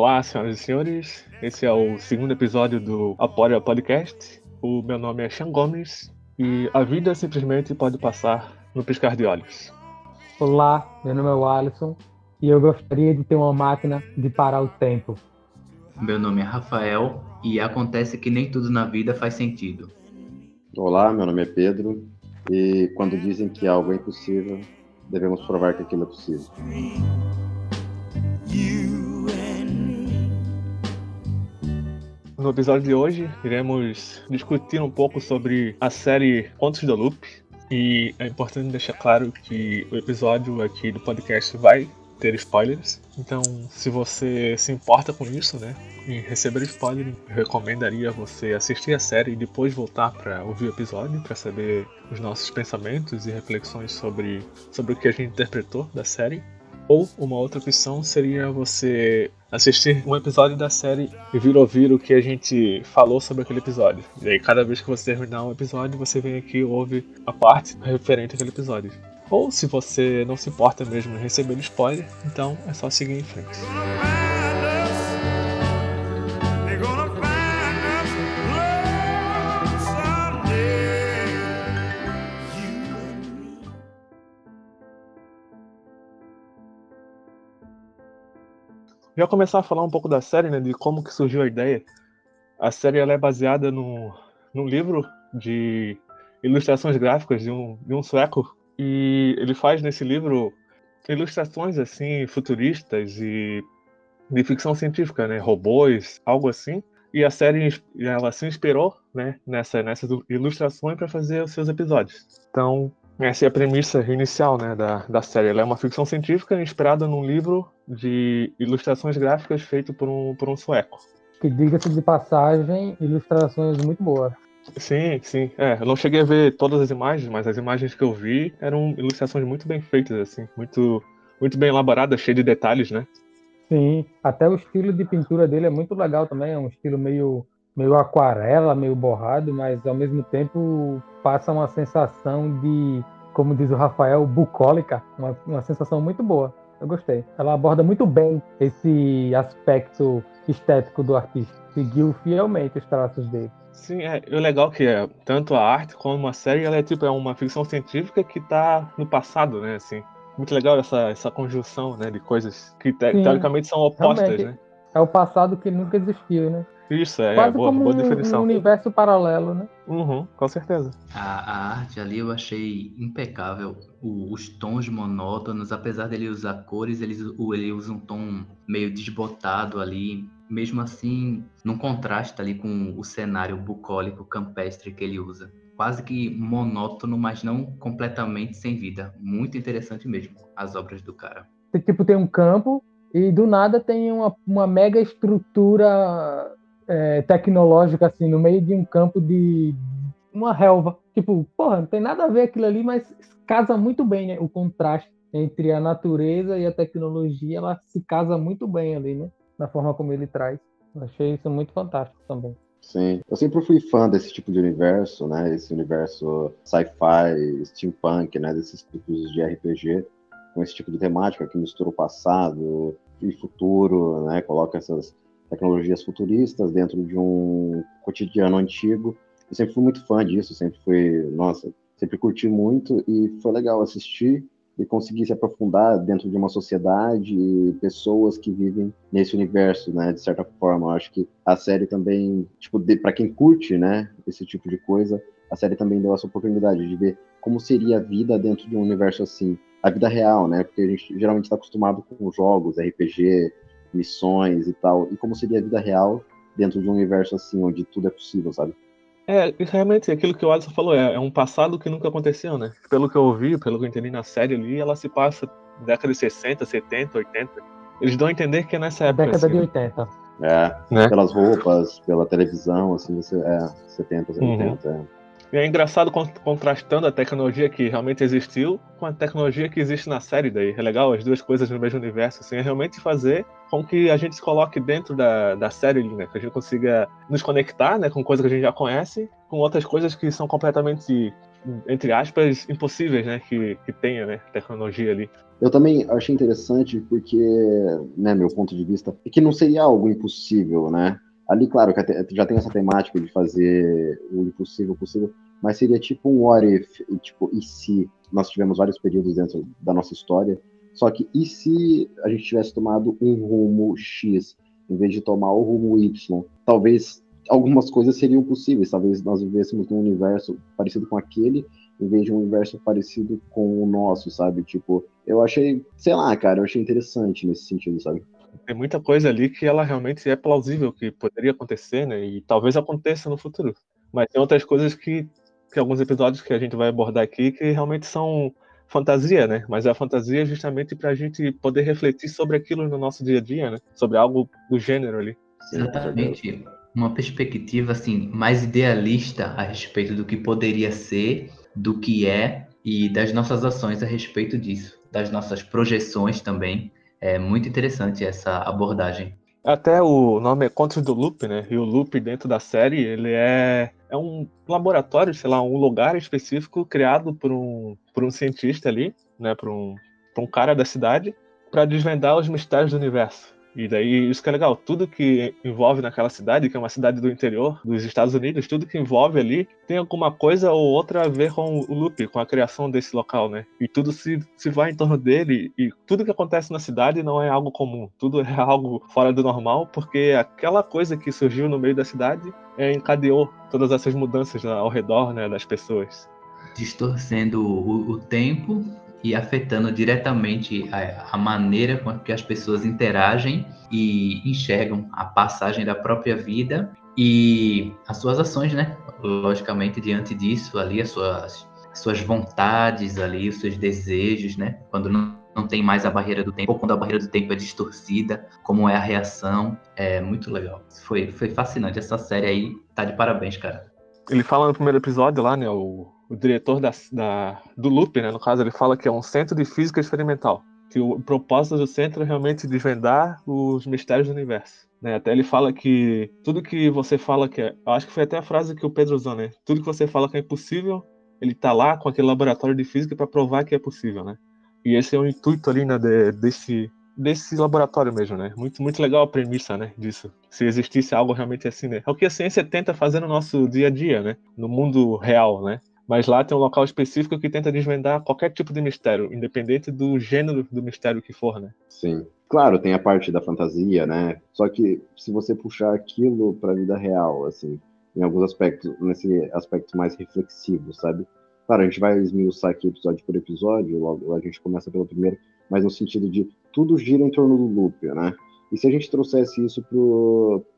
Olá, senhoras e senhores. Esse é o segundo episódio do Apoia Podcast. O meu nome é Sean Gomes e a vida simplesmente pode passar no piscar de olhos. Olá, meu nome é o Alisson e eu gostaria de ter uma máquina de parar o tempo. Meu nome é Rafael e acontece que nem tudo na vida faz sentido. Olá, meu nome é Pedro e quando dizem que algo é impossível, devemos provar que aquilo é possível. No episódio de hoje, iremos discutir um pouco sobre a série Contos do Loop. E é importante deixar claro que o episódio aqui do podcast vai ter spoilers. Então, se você se importa com isso, né, em receber spoiler, recomendaria você assistir a série e depois voltar para ouvir o episódio para saber os nossos pensamentos e reflexões sobre sobre o que a gente interpretou da série. Ou uma outra opção seria você assistir um episódio da série e vir ouvir o que a gente falou sobre aquele episódio. E aí, cada vez que você terminar um episódio, você vem aqui e ouve a parte referente àquele episódio. Ou se você não se importa mesmo em receber spoiler, então é só seguir em frente. Já começar a falar um pouco da série, né, de como que surgiu a ideia. A série ela é baseada no, num livro de ilustrações gráficas de um, de um sueco e ele faz nesse livro ilustrações assim futuristas e de ficção científica, né, robôs, algo assim. E a série ela se inspirou, né, nessa nessas ilustrações para fazer os seus episódios. Então essa é a premissa inicial né, da, da série. Ela é uma ficção científica inspirada num livro de ilustrações gráficas feito por um, por um sueco. Que diga-se de passagem, ilustrações muito boas. Sim, sim. É, eu não cheguei a ver todas as imagens, mas as imagens que eu vi eram ilustrações muito bem feitas, assim, muito, muito bem elaboradas, cheias de detalhes, né? Sim, até o estilo de pintura dele é muito legal também, é um estilo meio, meio aquarela, meio borrado, mas ao mesmo tempo passa uma sensação de, como diz o Rafael, bucólica, uma, uma sensação muito boa. Eu gostei. Ela aborda muito bem esse aspecto estético do artista. Seguiu fielmente os traços dele. Sim, é, o legal que é tanto a arte como a série, ela é tipo é uma ficção científica que está no passado, né, assim. Muito legal essa, essa conjunção, né, de coisas que te, teoricamente são opostas, né? É o passado que nunca existiu, né? Isso, é, Quase é boa, como boa definição. um universo paralelo, né? Uhum, com certeza. A, a arte ali eu achei impecável. O, os tons monótonos, apesar dele usar cores, ele, ele usa um tom meio desbotado ali. Mesmo assim, num contraste ali com o cenário bucólico campestre que ele usa. Quase que monótono, mas não completamente sem vida. Muito interessante mesmo, as obras do cara. Tipo, tem um campo e do nada tem uma, uma mega estrutura é, tecnológica, assim, no meio de um campo de uma relva. Tipo, porra, não tem nada a ver aquilo ali, mas casa muito bem, né? O contraste entre a natureza e a tecnologia, ela se casa muito bem ali, né? Na forma como ele traz. Eu achei isso muito fantástico também. Sim, eu sempre fui fã desse tipo de universo, né? Esse universo sci-fi, steampunk, né? Desses tipos de RPG, com esse tipo de temática que mistura o passado e futuro, né? Coloca essas tecnologias futuristas dentro de um cotidiano antigo. Eu sempre fui muito fã disso, sempre fui, nossa, sempre curti muito e foi legal assistir e conseguir se aprofundar dentro de uma sociedade e pessoas que vivem nesse universo, né, de certa forma. Eu acho que a série também, tipo, para quem curte, né, esse tipo de coisa, a série também deu essa oportunidade de ver como seria a vida dentro de um universo assim, a vida real, né, porque a gente geralmente está acostumado com jogos, RPG, missões e tal, e como seria a vida real dentro de um universo assim, onde tudo é possível, sabe? É, realmente, aquilo que o Alisson falou, é, é um passado que nunca aconteceu, né? Pelo que eu ouvi, pelo que eu entendi na série ali, ela se passa década de 60, 70, 80. Eles dão a entender que é nessa época. Década assim, de 80. É, Né? pelas roupas, pela televisão, assim, você, é, 70, 80, é. E é engraçado con- contrastando a tecnologia que realmente existiu com a tecnologia que existe na série daí. É legal as duas coisas no mesmo universo, assim, é realmente fazer com que a gente se coloque dentro da, da série né? Que a gente consiga nos conectar, né, com coisas que a gente já conhece, com outras coisas que são completamente entre aspas, impossíveis, né? Que, que tenha, né? Tecnologia ali. Eu também achei interessante porque, né, meu ponto de vista, é que não seria algo impossível, né? Ali, claro, já tem essa temática de fazer o impossível possível, mas seria tipo um what if, tipo, e se nós tivemos vários períodos dentro da nossa história, só que e se a gente tivesse tomado um rumo X, em vez de tomar o rumo Y? Talvez algumas coisas seriam possíveis, talvez nós vivêssemos num universo parecido com aquele, em vez de um universo parecido com o nosso, sabe? Tipo, eu achei, sei lá, cara, eu achei interessante nesse sentido, sabe? Tem muita coisa ali que ela realmente é plausível que poderia acontecer, né? E talvez aconteça no futuro. Mas tem outras coisas que, que alguns episódios que a gente vai abordar aqui que realmente são fantasia, né? Mas a fantasia é justamente para a gente poder refletir sobre aquilo no nosso dia a dia, né? Sobre algo do gênero ali. Exatamente. Uma perspectiva assim mais idealista a respeito do que poderia ser, do que é e das nossas ações a respeito disso, das nossas projeções também. É muito interessante essa abordagem. Até o nome é Contos do Loop, né? E o Loop dentro da série, ele é, é um laboratório, sei lá, um lugar específico criado por um, por um cientista ali, né? Por um, por um cara da cidade, para desvendar os mistérios do universo. E daí isso que é legal, tudo que envolve naquela cidade, que é uma cidade do interior dos Estados Unidos, tudo que envolve ali tem alguma coisa ou outra a ver com o loop, com a criação desse local, né? E tudo se, se vai em torno dele e tudo que acontece na cidade não é algo comum, tudo é algo fora do normal, porque aquela coisa que surgiu no meio da cidade é, encadeou todas essas mudanças ao redor, né, das pessoas. Distorcendo o, o tempo e afetando diretamente a, a, maneira com que as pessoas interagem e enxergam a passagem da própria vida e as suas ações, né? Logicamente, diante disso, ali, as suas, as suas vontades ali, os seus desejos, né? Quando não, não tem mais a barreira do tempo, ou quando a barreira do tempo é distorcida, como é a reação. É muito legal. Foi, foi fascinante. Essa série aí tá de parabéns, cara. Ele fala no primeiro episódio lá, né? O o diretor da, da, do Loop, né, no caso, ele fala que é um centro de física experimental. Que o propósito do centro é realmente desvendar os mistérios do universo. Né? Até ele fala que tudo que você fala que é. Eu acho que foi até a frase que o Pedro usou, né? Tudo que você fala que é impossível, ele tá lá com aquele laboratório de física para provar que é possível, né? E esse é o intuito ali, né, de, desse, desse laboratório mesmo, né? Muito, muito legal a premissa, né, disso. Se existisse algo realmente assim, né? É o que a ciência tenta fazer no nosso dia a dia, né? No mundo real, né? Mas lá tem um local específico que tenta desvendar qualquer tipo de mistério, independente do gênero do mistério que for, né? Sim. Claro, tem a parte da fantasia, né? Só que se você puxar aquilo para a vida real, assim, em alguns aspectos, nesse aspecto mais reflexivo, sabe? Claro, a gente vai esmiuçar aqui episódio por episódio, logo a gente começa pelo primeiro, mas no sentido de tudo gira em torno do loop, né? E se a gente trouxesse isso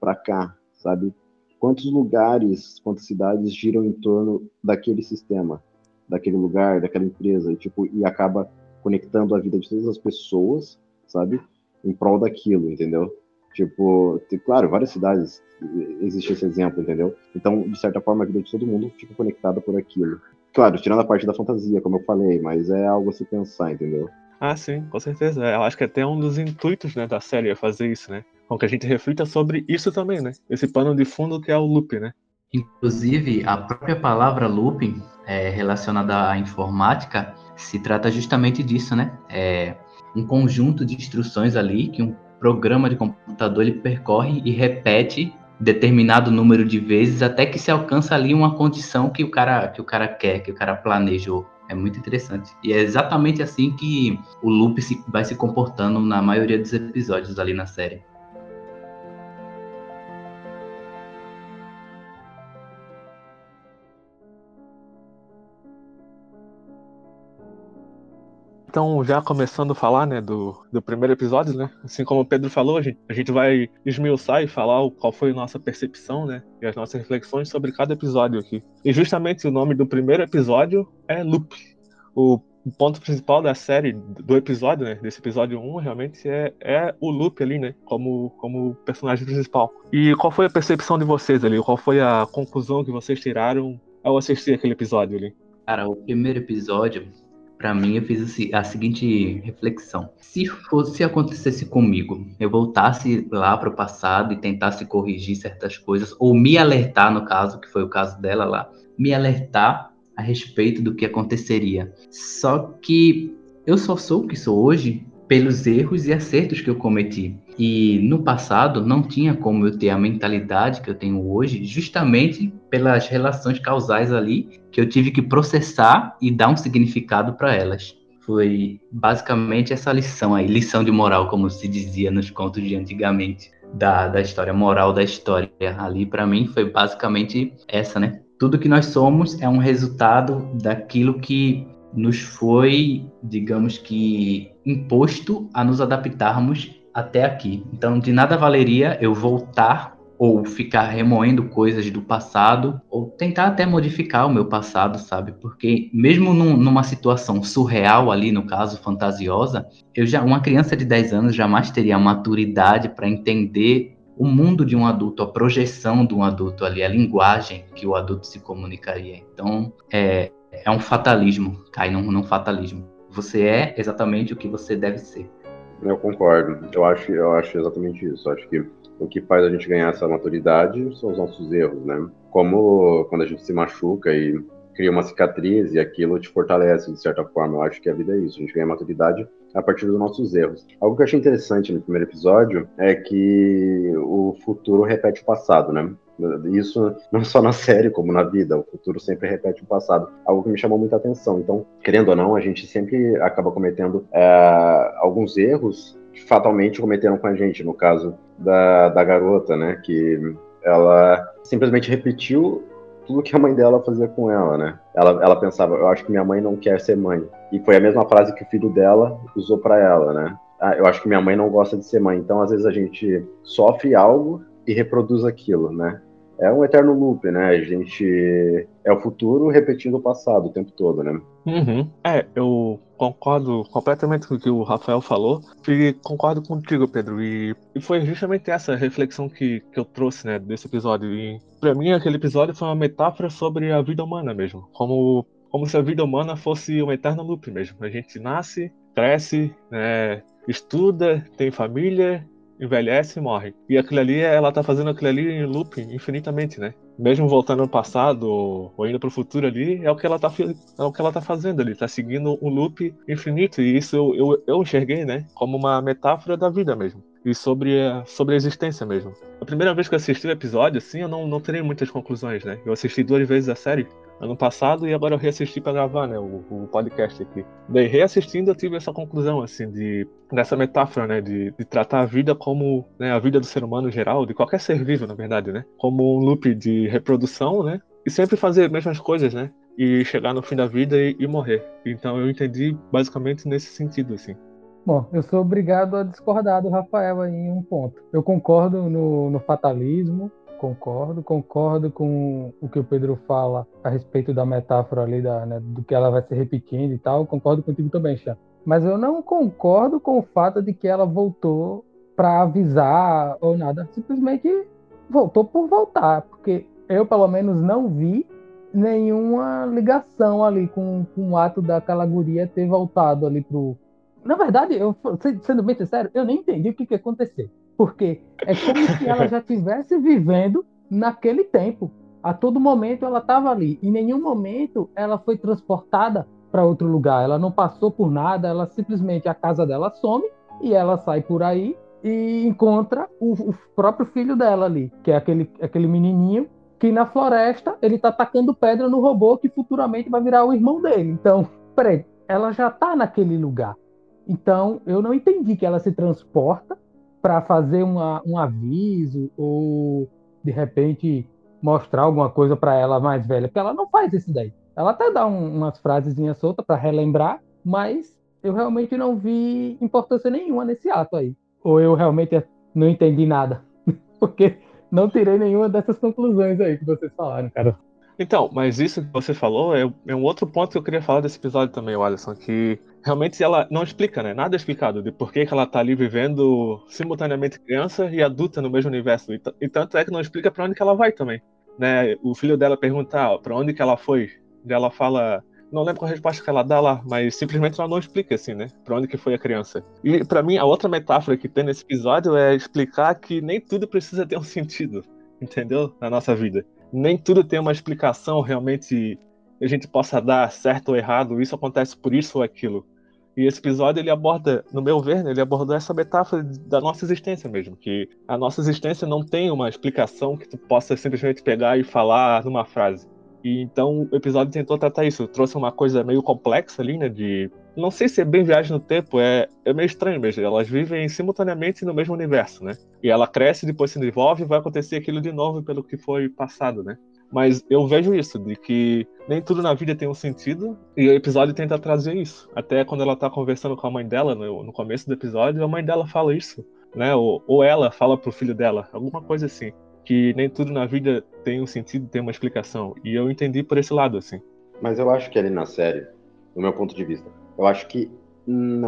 para cá, sabe? quantos lugares, quantas cidades giram em torno daquele sistema, daquele lugar, daquela empresa, e, tipo, e acaba conectando a vida de todas as pessoas, sabe? Em prol daquilo, entendeu? Tipo, claro, várias cidades existe esse exemplo, entendeu? Então, de certa forma, a vida de todo mundo fica conectada por aquilo. Claro, tirando a parte da fantasia, como eu falei, mas é algo a se pensar, entendeu? Ah, sim, com certeza. Eu acho que até um dos intuitos né, da série é fazer isso, né? com que a gente reflita sobre isso também, né? Esse pano de fundo que é o loop, né? Inclusive, a própria palavra looping, é, relacionada à informática, se trata justamente disso, né? É um conjunto de instruções ali que um programa de computador ele percorre e repete determinado número de vezes até que se alcança ali uma condição que o cara que o cara quer, que o cara planejou. É muito interessante. E é exatamente assim que o loop se, vai se comportando na maioria dos episódios ali na série. Então, já começando a falar, né, do, do primeiro episódio, né, assim como o Pedro falou, a gente, a gente vai esmiuçar e falar o, qual foi a nossa percepção, né, e as nossas reflexões sobre cada episódio aqui. E justamente o nome do primeiro episódio é Loop. O ponto principal da série, do episódio, né, desse episódio 1, realmente é, é o Loop ali, né, como, como personagem principal. E qual foi a percepção de vocês ali? Qual foi a conclusão que vocês tiraram ao assistir aquele episódio ali? Cara, o primeiro episódio para mim, eu fiz a seguinte reflexão: se fosse acontecesse comigo, eu voltasse lá para o passado e tentasse corrigir certas coisas, ou me alertar, no caso, que foi o caso dela lá, me alertar a respeito do que aconteceria. Só que eu só sou o que sou hoje pelos erros e acertos que eu cometi. E no passado não tinha como eu ter a mentalidade que eu tenho hoje, justamente pelas relações causais ali que eu tive que processar e dar um significado para elas. Foi basicamente essa lição aí, lição de moral, como se dizia nos contos de antigamente, da, da história, moral da história. Ali, para mim, foi basicamente essa, né? Tudo que nós somos é um resultado daquilo que nos foi, digamos que, imposto a nos adaptarmos até aqui. Então, de nada valeria eu voltar ou ficar remoendo coisas do passado, ou tentar até modificar o meu passado, sabe? Porque mesmo num, numa situação surreal ali, no caso, fantasiosa, eu já uma criança de 10 anos jamais teria a maturidade para entender o mundo de um adulto, a projeção de um adulto ali, a linguagem que o adulto se comunicaria. Então, é, é um fatalismo, cai num, num fatalismo. Você é exatamente o que você deve ser. Eu concordo. Eu acho, eu acho exatamente isso. Eu acho que o que faz a gente ganhar essa maturidade são os nossos erros, né? Como quando a gente se machuca e cria uma cicatriz e aquilo te fortalece de certa forma. Eu acho que a vida é isso. A gente ganha maturidade a partir dos nossos erros. Algo que eu achei interessante no primeiro episódio é que o futuro repete o passado, né? Isso não só na série, como na vida. O futuro sempre repete o passado. Algo que me chamou muita atenção. Então, querendo ou não, a gente sempre acaba cometendo é, alguns erros que fatalmente cometeram com a gente. No caso da, da garota, né? Que ela simplesmente repetiu tudo que a mãe dela fazia com ela, né? Ela, ela pensava, eu acho que minha mãe não quer ser mãe. E foi a mesma frase que o filho dela usou para ela, né? Ah, eu acho que minha mãe não gosta de ser mãe. Então, às vezes, a gente sofre algo e reproduz aquilo, né? É um eterno loop, né? A gente é o futuro repetindo o passado o tempo todo, né? Uhum. É, eu concordo completamente com o que o Rafael falou e concordo contigo, Pedro. E, e foi justamente essa reflexão que, que eu trouxe, né, desse episódio. E para mim, aquele episódio foi uma metáfora sobre a vida humana mesmo, como como se a vida humana fosse um eterno loop mesmo. A gente nasce, cresce, né, estuda, tem família envelhece e morre. E aquilo ali, ela tá fazendo aquilo ali em loop infinitamente, né? Mesmo voltando no passado ou indo pro futuro ali, é o que ela tá, é o que ela tá fazendo ali, tá seguindo um loop infinito. E isso eu, eu, eu enxerguei, né? Como uma metáfora da vida mesmo. E sobre a, sobre a existência mesmo. A primeira vez que eu assisti o episódio, assim, eu não, não terei muitas conclusões, né? Eu assisti duas vezes a série ano passado e agora eu reassisti para gravar, né, o, o, podcast aqui. Daí reassistindo eu tive essa conclusão assim de dessa metáfora, né, de, de tratar a vida como, né, a vida do ser humano em geral, de qualquer ser vivo, na verdade, né, como um loop de reprodução, né, e sempre fazer as mesmas coisas, né, e chegar no fim da vida e, e morrer. Então eu entendi basicamente nesse sentido, assim. Bom, eu sou obrigado a discordar do Rafael aí em um ponto. Eu concordo no, no fatalismo, concordo, concordo com o que o Pedro fala a respeito da metáfora ali, da, né, do que ela vai se repetindo e tal. Concordo contigo também, Chá. Mas eu não concordo com o fato de que ela voltou para avisar ou nada. Simplesmente voltou por voltar, porque eu, pelo menos, não vi nenhuma ligação ali com, com o ato daquela guria ter voltado ali pro. Na verdade, eu sendo bem sincero, eu nem entendi o que, que aconteceu. Porque é como se ela já estivesse vivendo naquele tempo. A todo momento ela estava ali. Em nenhum momento ela foi transportada para outro lugar. Ela não passou por nada. Ela simplesmente a casa dela some e ela sai por aí e encontra o, o próprio filho dela ali, que é aquele, aquele menininho que na floresta ele está atacando pedra no robô que futuramente vai virar o irmão dele. Então, peraí, ela já está naquele lugar. Então, eu não entendi que ela se transporta para fazer uma, um aviso ou de repente mostrar alguma coisa para ela mais velha, porque ela não faz isso daí. Ela até dá um, umas frasezinhas soltas para relembrar, mas eu realmente não vi importância nenhuma nesse ato aí. Ou eu realmente não entendi nada, porque não tirei nenhuma dessas conclusões aí que vocês falaram, cara. Então, mas isso que você falou é, é, um outro ponto que eu queria falar desse episódio também, Alisson, que realmente ela não explica, né? Nada é explicado de por que, que ela tá ali vivendo simultaneamente criança e adulta no mesmo universo. E, e tanto é que não explica para onde que ela vai também. Né? O filho dela pergunta ah, para onde que ela foi. E ela fala, não lembro qual a resposta que ela dá lá, mas simplesmente ela não explica assim, né? Para onde que foi a criança. E para mim a outra metáfora que tem nesse episódio é explicar que nem tudo precisa ter um sentido, entendeu? Na nossa vida nem tudo tem uma explicação realmente a gente possa dar certo ou errado, isso acontece por isso ou aquilo. E esse episódio ele aborda, no meu ver, né, ele abordou essa metáfora da nossa existência mesmo, que a nossa existência não tem uma explicação que tu possa simplesmente pegar e falar numa frase. E então o episódio tentou tratar isso, trouxe uma coisa meio complexa ali, né, de não sei se é bem viagem no tempo, é, é meio estranho mesmo. Elas vivem simultaneamente no mesmo universo, né? E ela cresce, depois se desenvolve vai acontecer aquilo de novo pelo que foi passado, né? Mas eu vejo isso, de que nem tudo na vida tem um sentido, e o episódio tenta trazer isso. Até quando ela tá conversando com a mãe dela, no, no começo do episódio, a mãe dela fala isso, né? Ou, ou ela fala pro filho dela, alguma coisa assim. Que nem tudo na vida tem um sentido, tem uma explicação. E eu entendi por esse lado, assim. Mas eu acho que ali na série, do meu ponto de vista, eu acho que hum,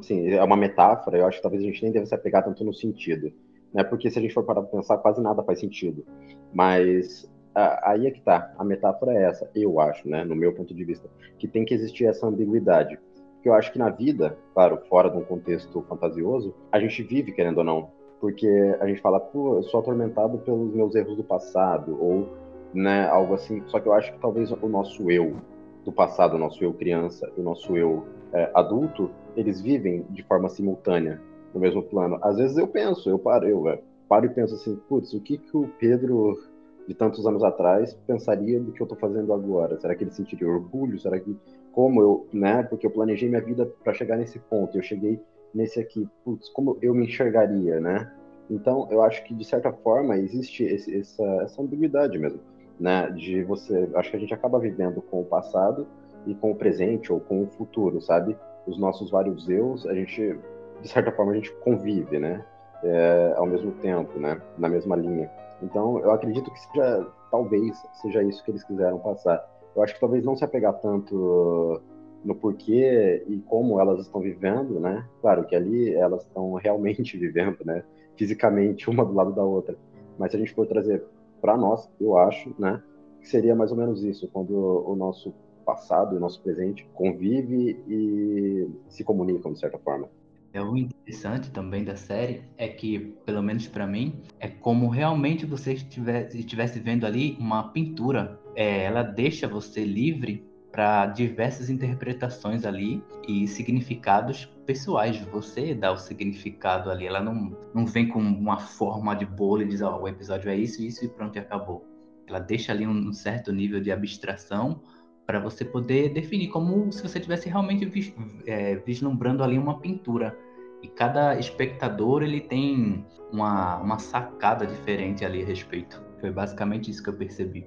assim, é uma metáfora, eu acho que talvez a gente nem deve se apegar tanto no sentido. Né? Porque se a gente for parar para pensar, quase nada faz sentido. Mas aí é que tá. A metáfora é essa, eu acho, né, no meu ponto de vista, que tem que existir essa ambiguidade. Porque eu acho que na vida, claro, fora de um contexto fantasioso, a gente vive, querendo ou não. Porque a gente fala, pô, eu sou atormentado pelos meus erros do passado, ou né, algo assim. Só que eu acho que talvez o nosso eu do passado, o nosso eu criança o nosso eu é, adulto, eles vivem de forma simultânea no mesmo plano. Às vezes eu penso, eu paro, eu, é, paro e penso assim, putz, o que que o Pedro de tantos anos atrás pensaria do que eu estou fazendo agora? Será que ele sentiria orgulho? Será que como eu, né? Porque eu planejei minha vida para chegar nesse ponto, eu cheguei nesse aqui, putz, como eu me enxergaria, né? Então, eu acho que de certa forma existe esse, essa, essa ambiguidade mesmo, né? De você, acho que a gente acaba vivendo com o passado e com o presente ou com o futuro, sabe? Os nossos vários eus, a gente, de certa forma, a gente convive, né? é, ao mesmo tempo, né? Na mesma linha. Então, eu acredito que seja, talvez, seja isso que eles quiseram passar. Eu acho que talvez não se apegar tanto no porquê e como elas estão vivendo, né? Claro que ali elas estão realmente vivendo, né? Fisicamente, uma do lado da outra. Mas se a gente for trazer para nós, eu acho, né? Que seria mais ou menos isso, quando o nosso passado e o nosso presente convive e se comunicam de certa forma. É o interessante também da série é que, pelo menos para mim, é como realmente você estivesse, estivesse vendo ali uma pintura. É, ela deixa você livre para diversas interpretações ali e significados pessoais. Você dá o significado ali. Ela não, não vem com uma forma de bolo e diz: oh, o episódio é isso, isso e pronto, e acabou. Ela deixa ali um certo nível de abstração para você poder definir como se você estivesse realmente vis, é, vislumbrando ali uma pintura. E cada espectador ele tem uma, uma sacada diferente ali a respeito. Foi basicamente isso que eu percebi.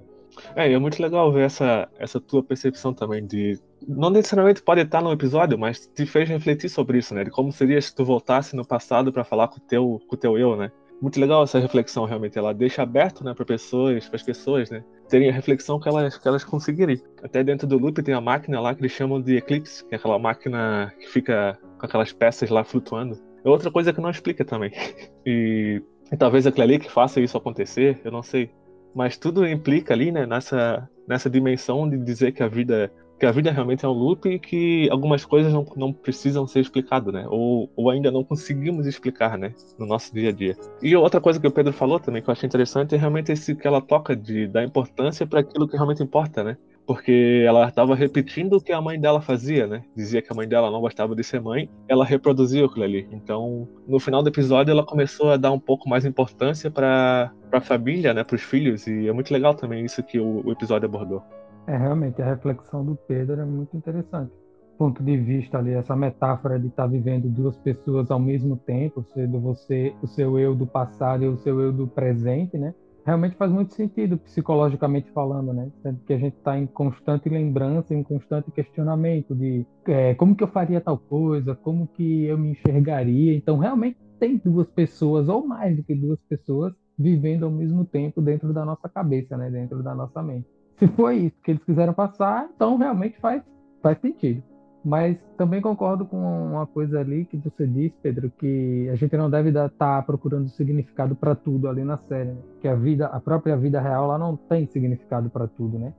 É, é muito legal ver essa, essa tua percepção também de. Não necessariamente pode estar no episódio, mas te fez refletir sobre isso, né? De como seria se tu voltasse no passado para falar com o teu, com o teu eu, né? Muito legal essa reflexão, realmente. Ela deixa aberto, né, para pessoas, para as pessoas, né? Terem a reflexão que elas, que elas conseguirem. Até dentro do loop tem a máquina lá que eles chamam de Eclipse, que é aquela máquina que fica com aquelas peças lá flutuando. É outra coisa que não explica também. E, e talvez aquele ali que faça isso acontecer, eu não sei. Mas tudo implica ali, né, nessa, nessa dimensão de dizer que a vida que a vida realmente é um loop e que algumas coisas não, não precisam ser explicadas, né? Ou, ou ainda não conseguimos explicar, né? No nosso dia a dia. E outra coisa que o Pedro falou também, que eu achei interessante, é realmente esse que ela toca de dar importância para aquilo que realmente importa, né? Porque ela estava repetindo o que a mãe dela fazia, né? Dizia que a mãe dela não gostava de ser mãe, ela reproduzia aquilo ali. Então, no final do episódio, ela começou a dar um pouco mais importância para a família, né? Para os filhos, e é muito legal também isso que o, o episódio abordou. É, realmente, a reflexão do Pedro é muito interessante. Ponto de vista ali, essa metáfora de estar tá vivendo duas pessoas ao mesmo tempo, sendo você, o seu eu do passado e o seu eu do presente, né? Realmente faz muito sentido, psicologicamente falando, né? Sendo que a gente está em constante lembrança, em constante questionamento de é, como que eu faria tal coisa, como que eu me enxergaria. Então, realmente tem duas pessoas, ou mais do que duas pessoas, vivendo ao mesmo tempo dentro da nossa cabeça, né? Dentro da nossa mente se foi isso que eles quiseram passar, então realmente faz, faz sentido. Mas também concordo com uma coisa ali que você disse, Pedro, que a gente não deve estar tá procurando significado para tudo ali na série, né? que a vida, a própria vida real, ela não tem significado para tudo, né?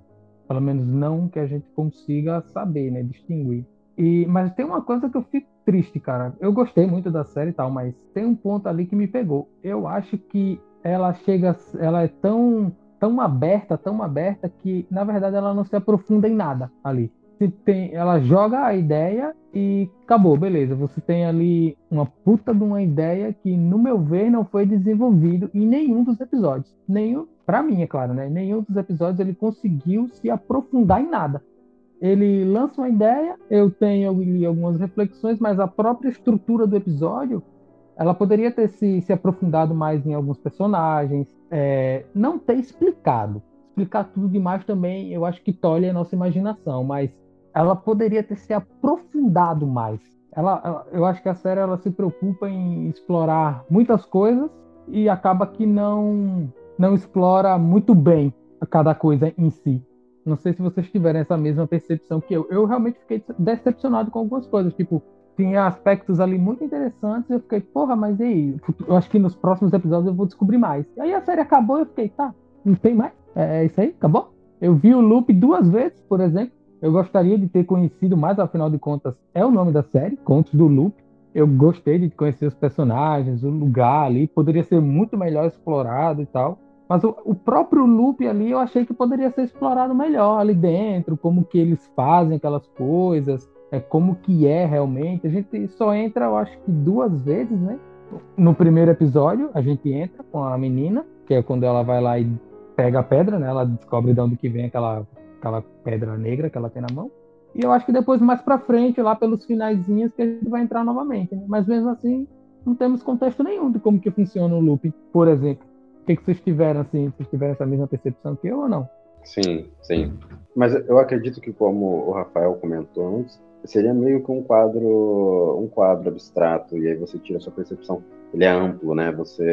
Pelo menos não que a gente consiga saber, né, distinguir. E mas tem uma coisa que eu fico triste, cara. Eu gostei muito da série e tal, mas tem um ponto ali que me pegou. Eu acho que ela chega, ela é tão tão aberta, tão aberta, que na verdade ela não se aprofunda em nada ali. Tem, ela joga a ideia e acabou, beleza. Você tem ali uma puta de uma ideia que, no meu ver, não foi desenvolvido em nenhum dos episódios. Nenhum, para mim, é claro, né? Nenhum dos episódios ele conseguiu se aprofundar em nada. Ele lança uma ideia, eu tenho algumas reflexões, mas a própria estrutura do episódio ela poderia ter se, se aprofundado mais em alguns personagens, é, não ter explicado. Explicar tudo demais também, eu acho que tolhe a nossa imaginação, mas ela poderia ter se aprofundado mais. Ela, ela, eu acho que a série ela se preocupa em explorar muitas coisas e acaba que não não explora muito bem cada coisa em si. Não sei se vocês tiveram essa mesma percepção que eu. Eu realmente fiquei decepcionado com algumas coisas, tipo tinha aspectos ali muito interessantes. Eu fiquei, porra, mas e aí? Eu acho que nos próximos episódios eu vou descobrir mais. E aí a série acabou eu fiquei, tá, não tem mais? É, é isso aí? Acabou? Eu vi o Loop duas vezes, por exemplo. Eu gostaria de ter conhecido mais, afinal de contas, é o nome da série, Contos do Loop. Eu gostei de conhecer os personagens, o lugar ali, poderia ser muito melhor explorado e tal. Mas o, o, próprio loop ali eu achei que poderia ser explorado melhor ali dentro, como que eles fazem aquelas coisas, é, como que é realmente. A gente só entra, eu acho que duas vezes, né? No primeiro episódio, a gente entra com a menina, que é quando ela vai lá e pega a pedra, né? Ela descobre de onde que vem aquela, aquela pedra negra que ela tem na mão. E eu acho que depois, mais pra frente, lá pelos finaizinhos, que a gente vai entrar novamente. Né? Mas mesmo assim, não temos contexto nenhum de como que funciona o loop, por exemplo. O que, que vocês tiveram, assim? Vocês tiveram essa mesma percepção que eu ou não? Sim, sim. Mas eu acredito que, como o Rafael comentou antes, seria meio que um quadro um quadro abstrato e aí você tira a sua percepção. Ele é amplo né? Você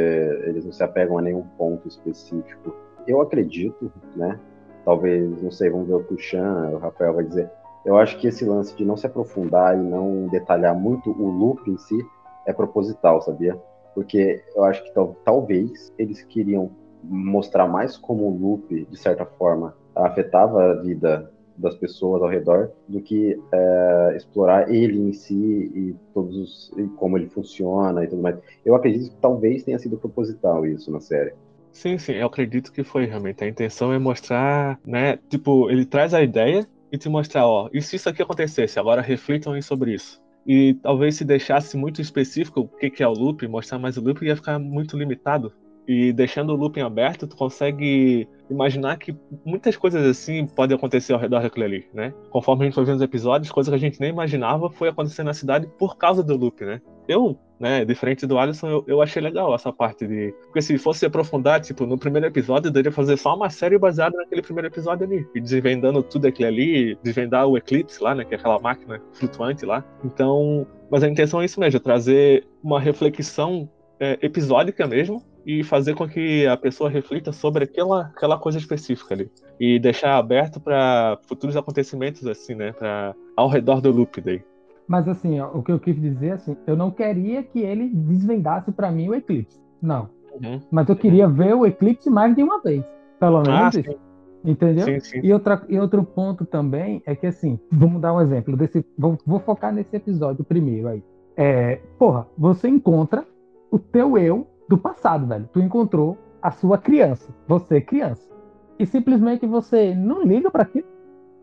eles não se apegam a nenhum ponto específico. Eu acredito né? Talvez não sei vamos ver o que o Chan o Rafael vai dizer. Eu acho que esse lance de não se aprofundar e não detalhar muito o loop em si é proposital sabia? Porque eu acho que talvez eles queriam mostrar mais como o loop de certa forma afetava a vida das pessoas ao redor do que é, explorar ele em si e todos os, e como ele funciona e tudo mais. Eu acredito que talvez tenha sido proposital isso na série. Sim, sim, eu acredito que foi realmente. A intenção é mostrar, né? Tipo, ele traz a ideia e te mostrar, ó, e se isso aqui acontecesse, agora reflitam aí sobre isso. E talvez se deixasse muito específico o que, que é o loop, mostrar mais o loop, ia ficar muito limitado. E deixando o looping aberto, tu consegue imaginar que muitas coisas assim podem acontecer ao redor daquilo ali, né? Conforme a gente foi vendo os episódios, coisas que a gente nem imaginava foi acontecer na cidade por causa do loop, né? Eu, né, diferente do Alisson, eu, eu achei legal essa parte de. Porque se fosse aprofundar, tipo, no primeiro episódio, deveria fazer só uma série baseada naquele primeiro episódio ali. E desvendando tudo aquilo ali, desvendar o Eclipse lá, né? Que é aquela máquina flutuante lá. Então. Mas a intenção é isso mesmo, é trazer uma reflexão é, episódica mesmo, e fazer com que a pessoa reflita sobre aquela, aquela coisa específica ali. E deixar aberto para futuros acontecimentos, assim, né? Pra, ao redor do loop daí. Mas assim, ó, o que eu quis dizer, assim, eu não queria que ele desvendasse para mim o eclipse. Não. Uhum. Mas eu queria uhum. ver o eclipse mais de uma vez. Pelo menos ah, isso. Entendeu? Sim, sim. E, outra, e outro ponto também é que, assim, vamos dar um exemplo. desse Vou, vou focar nesse episódio primeiro aí. É, porra, você encontra o teu eu do passado, velho. Tu encontrou a sua criança, você criança. E simplesmente você não liga para aquilo.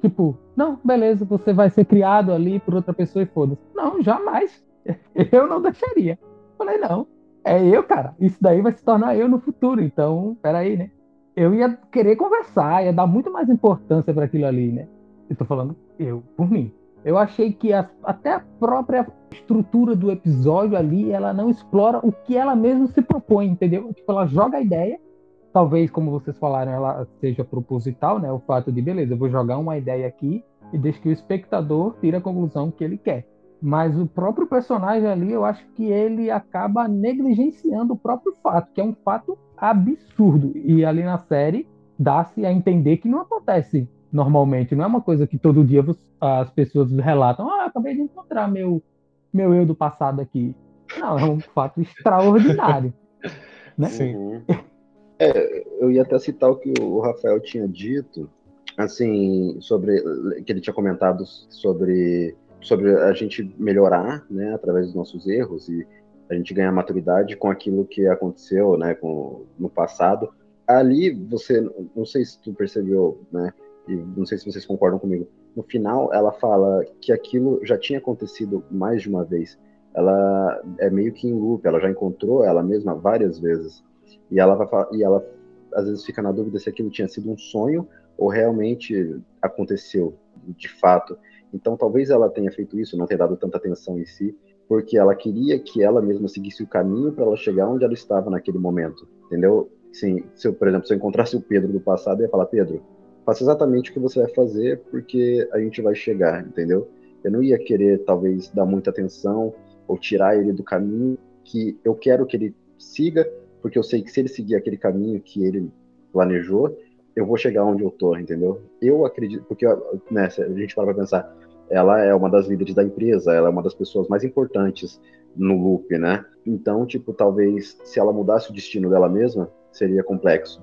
Tipo, não, beleza, você vai ser criado ali por outra pessoa e foda-se. Não, jamais. Eu não deixaria. Falei, não, é eu, cara. Isso daí vai se tornar eu no futuro. Então, peraí, né? Eu ia querer conversar, ia dar muito mais importância para aquilo ali, né? Eu tô falando eu, por mim. Eu achei que a, até a própria estrutura do episódio ali, ela não explora o que ela mesma se propõe, entendeu? Tipo, ela joga a ideia, talvez, como vocês falaram, ela seja proposital, né? O fato de, beleza, eu vou jogar uma ideia aqui e deixa que o espectador tire a conclusão que ele quer. Mas o próprio personagem ali, eu acho que ele acaba negligenciando o próprio fato, que é um fato absurdo. E ali na série dá-se a entender que não acontece normalmente. Não é uma coisa que todo dia as pessoas relatam. Ah, acabei de encontrar meu, meu eu do passado aqui. Não, é um fato extraordinário. né? Sim. Uhum. É, eu ia até citar o que o Rafael tinha dito, assim, sobre que ele tinha comentado sobre, sobre a gente melhorar, né, através dos nossos erros e a gente ganhar maturidade com aquilo que aconteceu, né, com, no passado ali você, não sei se tu percebeu, né? E não sei se vocês concordam comigo. No final, ela fala que aquilo já tinha acontecido mais de uma vez. Ela é meio que em loop, ela já encontrou ela mesma várias vezes. E ela vai e ela às vezes fica na dúvida se aquilo tinha sido um sonho ou realmente aconteceu de fato. Então, talvez ela tenha feito isso, não tenha dado tanta atenção em si, porque ela queria que ela mesma seguisse o caminho para ela chegar onde ela estava naquele momento, entendeu? Sim, se eu, por exemplo, se eu encontrasse o Pedro do passado, eu ia falar, Pedro, faça exatamente o que você vai fazer, porque a gente vai chegar, entendeu? Eu não ia querer, talvez, dar muita atenção ou tirar ele do caminho que eu quero que ele siga, porque eu sei que se ele seguir aquele caminho que ele planejou, eu vou chegar onde eu tô, entendeu? Eu acredito, porque né, a gente para pra pensar, ela é uma das líderes da empresa, ela é uma das pessoas mais importantes no loop, né? Então, tipo, talvez se ela mudasse o destino dela mesma, seria complexo.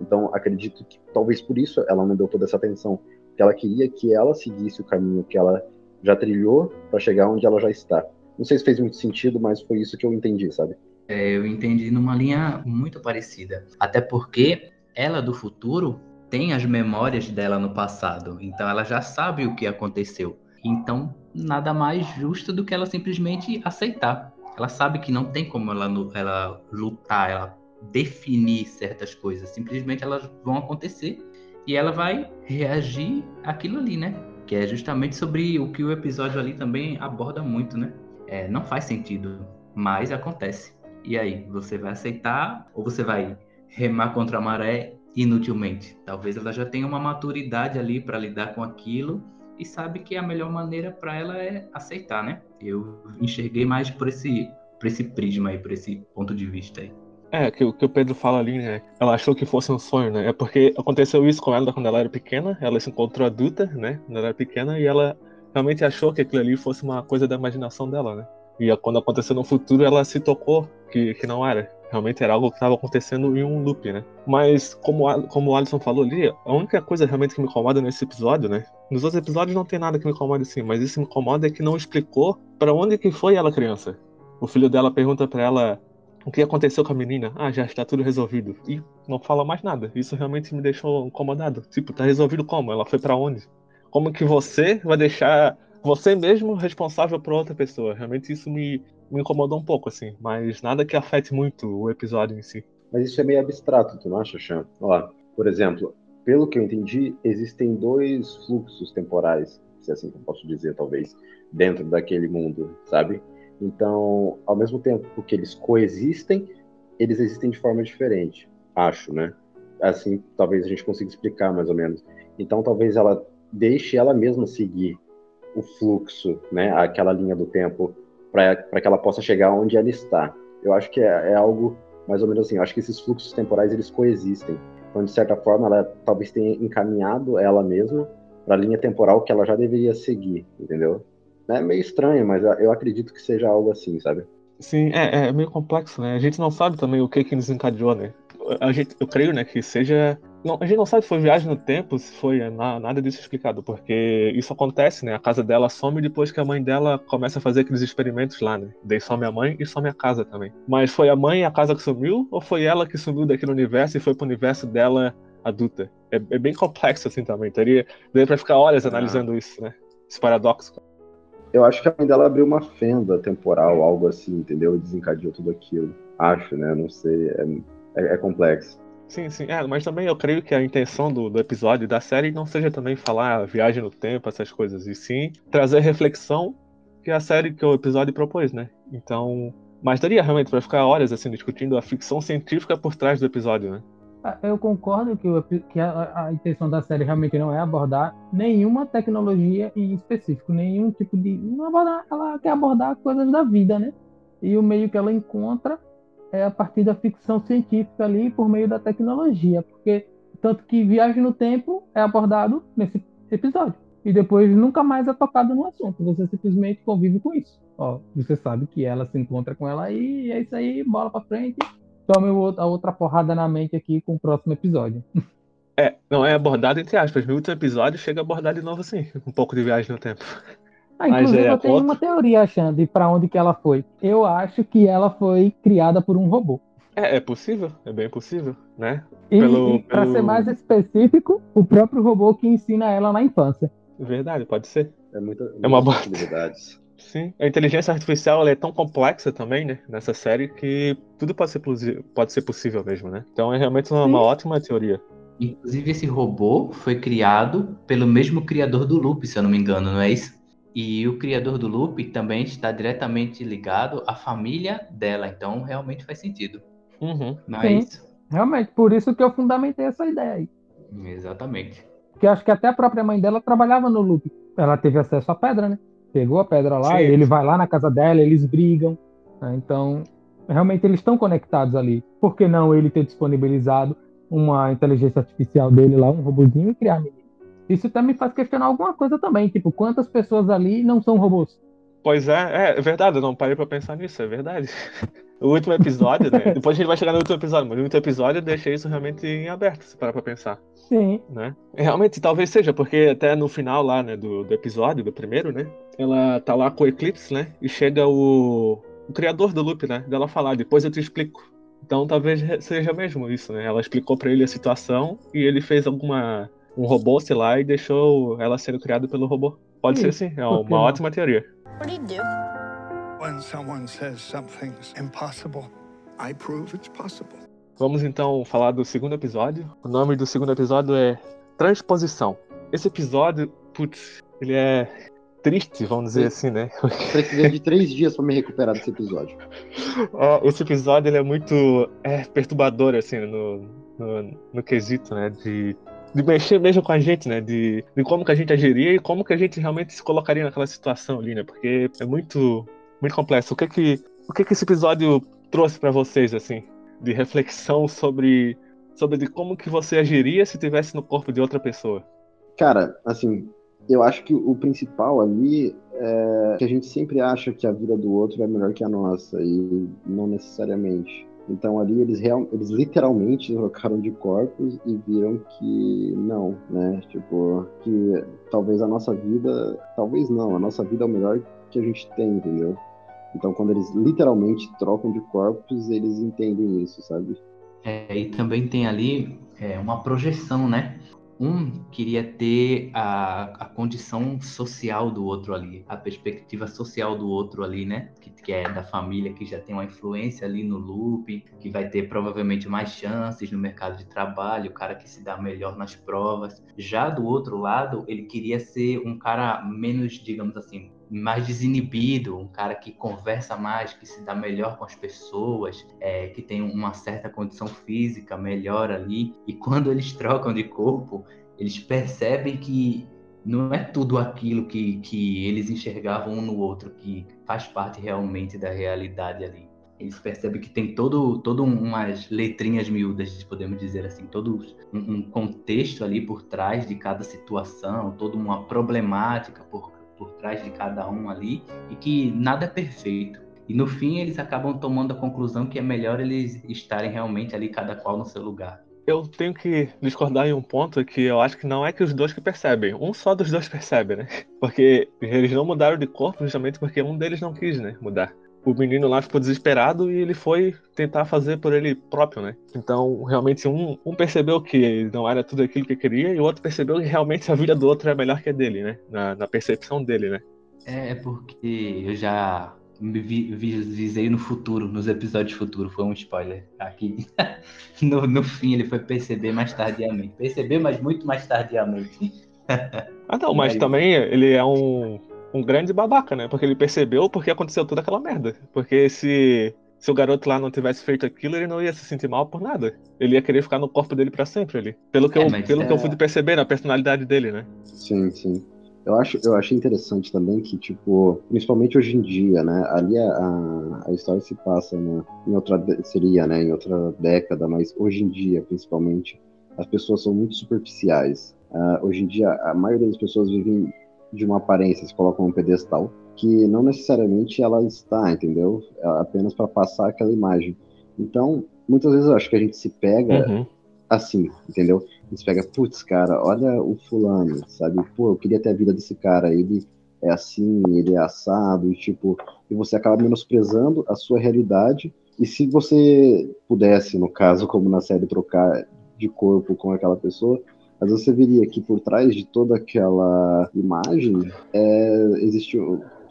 Então, acredito que talvez por isso ela não deu toda essa atenção, que ela queria que ela seguisse o caminho que ela já trilhou para chegar onde ela já está. Não sei se fez muito sentido, mas foi isso que eu entendi, sabe? É, eu entendi numa linha muito parecida. Até porque ela do futuro tem as memórias dela no passado, então ela já sabe o que aconteceu. Então, nada mais justo do que ela simplesmente aceitar. Ela sabe que não tem como ela, ela lutar, ela definir certas coisas. Simplesmente elas vão acontecer e ela vai reagir àquilo ali, né? Que é justamente sobre o que o episódio ali também aborda muito, né? É, não faz sentido, mas acontece. E aí, você vai aceitar ou você vai remar contra a maré inutilmente? Talvez ela já tenha uma maturidade ali para lidar com aquilo e sabe que a melhor maneira para ela é aceitar, né? Eu enxerguei mais por esse, por esse prisma aí, por esse ponto de vista aí. É, que, que o Pedro fala ali, né? Ela achou que fosse um sonho, né? É porque aconteceu isso com ela quando ela era pequena, ela se encontrou adulta, né? Quando ela era pequena, e ela realmente achou que aquilo ali fosse uma coisa da imaginação dela, né? E quando aconteceu no futuro, ela se tocou que, que não era. Realmente era algo que estava acontecendo em um loop, né? Mas, como, como o Alisson falou ali, a única coisa realmente que me incomoda nesse episódio, né? Nos outros episódios não tem nada que me incomode assim, mas isso me incomoda é que não explicou para onde que foi ela criança. O filho dela pergunta para ela o que aconteceu com a menina. Ah, já está tudo resolvido. E não fala mais nada. Isso realmente me deixou incomodado. Tipo, tá resolvido como? Ela foi para onde? Como que você vai deixar você mesmo responsável por outra pessoa? Realmente isso me, me incomodou um pouco, assim. Mas nada que afete muito o episódio em si. Mas isso é meio abstrato, tu não acha, Chan? Ó, por exemplo, pelo que eu entendi, existem dois fluxos temporais, se é assim eu posso dizer, talvez, dentro daquele mundo, sabe? Então, ao mesmo tempo que eles coexistem, eles existem de forma diferente, acho, né? Assim, talvez a gente consiga explicar mais ou menos. Então, talvez ela deixe ela mesma seguir o fluxo, né? Aquela linha do tempo, para que ela possa chegar onde ela está. Eu acho que é, é algo mais ou menos assim. Eu acho que esses fluxos temporais eles coexistem. Então, de certa forma, ela talvez tenha encaminhado ela mesma para a linha temporal que ela já deveria seguir, entendeu? É meio estranho, mas eu acredito que seja algo assim, sabe? Sim, é, é meio complexo, né? A gente não sabe também o que que desencadeou, né? A gente, eu creio, né, que seja não, a gente não sabe se foi viagem no tempo, se foi nada disso explicado, porque isso acontece, né? A casa dela some depois que a mãe dela começa a fazer aqueles experimentos lá, né? Daí some a mãe e some a casa também. Mas foi a mãe e a casa que sumiu, ou foi ela que sumiu daquele universo e foi pro universo dela adulta? É, é bem complexo assim também. Teria, daria pra ficar horas ah. analisando isso, né? Esse paradoxo. Eu acho que a mãe dela abriu uma fenda temporal, algo assim, entendeu? E desencadeou tudo aquilo. Acho, né? Não sei. é, é, é complexo. Sim, sim. É, mas também eu creio que a intenção do, do episódio da série não seja também falar viagem no tempo, essas coisas, e sim trazer reflexão que a série, que o episódio propôs, né? Então. Mas daria realmente para ficar horas assim discutindo a ficção científica por trás do episódio, né? Eu concordo que, o, que a, a, intenção da série realmente não é abordar nenhuma tecnologia em específico, nenhum tipo de. Não abordar, ela quer abordar coisas da vida, né? E o meio que ela encontra é a partir da ficção científica ali por meio da tecnologia, porque tanto que viagem no tempo é abordado nesse episódio e depois nunca mais é tocado no assunto. Você simplesmente convive com isso. Ó, você sabe que ela se encontra com ela e é isso aí, bola para frente. Tome a outra porrada na mente aqui com o próximo episódio. É, não é abordado entre aspas. No último episódio chega a abordar de novo assim, um pouco de viagem no tempo. Ah, inclusive, é, eu tenho uma teoria, achando de para onde que ela foi. Eu acho que ela foi criada por um robô. É, é possível, é bem possível, né? E, Pelo- e pra pelo- ser mais específico, o próprio robô que ensina ela na infância. Verdade, pode ser. É muita, É uma boa- possibilidades. Sim. A inteligência artificial ela é tão complexa também, né? Nessa série que tudo pode ser, pode ser possível mesmo, né? Então é realmente uma, uma ótima teoria. Inclusive, esse robô foi criado pelo mesmo criador do Loop, se eu não me engano, não é isso? E o criador do Loop também está diretamente ligado à família dela, então realmente faz sentido. Uhum. Não Sim. é isso? Realmente, por isso que eu fundamentei essa ideia aí. Exatamente. Porque eu acho que até a própria mãe dela trabalhava no loop. Ela teve acesso à pedra, né? Pegou a pedra lá, Sim. ele vai lá na casa dela, eles brigam. né? Então, realmente eles estão conectados ali. Por que não ele ter disponibilizado uma inteligência artificial dele lá, um robozinho, e criar a menina? Isso até me faz questionar alguma coisa também. Tipo, quantas pessoas ali não são robôs? Pois é, é, é verdade, eu não parei pra pensar nisso, é verdade. O último episódio, né? Depois a gente vai chegar no último episódio, mas no último episódio eu deixei isso realmente em aberto, se parar pra pensar. Sim. né? Realmente, talvez seja, porque até no final lá, né, do, do episódio, do primeiro, né? Ela tá lá com o Eclipse, né? E chega o, o criador do loop, né? Dela falar, depois eu te explico. Então talvez seja mesmo isso, né? Ela explicou pra ele a situação e ele fez alguma. um robô, sei lá, e deixou ela sendo criada pelo robô. Pode Sim, ser sim, é uma não? ótima teoria. What do you do? When someone says something's impossible, I prove it's possible. Vamos então falar do segundo episódio. O nome do segundo episódio é Transposição. Esse episódio, putz, ele é triste, vamos dizer assim, né? Precisei de três dias pra me recuperar desse episódio. É, esse episódio ele é muito é, perturbador, assim, no, no, no quesito, né? De, de mexer mesmo com a gente, né? De, de como que a gente agiria e como que a gente realmente se colocaria naquela situação ali, né? Porque é muito, muito complexo. O que que, o que que esse episódio trouxe pra vocês, assim? De reflexão sobre, sobre de como que você agiria se estivesse no corpo de outra pessoa. Cara, assim, eu acho que o principal ali é que a gente sempre acha que a vida do outro é melhor que a nossa, e não necessariamente. Então ali eles, real, eles literalmente trocaram de corpos e viram que não, né? Tipo, que talvez a nossa vida, talvez não, a nossa vida é o melhor que a gente tem, entendeu? Então quando eles literalmente trocam de corpos, eles entendem isso, sabe? É, e também tem ali é, uma projeção, né? Um queria ter a, a condição social do outro ali, a perspectiva social do outro ali, né? Que, que é da família, que já tem uma influência ali no loop, que vai ter provavelmente mais chances no mercado de trabalho, o cara que se dá melhor nas provas. Já do outro lado, ele queria ser um cara menos, digamos assim, mais desinibido, um cara que conversa mais, que se dá melhor com as pessoas, é, que tem uma certa condição física melhor ali. E quando eles trocam de corpo, eles percebem que não é tudo aquilo que, que eles enxergavam um no outro, que faz parte realmente da realidade ali. Eles percebem que tem todo, todo umas letrinhas miúdas, podemos dizer assim, todo um, um contexto ali por trás de cada situação, toda uma problemática por por trás de cada um ali e que nada é perfeito. E no fim eles acabam tomando a conclusão que é melhor eles estarem realmente ali cada qual no seu lugar. Eu tenho que discordar em um ponto que eu acho que não é que os dois que percebem. Um só dos dois percebe, né? Porque eles não mudaram de corpo justamente porque um deles não quis, né? Mudar. O menino lá ficou desesperado e ele foi tentar fazer por ele próprio, né? Então, realmente, um, um percebeu que não era tudo aquilo que queria e o outro percebeu que realmente a vida do outro é melhor que a dele, né? Na, na percepção dele, né? É porque eu já me vi, vi, visei no futuro, nos episódios futuros, foi um spoiler aqui. no, no fim ele foi perceber mais tardiamente. Perceber, mas muito mais tardiamente. Ah, não, mas aí? também ele é um, um grande babaca, né? Porque ele percebeu porque aconteceu toda aquela merda. Porque se, se o garoto lá não tivesse feito aquilo, ele não ia se sentir mal por nada. Ele ia querer ficar no corpo dele pra sempre ali. Pelo que, É, eu, pelo que eu é- pude perceber na personalidade dele, né? Sim, sim. Eu acho, eu achei interessante também que, tipo, principalmente hoje em dia, né? Ali a, a, história se passa na, em outra, seria, né? Em outra década, mas hoje em dia, principalmente, as pessoas são muito superficiais. Ah, hoje em dia, a maioria das pessoas vivem de uma aparência, se colocam num pedestal, que não necessariamente ela está, entendeu? É apenas para passar aquela imagem. Então, muitas vezes eu acho que a gente se pega Uhum. assim, entendeu? A gente pega, putz, cara, olha o fulano, sabe? Pô, eu queria ter a vida desse cara, ele é assim, ele é assado, e tipo, e você acaba menosprezando a sua realidade E se você pudesse, no caso, como na série, trocar de corpo com aquela pessoa, mas você veria que por trás de toda aquela imagem é, existe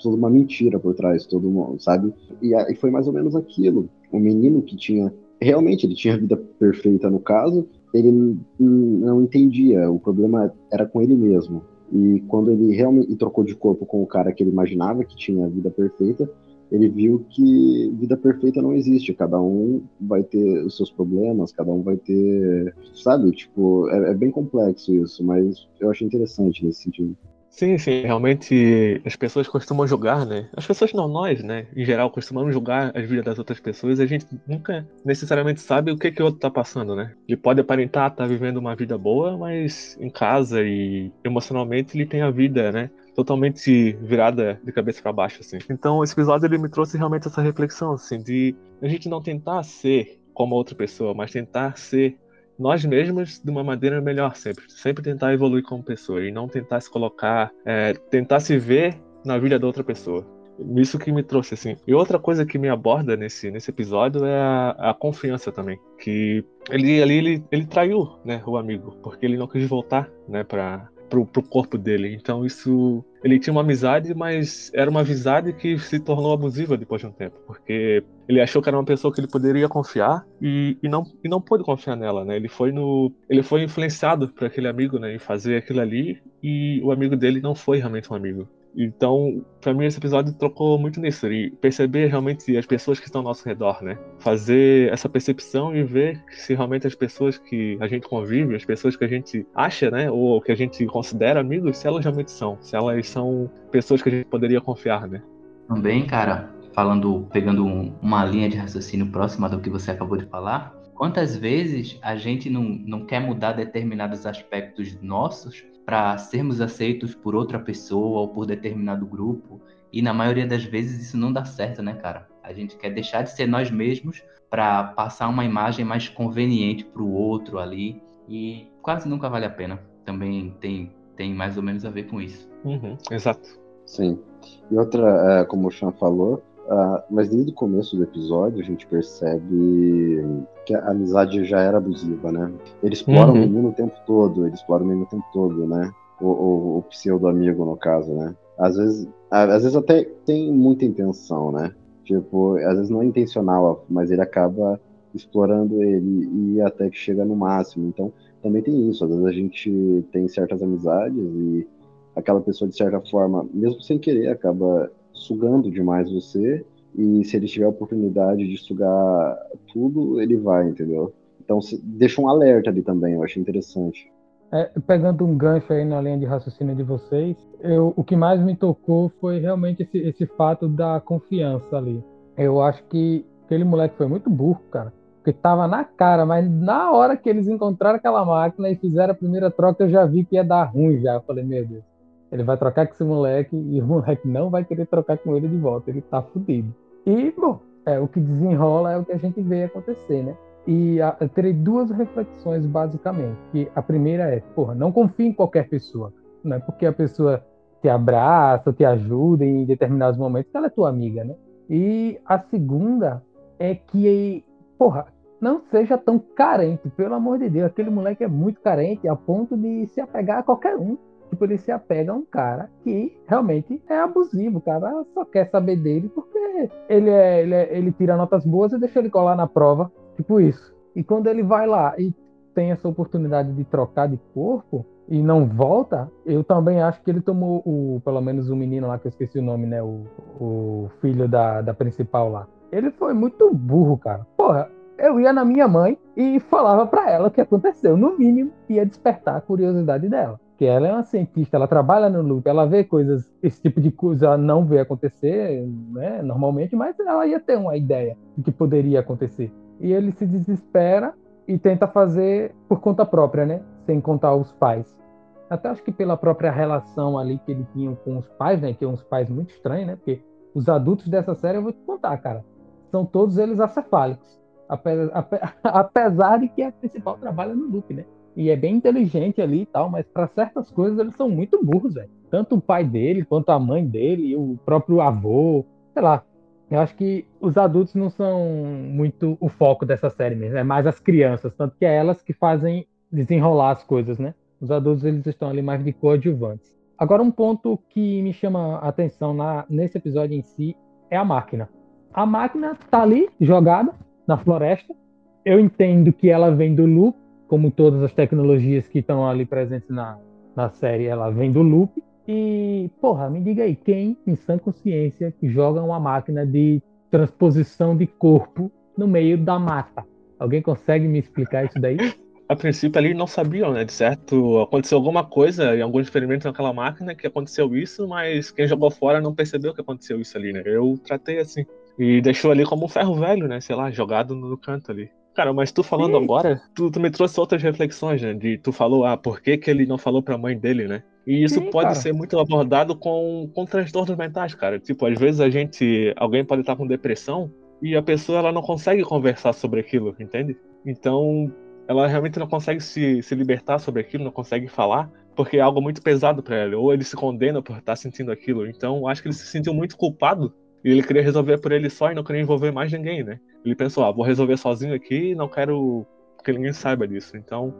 toda uma mentira por trás, todo mundo, sabe? E, e foi mais ou menos aquilo. O menino que tinha realmente ele tinha a vida perfeita no caso, ele não entendia. O problema era com ele mesmo. E quando ele realmente trocou de corpo com o cara que ele imaginava que tinha a vida perfeita, ele viu que vida perfeita não existe. Cada um vai ter os seus problemas, cada um vai ter. Sabe? Tipo, é, é bem complexo isso, mas eu achei interessante nesse sentido. Sim, sim, realmente as pessoas costumam julgar, né? As pessoas não, nós, né? Em geral, costumamos julgar as vidas das outras pessoas e a gente nunca necessariamente sabe o que, que o outro tá passando, né? Ele pode aparentar estar tá vivendo uma vida boa, mas em casa e emocionalmente ele tem a vida, né? Totalmente virada de cabeça para baixo, assim. Então, esse episódio ele me trouxe realmente essa reflexão, assim, de a gente não tentar ser como outra pessoa, mas tentar ser nós mesmos de uma maneira melhor sempre. Sempre tentar evoluir como pessoa e não tentar se colocar, é, tentar se ver na vida da outra pessoa. Isso que me trouxe, assim. E outra coisa que me aborda nesse, nesse episódio é a, a confiança também. Que ele ali ele, ele traiu, né, o amigo, porque ele não quis voltar, né, para pro, pro corpo dele. Então isso. Ele tinha uma amizade, mas era uma amizade que se tornou abusiva depois de um tempo. Porque ele achou que era uma pessoa que ele poderia confiar e, e, não, e não pôde confiar nela, né? Ele foi no. Ele foi influenciado por aquele amigo, né? Em fazer aquilo ali, e o amigo dele não foi realmente um amigo. Então, para mim esse episódio trocou muito nisso, e perceber realmente as pessoas que estão ao nosso redor, né? Fazer essa percepção e ver se realmente as pessoas que a gente convive, as pessoas que a gente acha, né, ou que a gente considera amigos, se elas realmente são, se elas são pessoas que a gente poderia confiar, né? Também, cara, falando, pegando um, uma linha de raciocínio próxima do que você acabou de falar, quantas vezes a gente não, não quer mudar determinados aspectos nossos para sermos aceitos por outra pessoa ou por determinado grupo. E na maioria das vezes isso não dá certo, né, cara? A gente quer deixar de ser nós mesmos para passar uma imagem mais conveniente para o outro ali e quase nunca vale a pena. Também tem, tem mais ou menos a ver com isso. Uhum, exato. Sim. E outra, é, como o Chan falou, Uh, mas desde o começo do episódio a gente percebe que a amizade já era abusiva, né? Ele explora uhum. o menino o tempo todo, ele explora o menino o tempo todo, né? O, o, o pseudo amigo, no caso, né? Às vezes, às vezes até tem muita intenção, né? Tipo, às vezes não é intencional, mas ele acaba explorando ele e até que chega no máximo. Então, também tem isso. Às vezes a gente tem certas amizades e aquela pessoa, de certa forma, mesmo sem querer, acaba sugando demais você, e se ele tiver a oportunidade de sugar tudo, ele vai, entendeu? Então deixa um alerta ali também, eu achei interessante. É, pegando um gancho aí na linha de raciocínio de vocês, eu, o que mais me tocou foi realmente esse, esse fato da confiança ali. Eu acho que aquele moleque foi muito burro, cara. Porque tava na cara, mas na hora que eles encontraram aquela máquina e fizeram a primeira troca, eu já vi que ia dar ruim já. Eu falei, meu Deus. Ele vai trocar com esse moleque e o moleque não vai querer trocar com ele de volta. Ele tá fudido. E, bom, é, o que desenrola é o que a gente vê acontecer, né? E a, eu terei duas reflexões, basicamente. Que a primeira é, porra, não confie em qualquer pessoa. Não é porque a pessoa te abraça, te ajuda em determinados momentos que ela é tua amiga, né? E a segunda é que, porra, não seja tão carente, pelo amor de Deus. Aquele moleque é muito carente a ponto de se apegar a qualquer um tipo, ele se apega a um cara que realmente é abusivo. O cara só quer saber dele porque ele, é, ele, é, ele tira notas boas e deixa ele colar na prova. Tipo isso. E quando ele vai lá e tem essa oportunidade de trocar de corpo e não volta, eu também acho que ele tomou o, pelo menos o menino lá, que eu esqueci o nome, né? O, o filho da, da principal lá. Ele foi muito burro, cara. Porra, eu ia na minha mãe e falava para ela o que aconteceu. No mínimo, ia despertar a curiosidade dela que ela é uma cientista, ela trabalha no loop, ela vê coisas, esse tipo de coisa não vê acontecer, né, normalmente, mas ela ia ter uma ideia do que poderia acontecer. E ele se desespera e tenta fazer por conta própria, né, sem contar os pais. Até acho que pela própria relação ali que ele tinha com os pais, né, que é uns pais muito estranhos, né, porque os adultos dessa série, eu vou te contar, cara, são todos eles acefálicos. Apesar de que a principal trabalha no loop, né? E é bem inteligente ali e tal, mas para certas coisas eles são muito burros, velho. Tanto o pai dele, quanto a mãe dele, o próprio avô, sei lá. Eu acho que os adultos não são muito o foco dessa série mesmo, é mais as crianças, tanto que é elas que fazem desenrolar as coisas, né? Os adultos eles estão ali mais de coadjuvantes. Agora um ponto que me chama a atenção na, nesse episódio em si é a máquina. A máquina tá ali jogada na floresta. Eu entendo que ela vem do loop, como todas as tecnologias que estão ali presentes na, na série, ela vem do loop. E, porra, me diga aí, quem em sã consciência que joga uma máquina de transposição de corpo no meio da mata? Alguém consegue me explicar isso daí? A princípio ali não sabiam, né? De certo, aconteceu alguma coisa em algum experimento naquela máquina que aconteceu isso, mas quem jogou fora não percebeu que aconteceu isso ali, né? Eu tratei assim. E deixou ali como um ferro velho, né? Sei lá, jogado no canto ali. Cara, mas tu falando Sim. agora, tu, tu, me trouxe outras reflexões, né? De tu falou, ah, por que, que ele não falou pra mãe dele, né? E isso Sim, pode cara. ser muito abordado com, com transtornos mentais, cara. Tipo, às vezes a gente. Alguém pode estar com depressão e a pessoa ela não consegue conversar sobre aquilo, entende? Então, ela realmente não consegue se, se libertar sobre aquilo, não consegue falar, porque é algo muito pesado para ela. Ou ele se condena por estar sentindo aquilo. Então, acho que ele se sentiu muito culpado e ele queria resolver por ele só e não queria envolver mais ninguém, né? Ele pensou, ah, vou resolver sozinho aqui e não quero que ninguém saiba disso. Então,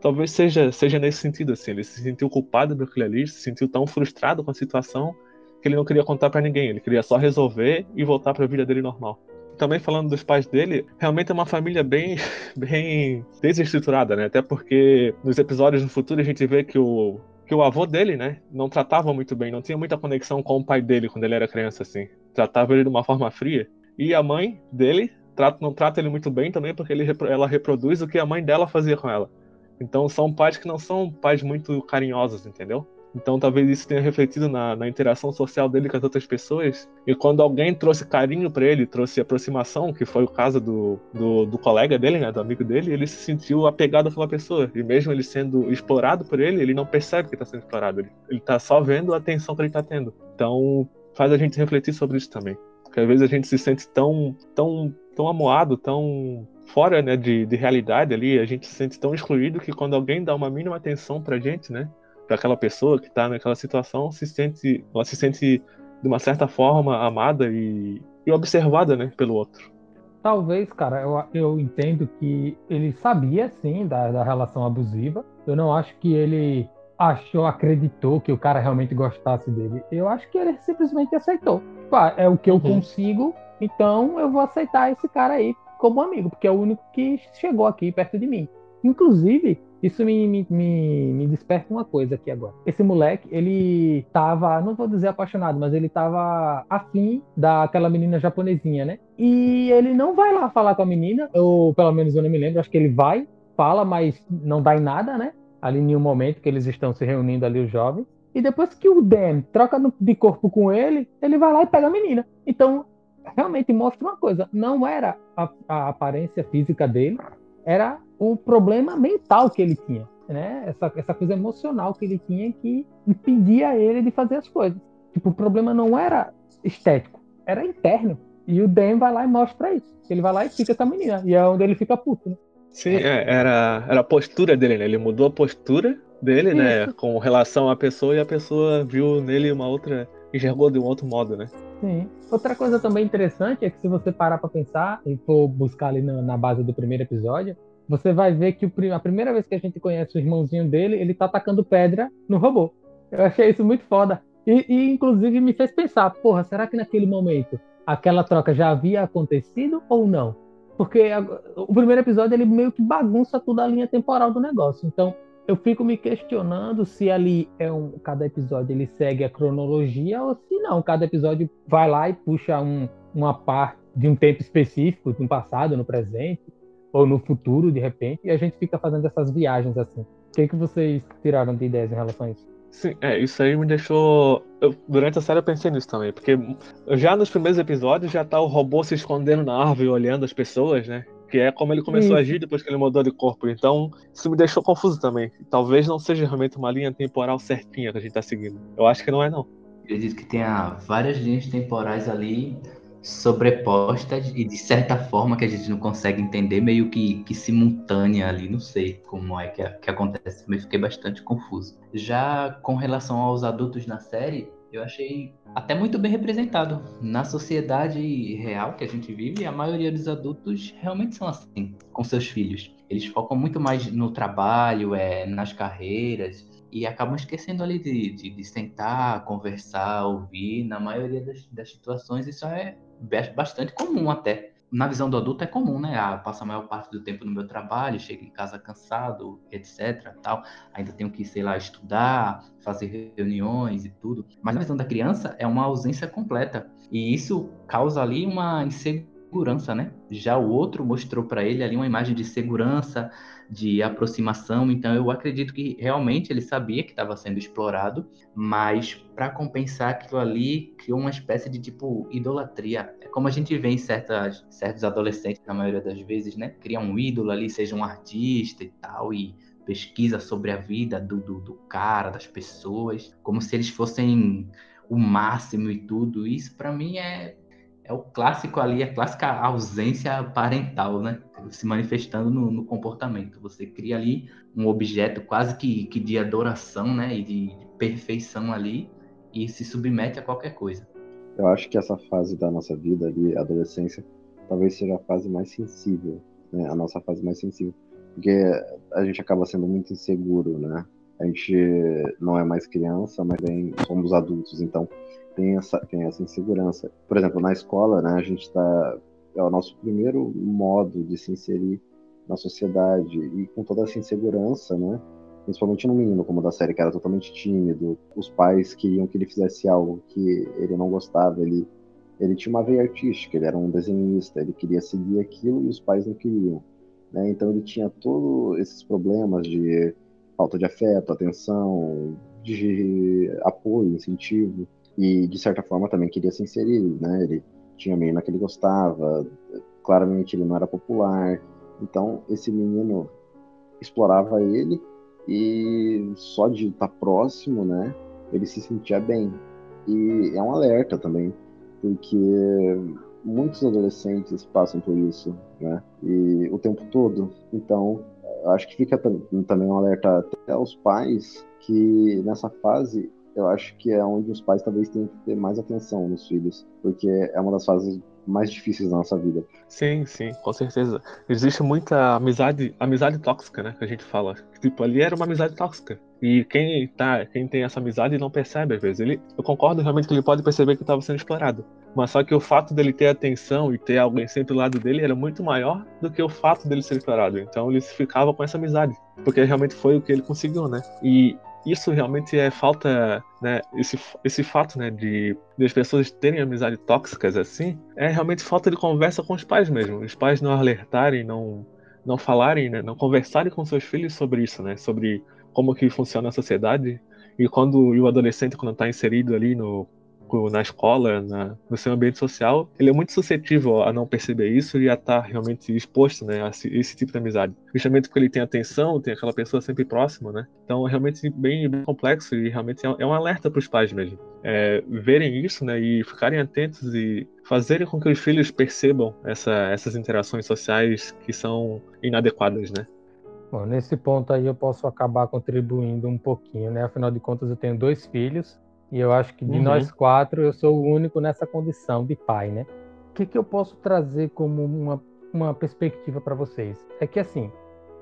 talvez seja, seja nesse sentido, assim. Ele se sentiu culpado por aquilo ali, se sentiu tão frustrado com a situação que ele não queria contar para ninguém. Ele queria só resolver e voltar para a vida dele normal. Também falando dos pais dele, realmente é uma família bem, bem desestruturada, né? Até porque nos episódios no futuro a gente vê que o, que o avô dele, né, não tratava muito bem, não tinha muita conexão com o pai dele quando ele era criança, assim. Tratava ele de uma forma fria. E a mãe dele trata, não trata ele muito bem também, porque ele, ela reproduz o que a mãe dela fazia com ela. Então são pais que não são pais muito carinhosos, entendeu? Então talvez isso tenha refletido na, na, interação social dele com as outras pessoas. E quando alguém trouxe carinho para ele, trouxe aproximação, que foi o caso do, do, do, colega dele, né, do amigo dele, ele se sentiu apegado àquela pessoa. E mesmo ele sendo explorado por ele, ele não percebe que está sendo explorado. Ele, ele tá só vendo a atenção que ele está tendo. Então faz a gente refletir sobre isso também. Porque às vezes a gente se sente tão, tão, tão amuado, tão fora né, de, de realidade ali, a gente se sente tão excluído que quando alguém dá uma mínima atenção pra gente, né? para aquela pessoa que está naquela situação se sente, ela se sente de uma certa forma amada e, e observada, né, pelo outro. Talvez, cara, eu, eu entendo que ele sabia sim da, da relação abusiva. Eu não acho que ele achou, acreditou que o cara realmente gostasse dele. Eu acho que ele simplesmente aceitou. Tipo, ah, é o que eu uhum. consigo, então eu vou aceitar esse cara aí como amigo, porque é o único que chegou aqui perto de mim. Inclusive, isso me, me, me, me, desperta uma coisa aqui agora. Esse moleque, ele tava, não vou dizer apaixonado, mas ele tava afim daquela menina japonesinha, né? E ele não vai lá falar com a menina, ou pelo menos eu não me lembro, acho que ele vai, fala, mas não dá em nada, né? Ali em nenhum momento que eles estão se reunindo ali, os jovens. E depois que o Dan troca de corpo com ele, ele vai lá e pega a menina. Então, realmente mostra uma coisa: não era a, a aparência física dele, era o problema mental que ele tinha, né? Essa, essa coisa emocional que ele tinha que impedia ele de fazer as coisas. Tipo, o problema não era estético, era interno. E o Dan vai lá e mostra isso. Ele vai lá e fica com a menina. E é onde ele fica puto, né? Sim, é, era, era a postura dele, né? Ele mudou a postura dele, né? isso. né? Com relação à pessoa e a pessoa viu nele uma outra. enxergou de um outro modo, né? Sim. Outra coisa também interessante é que se você parar para pensar e for buscar ali na, na, base do primeiro episódio, você vai ver que o, a primeira vez que a gente conhece o irmãozinho dele, ele tá atacando pedra no robô. Eu achei isso muito foda. E, e, inclusive me fez pensar, porra, será que naquele momento aquela troca já havia acontecido ou não? Porque a, o primeiro episódio ele meio que bagunça toda a linha temporal do negócio. Então, eu fico me questionando se ali é um cada episódio ele segue a cronologia ou se não, cada episódio vai lá e puxa um, uma parte de um tempo específico, no passado, no presente ou no futuro, de repente, e a gente fica fazendo essas viagens assim. O que, que vocês tiraram de ideias em relação a isso? Sim, é, isso aí me deixou. Eu, durante a série eu pensei nisso também, porque já nos primeiros episódios já tá o robô se escondendo na árvore olhando as pessoas, né? Que é como ele começou isso. a agir depois que ele mudou de corpo. Então, isso me deixou confuso também. Talvez não seja realmente uma linha temporal certinha que a gente tá seguindo. Eu acho que não é, não. Eu acredito que tenha várias linhas temporais ali sobrepostas e de certa forma que a gente não consegue entender, meio que, que simultânea ali, não sei como é que, que acontece, mas fiquei bastante confuso. Já com relação aos adultos na série, eu achei até muito bem representado. Na sociedade real que a gente vive, a maioria dos adultos realmente são assim, com seus filhos. Eles focam muito mais no trabalho, é, nas carreiras, e acabam esquecendo ali de, de, de sentar, conversar, ouvir. Na maioria das, das situações, isso é bastante comum até na visão do adulto é comum, né? Ah, eu passo a maior parte do tempo no meu trabalho, chego em casa cansado, etc, tal. Ainda tenho que, sei lá, estudar, fazer reuniões e tudo. Mas na visão da criança é uma ausência completa. E isso causa ali uma insegurança, né? Já o outro mostrou para ele ali uma imagem de segurança, de aproximação. Então eu acredito que realmente ele sabia que estava sendo explorado, mas para compensar aquilo ali criou uma espécie de tipo idolatria. É como a gente vê em certas, certos adolescentes na maioria das vezes, né? Cria um ídolo ali, seja um artista e tal e pesquisa sobre a vida do, do, do cara, das pessoas, como se eles fossem o máximo e tudo. Isso para mim é é o clássico ali, a clássica ausência parental, né? Se manifestando no, no comportamento. Você cria ali um objeto quase que, que de adoração, né? E de, de perfeição ali e se submete a qualquer coisa. Eu acho que essa fase da nossa vida ali, adolescência, talvez seja a fase mais sensível, né? A nossa fase mais sensível. Porque a gente acaba sendo muito inseguro, né? A gente não é mais criança, mas bem, somos adultos, então tem essa, tem essa insegurança. Por exemplo, na escola, né, a gente está. É o nosso primeiro modo de se inserir na sociedade e com toda essa insegurança, né? Principalmente no menino, como da série, que era totalmente tímido. Os pais queriam que ele fizesse algo que ele não gostava. Ele, ele tinha uma veia artística, ele era um desenhista, ele queria seguir aquilo e os pais não queriam. Né? Então ele tinha todos esses problemas de falta de afeto, atenção, de apoio, incentivo e de certa forma também queria se inserir, né? Ele tinha menina que ele gostava, claramente ele não era popular, então esse menino explorava ele e só de estar próximo, né? Ele se sentia bem e é um alerta também, porque muitos adolescentes passam por isso, né? E o tempo todo, então acho que fica também um alerta até aos pais que nessa fase eu acho que é onde os pais talvez tenham que ter mais atenção nos filhos, porque é uma das fases mais difíceis da nossa vida. Sim, sim, com certeza. Existe muita amizade, amizade tóxica, né, que a gente fala. Tipo, ali era uma amizade tóxica. E quem tá, quem tem essa amizade não percebe às vezes. Ele, eu concordo realmente que ele pode perceber que estava sendo explorado. Mas só que o fato dele ter atenção e ter alguém sempre do lado dele era muito maior do que o fato dele ser explorado. Então ele ficava com essa amizade, porque realmente foi o que ele conseguiu, né? E isso realmente é falta, né? Esse, esse fato, né, de, de as pessoas terem amizades tóxicas assim, é realmente falta de conversa com os pais mesmo. Os pais não alertarem, não, não falarem, né, não conversarem com seus filhos sobre isso, né? Sobre como que funciona a sociedade. E quando e o adolescente, quando está inserido ali no na escola, na, no seu ambiente social, ele é muito suscetível a não perceber isso e a estar tá realmente exposto né, a esse, esse, tipo de amizade. Justamente porque ele tem atenção, tem aquela pessoa sempre próxima, né? Então é realmente bem, bem complexo e realmente é, é um alerta para os pais mesmo. É, verem isso né, e ficarem atentos e fazerem com que os filhos percebam essa, essas interações sociais que são inadequadas, né? Bom, nesse ponto aí eu posso acabar contribuindo um pouquinho, né? Afinal de contas, eu tenho dois filhos e eu acho que de uhum. nós quatro, eu sou o único nessa condição de pai, né? O que, que eu posso trazer como uma, uma perspectiva para vocês? É que, assim,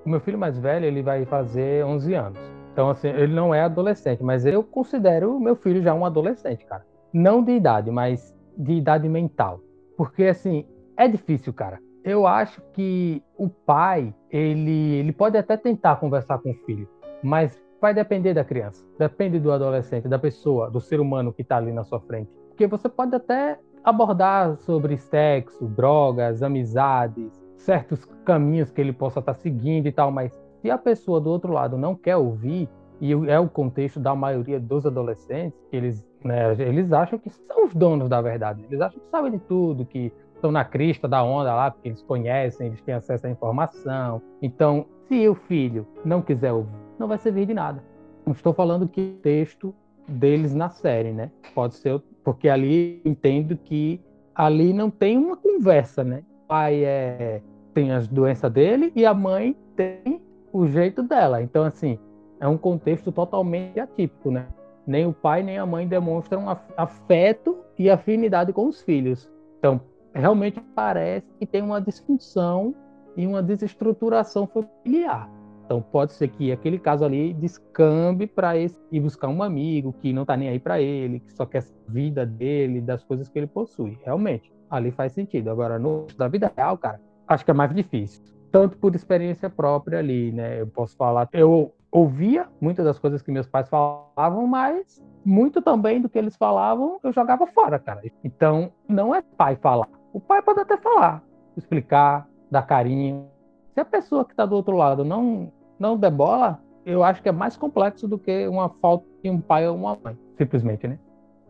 o meu filho mais velho, ele vai fazer 11 anos. Então, assim, ele não é adolescente, mas eu considero o meu filho já um adolescente, cara. Não de idade, mas de idade mental. Porque, assim, é difícil, cara. Eu acho que o pai, ele, ele pode até tentar conversar com o filho, mas vai depender da criança, depende do adolescente, da pessoa, do ser humano que está ali na sua frente. Porque você pode até abordar sobre sexo, drogas, amizades, certos caminhos que ele possa estar tá seguindo e tal, mas se a pessoa do outro lado não quer ouvir, e é o contexto da maioria dos adolescentes, eles, né, eles acham que são os donos da verdade, eles acham que sabem de tudo, que estão na crista da onda lá, porque eles conhecem, eles têm acesso à informação. Então, se o filho não quiser ouvir, não vai servir de nada. Não estou falando que texto deles na série, né? Pode ser, porque ali entendo que ali não tem uma conversa, né? O pai é, tem as doenças dele e a mãe tem o jeito dela. Então, assim, é um contexto totalmente atípico, né? nem o pai nem a mãe demonstram afeto e afinidade com os filhos. Então, realmente parece que tem uma disfunção e uma desestruturação familiar. Então pode ser que aquele caso ali descambe para ir buscar um amigo que não está nem aí para ele, que só quer a vida dele, das coisas que ele possui. Realmente, ali faz sentido. Agora, no da vida real, cara, acho que é mais difícil. Tanto por experiência própria ali, né? Eu posso falar, eu ouvia muitas das coisas que meus pais falavam, mas muito também do que eles falavam eu jogava fora, cara. Então, não é pai falar. O pai pode até falar, explicar, dar carinho, se a pessoa que está do outro lado não, não der bola, eu acho que é mais complexo do que uma falta de um pai ou uma mãe, simplesmente, né?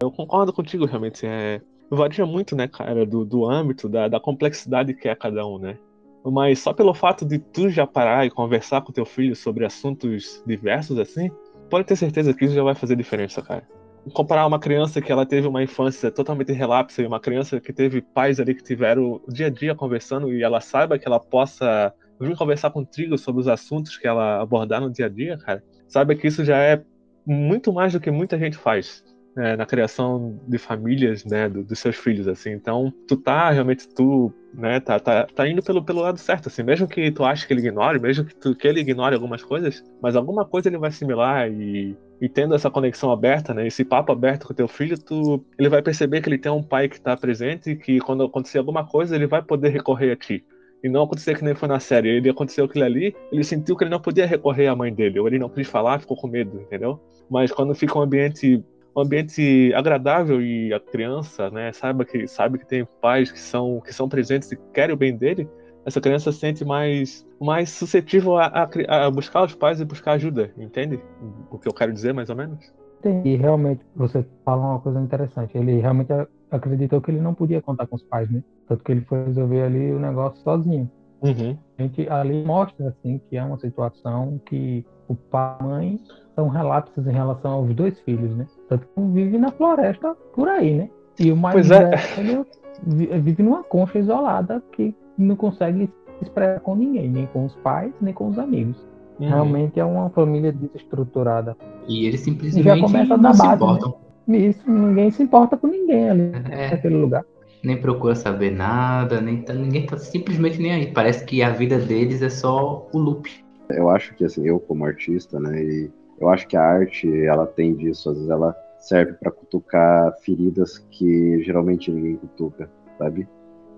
Eu concordo contigo, realmente. É, varia muito, né, cara, do, do âmbito, da, da complexidade que é cada um, né? Mas só pelo fato de tu já parar e conversar com teu filho sobre assuntos diversos assim, pode ter certeza que isso já vai fazer diferença, cara. Comparar uma criança que ela teve uma infância totalmente relapsa e uma criança que teve pais ali que tiveram o dia a dia conversando e ela saiba que ela possa vir conversar contigo sobre os assuntos que ela abordar no dia a dia, cara, saiba que isso já é muito mais do que muita gente faz. Né, na criação de famílias, né, do, dos seus filhos, assim. Então, tu tá realmente tu, né, tá, tá, tá indo pelo, pelo lado certo, assim. Mesmo que tu ache que ele ignore, mesmo que, tu, que ele ignore algumas coisas, mas alguma coisa ele vai assimilar e, e tendo essa conexão aberta, né, esse papo aberto com teu filho, tu, ele vai perceber que ele tem um pai que tá presente e que quando acontecer alguma coisa ele vai poder recorrer a ti. E não acontecer que nem foi na série. Ele aconteceu aquilo ali, ele sentiu que ele não podia recorrer à mãe dele, ou ele não quis falar, ficou com medo, entendeu? Mas quando fica um ambiente um ambiente agradável e a criança, né, saiba que sabe que tem pais que são que são presentes e querem o bem dele, essa criança se sente mais mais suscetível a, a, a buscar os pais e buscar ajuda, entende? O que eu quero dizer, mais ou menos? E realmente você fala uma coisa interessante. Ele realmente acreditou que ele não podia contar com os pais, né? Tanto que ele foi resolver ali o negócio sozinho. Uhum. A gente ali mostra assim que é uma situação que o pai e a mãe são relapsos em relação aos dois filhos, né? Tanto que vive na floresta por aí, né? E o mais é. velho vive numa concha isolada que não consegue se expressar com ninguém, nem com os pais, nem com os amigos. Uhum. Realmente é uma família desestruturada. E eles simplesmente e já começa não se base, né? importam. Né? Isso, ninguém se importa com ninguém ali é. naquele lugar. Nem procura saber nada, nem tá, ninguém tá simplesmente nem aí. Parece que a vida deles é só o loop. Eu acho que assim, eu como artista, né, e eu acho que a arte, ela tem disso, às vezes ela serve para cutucar feridas que geralmente ninguém cutuca, sabe?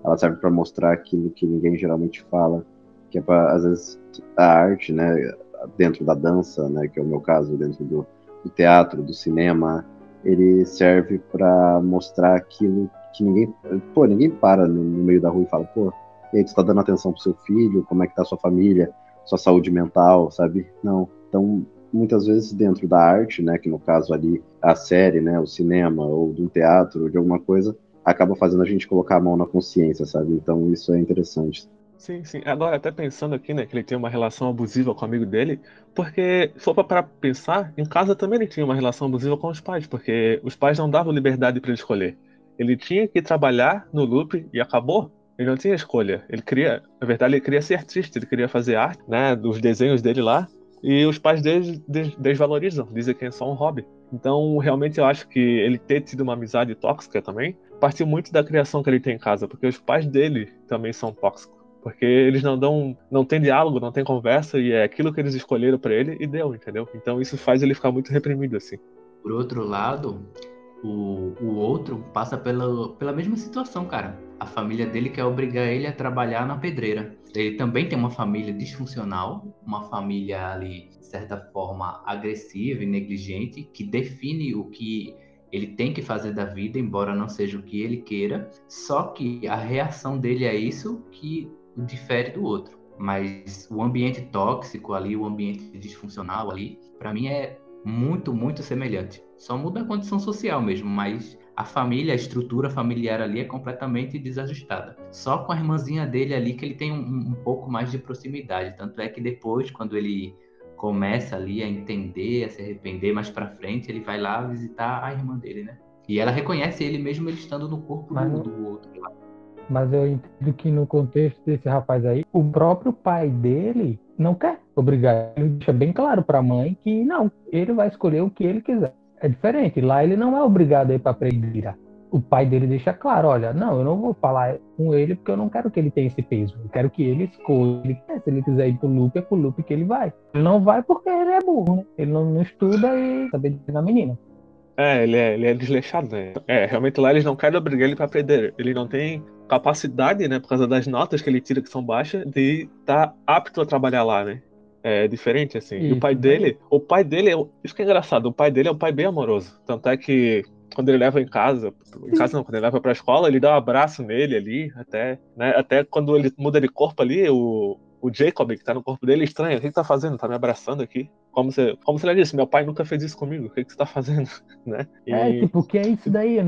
Ela serve para mostrar aquilo que ninguém geralmente fala, que é para às vezes a arte, né, dentro da dança, né, que é o meu caso, dentro do, do teatro, do cinema, ele serve para mostrar aquilo que ninguém, pô, ninguém para no, no, meio da rua e fala, pô, e aí tu tá dando atenção pro seu filho, como é que tá sua família, sua saúde mental, sabe? Não. Então, muitas vezes dentro da arte, né, que no caso ali a série, né, o cinema ou do teatro ou de alguma coisa, acaba fazendo a gente colocar a mão na consciência, sabe? Então isso é interessante. Sim, sim. Agora, até pensando aqui, né, que ele tem uma relação abusiva com o amigo dele, porque, se for para pensar, em casa também ele tinha uma relação abusiva com os pais, porque os pais não davam liberdade para ele escolher. Ele tinha que trabalhar no loop e acabou. Ele não tinha escolha. Ele queria, na verdade, ele queria ser artista, ele queria fazer arte, né, dos desenhos dele lá, e os pais dele des desvalorizam, dizem que é só um hobby. Então, realmente, eu acho que ele ter tido uma amizade tóxica também partiu muito da criação que ele tem em casa, porque os pais dele também são tóxicos. Porque eles não dão, não tem diálogo, não tem conversa e é aquilo que eles escolheram para ele e deu, entendeu? Então isso faz ele ficar muito reprimido assim. Por outro lado, o, o outro passa pela, pela mesma situação, cara. A família dele quer obrigar ele a trabalhar na pedreira. Ele também tem uma família disfuncional, uma família ali, de certa forma, agressiva e negligente, que define o que ele tem que fazer da vida, embora não seja o que ele queira. Só que a reação dele a isso que difere do outro. Mas o ambiente tóxico ali, o ambiente disfuncional ali, para mim é muito, muito semelhante. Só muda a condição social mesmo, mas a família, a estrutura familiar ali é completamente desajustada. Só com a irmãzinha dele ali que ele tem um, um pouco mais de proximidade. Tanto é que depois, quando ele começa ali a entender, a se arrepender mais para frente, ele vai lá visitar a irmã dele, né? E ela reconhece ele mesmo ele estando no corpo do, do outro lá. Mas eu entendo que no contexto desse rapaz aí, o próprio pai dele não quer obrigar. Ele deixa bem claro para a mãe que não, ele vai escolher o que ele quiser. é diferente. Lá ele não é obrigado a ir pra Pedreira. O pai dele deixa claro, olha, não, eu não vou falar com ele porque eu não quero que ele tenha esse peso. Eu quero que ele escolha. Ele. Se ele quiser ir pro loop, é pro loop que ele vai. Ele não vai porque ele é burro? Ele não, não estuda e sabe dizer na menina. É, ele é, ele é desleixado, né? É, realmente lá eles não querem obrigar ele pra aprender. Ele não tem capacidade, né, por causa das notas que ele tira que são baixas, de estar tá apto a trabalhar lá, né? É diferente, assim. e o pai dele, o pai dele, é, isso que é engraçado, o pai dele é um pai bem amoroso. Tanto é que quando ele leva em casa, em casa não, quando ele leva pra escola, ele dá um abraço nele ali, até, né, até quando ele muda de corpo ali, o, o Jacob, que tá no corpo dele, estranha. O que, que tá fazendo? Tá me abraçando aqui? Como você, como você disse, meu pai nunca fez isso comigo. O que, que você tá fazendo? né? E... É, tipo, que é isso daí?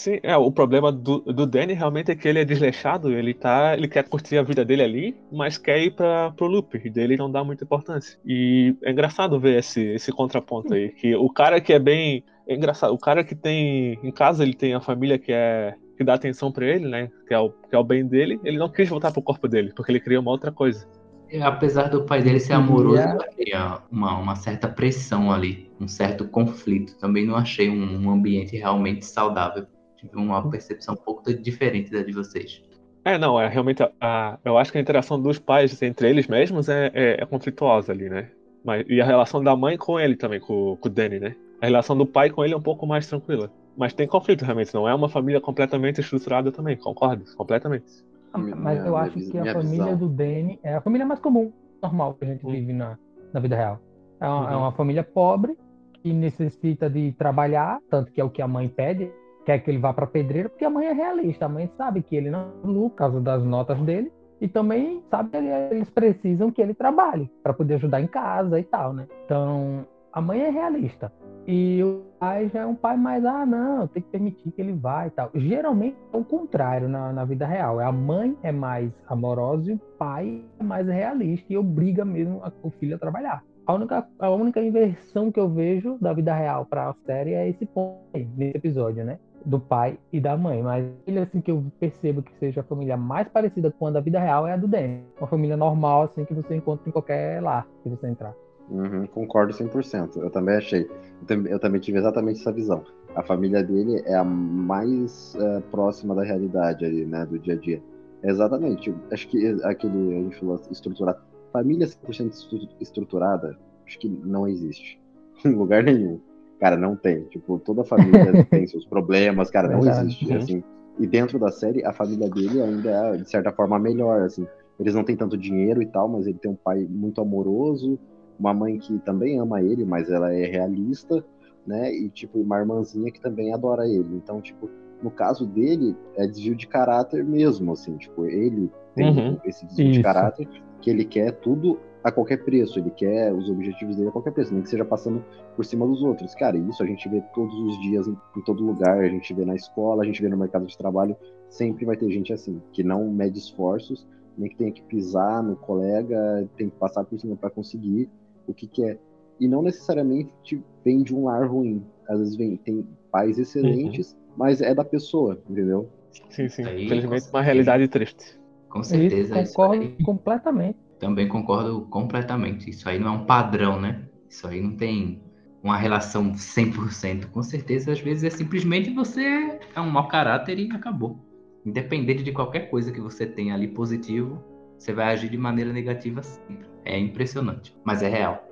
Sim, é, o problema do, do Danny realmente é que ele é desleixado, ele tá. Ele quer curtir a vida dele ali, mas quer ir pra, pro loop, e dele não dá muita importância. E é engraçado ver esse, esse contraponto aí, que o cara que é bem. É engraçado, o cara que tem. Em casa ele tem a família que é que dá atenção para ele, né? Que é, o, que é o bem dele, ele não quis voltar pro corpo dele, porque ele queria uma outra coisa. É, apesar do pai dele ser amoroso, yeah. havia uma, uma certa pressão ali, um certo conflito. Também não achei um, um ambiente realmente saudável. Tive uma percepção um pouco diferente da de vocês. É, não, é realmente. A, a, eu acho que a interação dos pais entre eles mesmos é, é, é conflituosa ali, né? Mas, e a relação da mãe com ele também, com, com o Danny, né? A relação do pai com ele é um pouco mais tranquila. Mas tem conflito realmente, não é uma família completamente estruturada também, concordo, completamente. Ah, mas eu acho que a família visão. do Danny é a família mais comum, normal que a gente hum. vive na, na vida real. É uma, é uhum. é uma família pobre que necessita de trabalhar, tanto que é o que a mãe pede, quer que ele vá para pedreira, porque a mãe é realista, a mãe sabe que ele não lucra por causa das notas dele, e também sabe que eles precisam que ele trabalhe para poder ajudar em casa e tal, né? Então, a mãe é realista. E o pai já é um pai mais, ah, não, tem que permitir que ele vá e tal. Geralmente é o contrário na, na vida real. A mãe é mais amorosa e o pai é mais realista e obriga mesmo a, o filho a trabalhar. A única, a única inversão que eu vejo da vida real para a série é esse ponto aí, nesse episódio, né? Do pai e da mãe, mas ele assim que eu percebo que seja a família mais parecida com a da vida real é a do Danny. Uma família normal assim que você encontra em qualquer lar que você entrar. Uhum, concordo 100%. Eu também achei. Eu também, eu também, tive exatamente essa visão. A família dele é a mais é, próxima da realidade ali, né, do dia a dia. Exatamente. Acho que aquele, a gente falou, estruturado. Família 100% estruturada, acho que não existe. Em lugar nenhum. Cara, não tem. Tipo, toda família tem seus problemas, cara, não existe. Uhum. Assim. E dentro da série, a família dele ainda é, de certa forma, melhor, assim. Eles não têm tanto dinheiro e tal, mas ele tem um pai muito amoroso, uma mãe que também ama ele, mas ela é realista, né? E, tipo, uma irmãzinha que também adora ele. Então, tipo, no caso dele, é desvio de caráter mesmo, assim. Tipo, ele tem uhum. esse desvio Isso. de caráter que ele quer tudo a qualquer preço, ele quer os objetivos dele a qualquer preço, nem que seja passando por cima dos outros. Cara, isso a gente vê todos os dias em, em, todo lugar, a gente vê na escola, a gente vê no mercado de trabalho, sempre vai ter gente assim, que não mede esforços, nem que tenha que pisar no colega, tem que passar por cima para conseguir o que quer. E não necessariamente vem de um lar ruim. Às vezes vem, tem pais excelentes, uhum. mas é da pessoa, entendeu? Sim, sim. Infelizmente, uma realidade triste. Com certeza. Isso, concordo completamente. Também concordo completamente. Isso aí não é um padrão, né? Isso aí não tem uma relação 100%. Com certeza, às vezes é simplesmente você é um mau caráter e acabou. Independente de qualquer coisa que você tenha ali positivo, você vai agir de maneira negativa sempre. É impressionante, mas é real.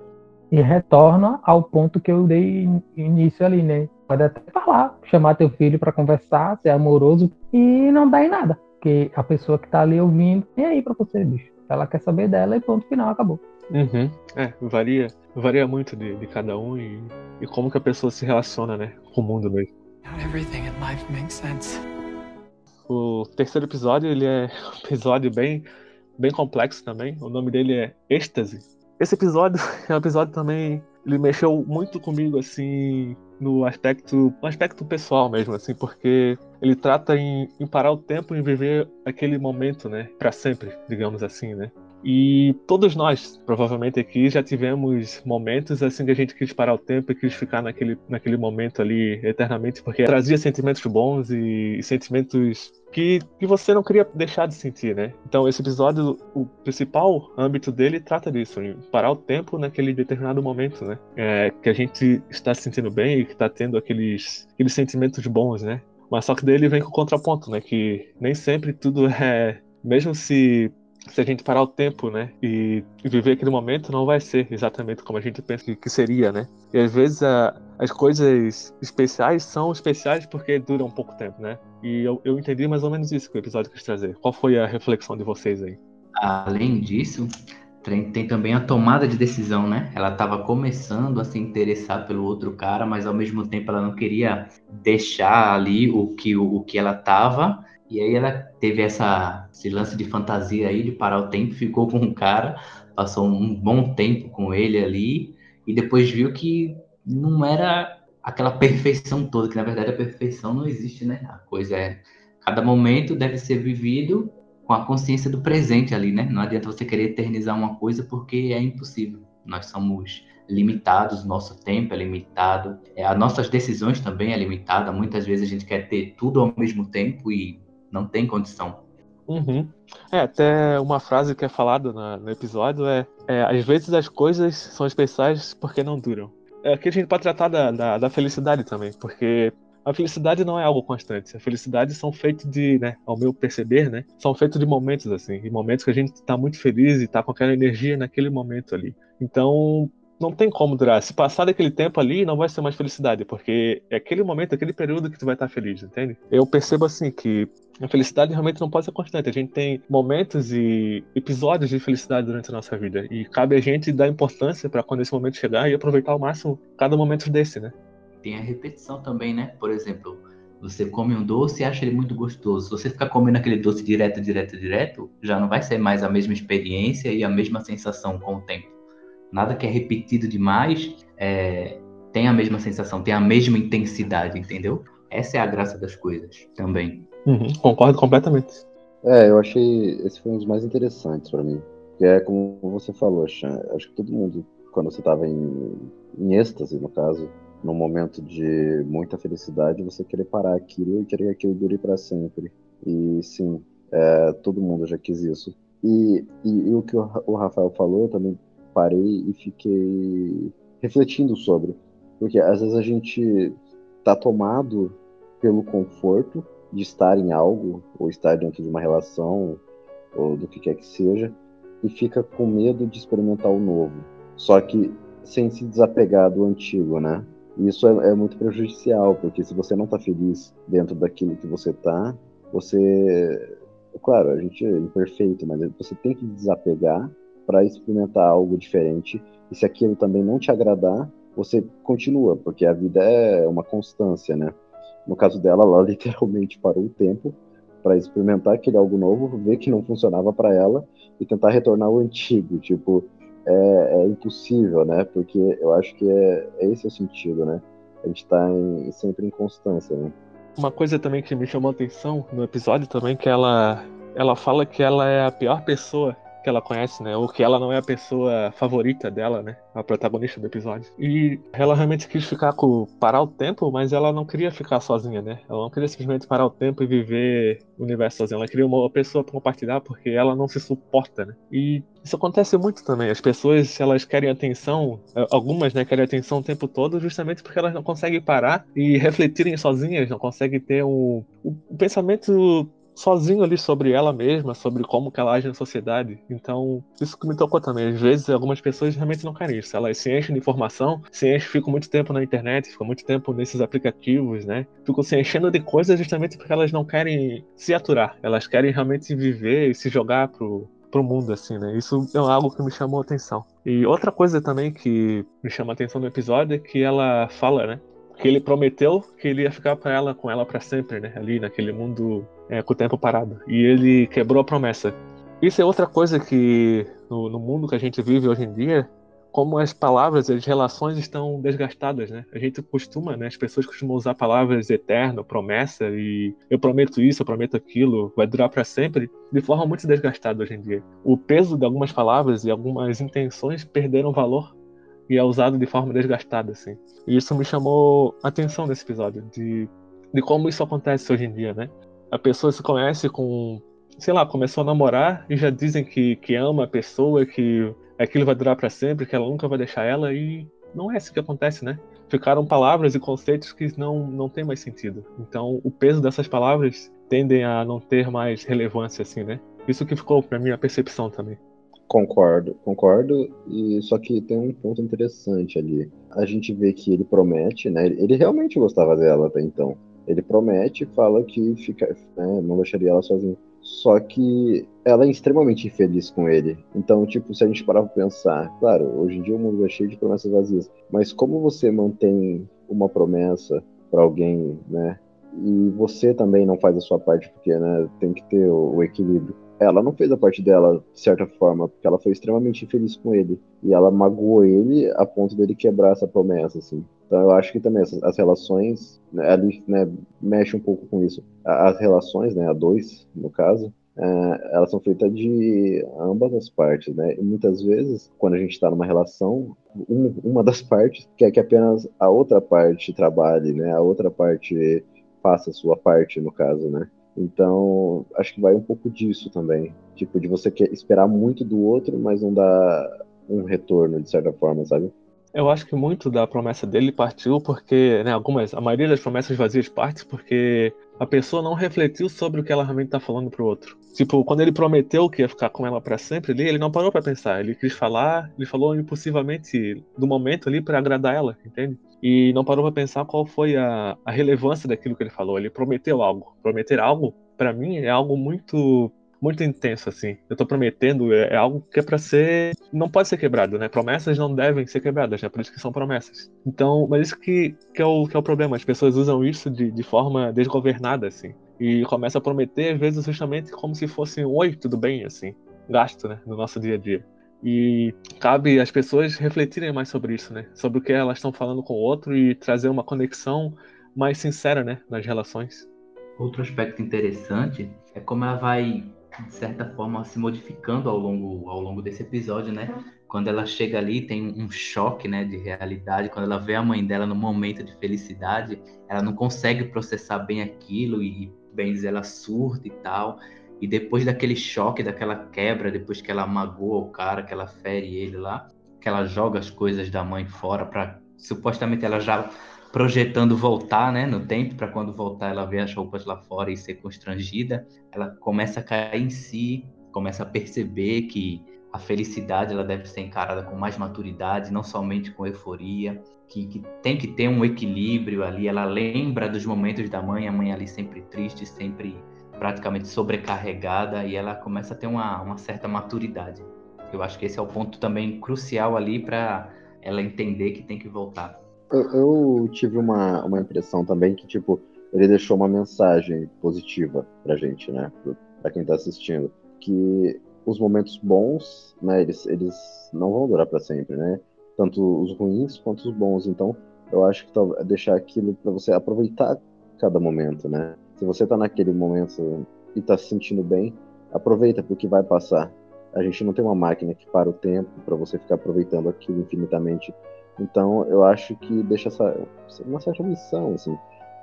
E retorna ao ponto que eu dei início ali, né? Pode até falar, chamar teu filho para conversar, ser amoroso e não dá em nada. Porque a pessoa que tá ali ouvindo, e aí pra você, bicho? Ela quer saber dela e ponto final, acabou. Uhum. É, varia, varia muito de, de cada um e, e, como que a pessoa se relaciona, né, com o mundo mesmo. Not everything in life makes sense. O terceiro episódio, ele é um episódio bem, bem complexo também. O nome dele é Êxtase. Esse episódio é um episódio também, ele mexeu muito comigo, assim, no aspecto, no aspecto pessoal mesmo, assim, porque ele trata em, em parar o tempo e viver aquele momento, né, para sempre, digamos assim, né. E todos nós, provavelmente aqui, já tivemos momentos assim que a gente quis parar o tempo e quis ficar naquele, naquele momento ali eternamente, porque trazia sentimentos bons e, e sentimentos que, que você não queria deixar de sentir, né? Então esse episódio, o principal âmbito dele trata disso, parar o tempo naquele determinado momento, né? É, que a gente está se sentindo bem e que está tendo aqueles, aqueles sentimentos bons, né? Mas só que daí ele vem com o contraponto, né? Que nem sempre tudo é. Mesmo se se a gente parar o tempo, né, e, viver aquele momento, não vai ser exatamente como a gente pensa que seria, né? E às vezes a, as coisas especiais são especiais porque duram pouco tempo, né? E eu, eu entendi mais ou menos isso que o episódio quis trazer. Qual foi a reflexão de vocês aí? Além disso, tem, tem também a tomada de decisão, né? Ela estava começando a se interessar pelo outro cara, mas ao mesmo tempo ela não queria deixar ali o que, o, o que ela estava e aí ela teve essa, esse lance de fantasia aí, de parar o tempo, ficou com o cara, passou um bom tempo com ele ali, e depois viu que não era aquela perfeição toda, que na verdade a perfeição não existe, né? A coisa é. Cada momento deve ser vivido com a consciência do presente ali, né? Não adianta você querer eternizar uma coisa porque é impossível. Nós somos limitados, nosso tempo é limitado, é, as nossas decisões também é limitada. Muitas vezes a gente quer ter tudo ao mesmo tempo e não tem condição. Uhum. É, até uma frase que é falada no episódio é, é às vezes as coisas são especiais porque não duram. É, aqui a gente pode tratar da, da, da, felicidade também, porque a felicidade não é algo constante. A felicidade são feitos de, né, ao meu perceber, né, são feitos de momentos assim, e momentos que a gente está muito feliz e está com aquela energia naquele momento ali. Então, não tem como durar. Se passar daquele tempo ali, não vai ser mais felicidade, porque é aquele momento, aquele período que tu vai estar feliz, entende? Eu percebo assim que a felicidade realmente não pode ser constante. A gente tem momentos e episódios de felicidade durante a nossa vida e cabe a gente dar importância para quando esse momento chegar e aproveitar ao máximo cada momento desse, né? Tem a repetição também, né? Por exemplo, você come um doce e acha ele muito gostoso. Se você ficar comendo aquele doce direto, direto, direto, já não vai ser mais a mesma experiência e a mesma sensação com o tempo. Nada que é repetido demais é, tem a mesma sensação, tem a mesma intensidade, entendeu? Essa é a graça das coisas também. Uhum, concordo completamente. É, eu achei esse foi um dos mais interessantes para mim. Que é como você falou, Chan, acho que todo mundo, quando você tava em, em êxtase, no caso, num momento de muita felicidade, você querer parar aquilo e querer que aquilo dure para sempre. E sim, é, todo mundo já quis isso. E, e, e, o que o Rafael falou também parei e fiquei refletindo sobre. Porque às vezes a gente tá tomado pelo conforto de estar em algo, ou estar dentro de uma relação, ou do que quer que seja, e fica com medo de experimentar o novo. Só que sem se desapegar do antigo, né? Isso é, é muito prejudicial, porque se você não tá feliz dentro daquilo que você tá, você. Claro, a gente é imperfeito, mas você tem que desapegar para experimentar algo diferente. E se aquilo também não te agradar, você continua, porque a vida é uma constância, né? No caso dela, ela literalmente parou o tempo para experimentar aquele algo novo, ver que não funcionava para ela e tentar retornar ao antigo. Tipo, é, é, impossível, né? Porque eu acho que é, é esse o sentido, né? A gente está em, sempre em constância, né? Uma coisa também que me chamou a atenção no episódio também que ela ela fala que ela é a pior pessoa que ela conhece, né? Ou que ela não é a pessoa favorita dela, né? A protagonista do episódio. E ela realmente quis ficar com parar o tempo, mas ela não queria ficar sozinha, né? Ela não queria simplesmente parar o tempo e viver o universo sozinha. Ela queria uma pessoa para compartilhar porque ela não se suporta, né? E isso acontece muito também. As pessoas, elas querem atenção, eh, algumas, né, querem atenção o tempo todo justamente porque elas não conseguem parar e refletirem sozinhas, não conseguem ter um, um pensamento sozinho ali sobre ela mesma, sobre como ela age na sociedade. Então, isso que me tocou também. Às vezes, algumas pessoas realmente não querem isso. Elas se enchem de informação, se enchem, ficam muito tempo na internet, ficam muito tempo nesses aplicativos, né? Ficam se enchendo de coisas justamente porque elas não querem se aturar. Elas querem realmente viver e se jogar pro, pro mundo, assim, né? Isso é algo que me chamou a atenção. E outra coisa também que me chama a atenção no episódio é que ela fala, né? Que ele prometeu que ele ia ficar para ela, com ela para sempre, né? Ali naquele mundo é, com o tempo parado. E ele quebrou a promessa. Isso é outra coisa que, no, no, mundo que a gente vive hoje em dia, como as palavras, as relações estão desgastadas, né? A gente costuma, né? As pessoas costumam usar palavras eterno, promessa e eu prometo isso, eu prometo aquilo, vai durar para sempre, de forma muito desgastada hoje em dia. O peso de algumas palavras e algumas intenções perderam valor e é usado de forma desgastada, assim. E isso me chamou a atenção nesse episódio, de, de como isso acontece hoje em dia, né? A pessoa se conhece com, sei lá, começou a namorar e já dizem que, que ama a pessoa, que aquilo vai durar para sempre, que ela nunca vai deixar ela e não é isso que acontece, né? Ficaram palavras e conceitos que não, não tem mais sentido. Então, o peso dessas palavras tendem a não ter mais relevância, assim, né? Isso que ficou para minha percepção também. Concordo, concordo. E só que tem um ponto interessante ali. A gente vê que ele promete, né? Ele realmente gostava dela até então. Ele promete, fala que fica, né, não deixaria ela sozinha. Só que ela é extremamente infeliz com ele. Então, tipo, se a gente parar pra pensar, claro, hoje em dia o mundo é cheio de promessas vazias, mas como você mantém uma promessa para alguém, né? E você também não faz a sua parte, porque né, tem que ter o, o equilíbrio ela não fez a parte dela de certa forma, porque ela foi extremamente infeliz com ele. E ela magoou ele a ponto dele quebrar essa promessa, assim. Então eu acho que também as, as relações, né, ali, né, mexe um pouco com isso. As relações, né, a dois, no caso, é, elas são feitas de ambas as partes, né? E muitas vezes, quando a gente está numa relação, um, uma das partes quer que apenas a outra parte trabalhe, né? A outra parte faça a sua parte, no caso, né? Então, acho que vai um pouco disso também. Tipo, de você esperar muito do outro, mas não dar um retorno, de certa forma, sabe? Eu acho que muito da promessa dele partiu porque, né, algumas, a maioria das promessas vazias parte porque a pessoa não refletiu sobre o que ela realmente tá falando pro outro. Tipo, quando ele prometeu que ia ficar com ela para sempre ali, ele não parou para pensar, ele quis falar, ele falou impulsivamente do momento ali para agradar ela, entende? E não parou para pensar qual foi a, a relevância daquilo que ele falou. Ele prometeu algo. Prometer algo, para mim, é algo muito muito intenso, assim. Eu tô prometendo, é, é algo que é pra ser. Não pode ser quebrado, né? Promessas não devem ser quebradas, né? Por isso que são promessas. Então, mas isso que, que, é, o, que é o problema. As pessoas usam isso de, de forma desgovernada, assim. E começam a prometer, às vezes, justamente como se fosse um oi, tudo bem, assim. Gasto, né? No nosso dia a dia. E cabe às pessoas refletirem mais sobre isso, né? Sobre o que elas estão falando com o outro e trazer uma conexão mais sincera, né? Nas relações. Outro aspecto interessante é como ela vai de certa forma, se modificando ao longo, ao longo desse episódio, né? Quando ela chega ali, tem um choque, né, de realidade. Quando ela vê a mãe dela no momento de felicidade, ela não consegue processar bem aquilo e, bem dizer, ela surta e tal. E depois daquele choque, daquela quebra, depois que ela magoa o cara, que ela fere ele lá, que ela joga as coisas da mãe fora para supostamente ela já projetando voltar, né, no tempo, para quando voltar ela ver as roupas lá fora e ser constrangida, ela começa a cair em si, começa a perceber que a felicidade ela deve ser encarada com mais maturidade, não somente com euforia, que, que, tem que ter um equilíbrio ali. Ela lembra dos momentos da mãe, a mãe ali sempre triste, sempre praticamente sobrecarregada, e ela começa a ter uma, uma certa maturidade. Eu acho que esse é o ponto também crucial ali para ela entender que tem que voltar. Eu, eu, tive uma, uma impressão também que, tipo, ele deixou uma mensagem positiva pra gente, né? Pra quem tá assistindo. Que os momentos bons, né, eles, eles não vão durar para sempre, né? Tanto os ruins quanto os bons. Então, eu acho que é deixar aquilo para você aproveitar cada momento, né? Se você tá naquele momento e tá se sentindo bem, aproveita, porque vai passar. A gente não tem uma máquina que para o tempo para você ficar aproveitando aquilo infinitamente então, eu acho que deixa essa uma certa missão, assim,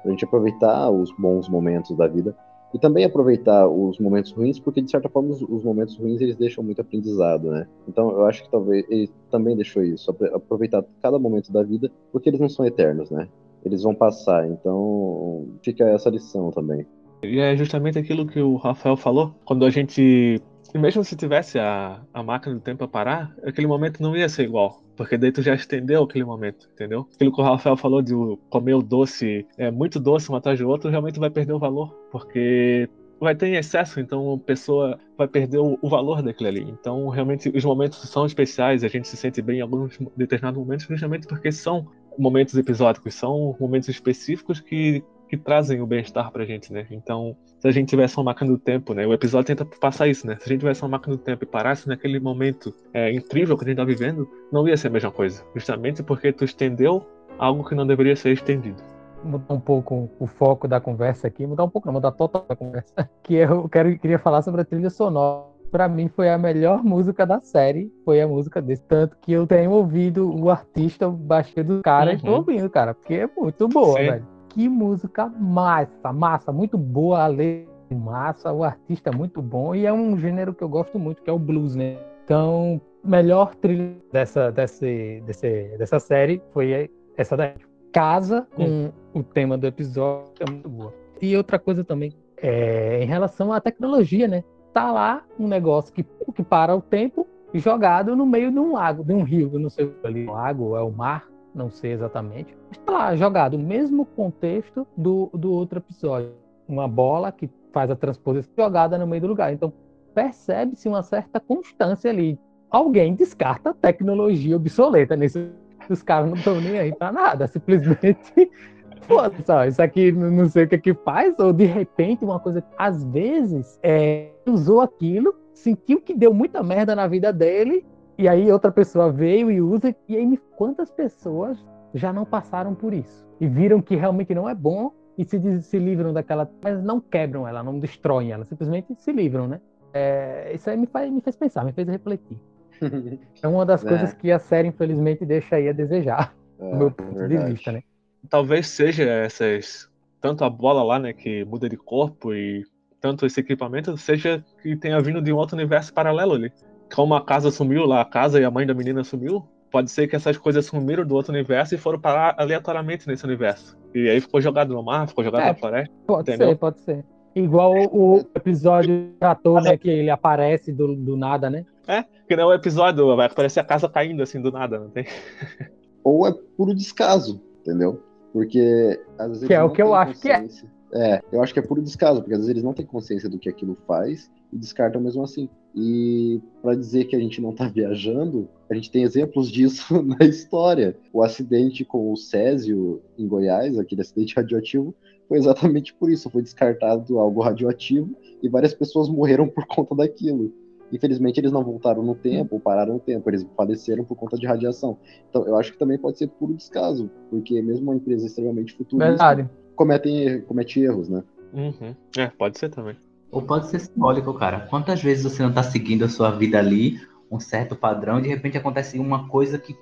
a gente aproveitar os bons momentos da vida e também aproveitar os momentos ruins, porque de certa forma os, os, momentos ruins eles deixam muito aprendizado, né? Então, eu acho que talvez ele também deixou isso, aproveitar cada momento da vida, porque eles não são eternos, né? Eles vão passar, então fica essa lição também. E é justamente aquilo que o Rafael falou, quando a gente e mesmo se tivesse a, a máquina do tempo a parar, aquele momento não ia ser igual. Porque daí tu já estendeu aquele momento, entendeu? Aquilo que o Rafael falou de comer o doce, é muito doce um atrás do outro, realmente vai perder o valor. Porque vai ter em excesso, então a pessoa vai perder o, o, valor daquilo ali. Então, realmente, os momentos são especiais, a gente se sente bem em alguns determinados momentos, justamente porque são momentos episódicos, são momentos específicos que que trazem o bem-estar pra gente, né? Então, se a gente tivesse uma máquina do tempo, né? O episódio tenta passar isso, né? Se a gente tivesse uma máquina do tempo e parasse naquele momento é, incrível que a gente tá vivendo, não ia ser a mesma coisa. Justamente porque tu estendeu algo que não deveria ser estendido. Mudar um pouco o foco da conversa aqui, mudar um pouco, não, mudar total da conversa. Que eu quero, queria falar sobre a trilha sonora para mim foi a melhor música da série, foi a música desse. Tanto que eu tenho ouvido o artista, baixei do cara uhum. e tô ouvindo, cara, porque é muito boa, Sim. velho. Que música massa, massa, muito boa, a letra massa, o artista é muito bom e é um gênero que eu gosto muito, que é o blues, né? Então, melhor trilha dessa, desse, desse, dessa série foi essa daí. Casa com hum. o tema do episódio, é muito boa. E outra coisa também, é, em relação à tecnologia, né? tá lá um negócio que, que para o tempo jogado no meio de um lago, de um rio, eu não sei se é ali, um lago é o mar, não sei exatamente. Está lá jogado, mesmo contexto do, do outro episódio. Uma bola que faz a transposição jogada no meio do lugar. Então, percebe-se uma certa constância ali. Alguém descarta tecnologia obsoleta nesse. Os caras não estão nem aí para nada, simplesmente pô, só, isso aqui não sei o que é que faz, ou de repente uma coisa, às vezes, é, usou aquilo, sentiu que deu muita merda na vida dele, e aí outra pessoa veio e usa, e aí quantas pessoas já não passaram por isso? E viram que realmente não é bom e se, se livram daquela, mas não quebram ela, não destroem ela, simplesmente se livram, né? É, isso aí me, faz, me fez pensar, me fez refletir. É uma das é. coisas que a série, infelizmente, deixa aí a desejar, é, do meu ponto é de vista, né? talvez seja essas tanto a bola lá, né, que muda de corpo e tanto esse equipamento seja que tenha vindo de um outro universo paralelo ali. Como a casa sumiu lá, a casa e a mãe da menina sumiu, pode ser que essas coisas sumiram do outro universo e foram parar aleatoriamente nesse universo. E aí ficou jogado no mar, ficou jogado é, na floresta. Pode entendeu? ser, pode ser. Igual o episódio tratou, né, que ele aparece do, do nada, né? É, que não é o episódio, vai aparecer a casa caindo assim do nada, não tem? Ou é puro descaso, entendeu? Porque às vezes. Que é o que eu acho que é. É, eu acho que é puro descaso, porque às vezes eles não têm consciência do que aquilo faz e descartam mesmo assim. E para dizer que a gente não está viajando, a gente tem exemplos disso na história. O acidente com o Césio em Goiás, aquele acidente radioativo, foi exatamente por isso. Foi descartado algo radioativo e várias pessoas morreram por conta daquilo. Infelizmente, eles não voltaram no tempo, ou pararam no tempo, eles faleceram por conta de radiação. Então, eu acho que também pode ser puro descaso, porque mesmo uma empresa extremamente futurista comete, comete erros, né? Uhum. É, pode ser também. Ou pode ser simbólico, cara. Quantas vezes você não tá seguindo a sua vida ali, um certo padrão, e de repente acontece uma coisa que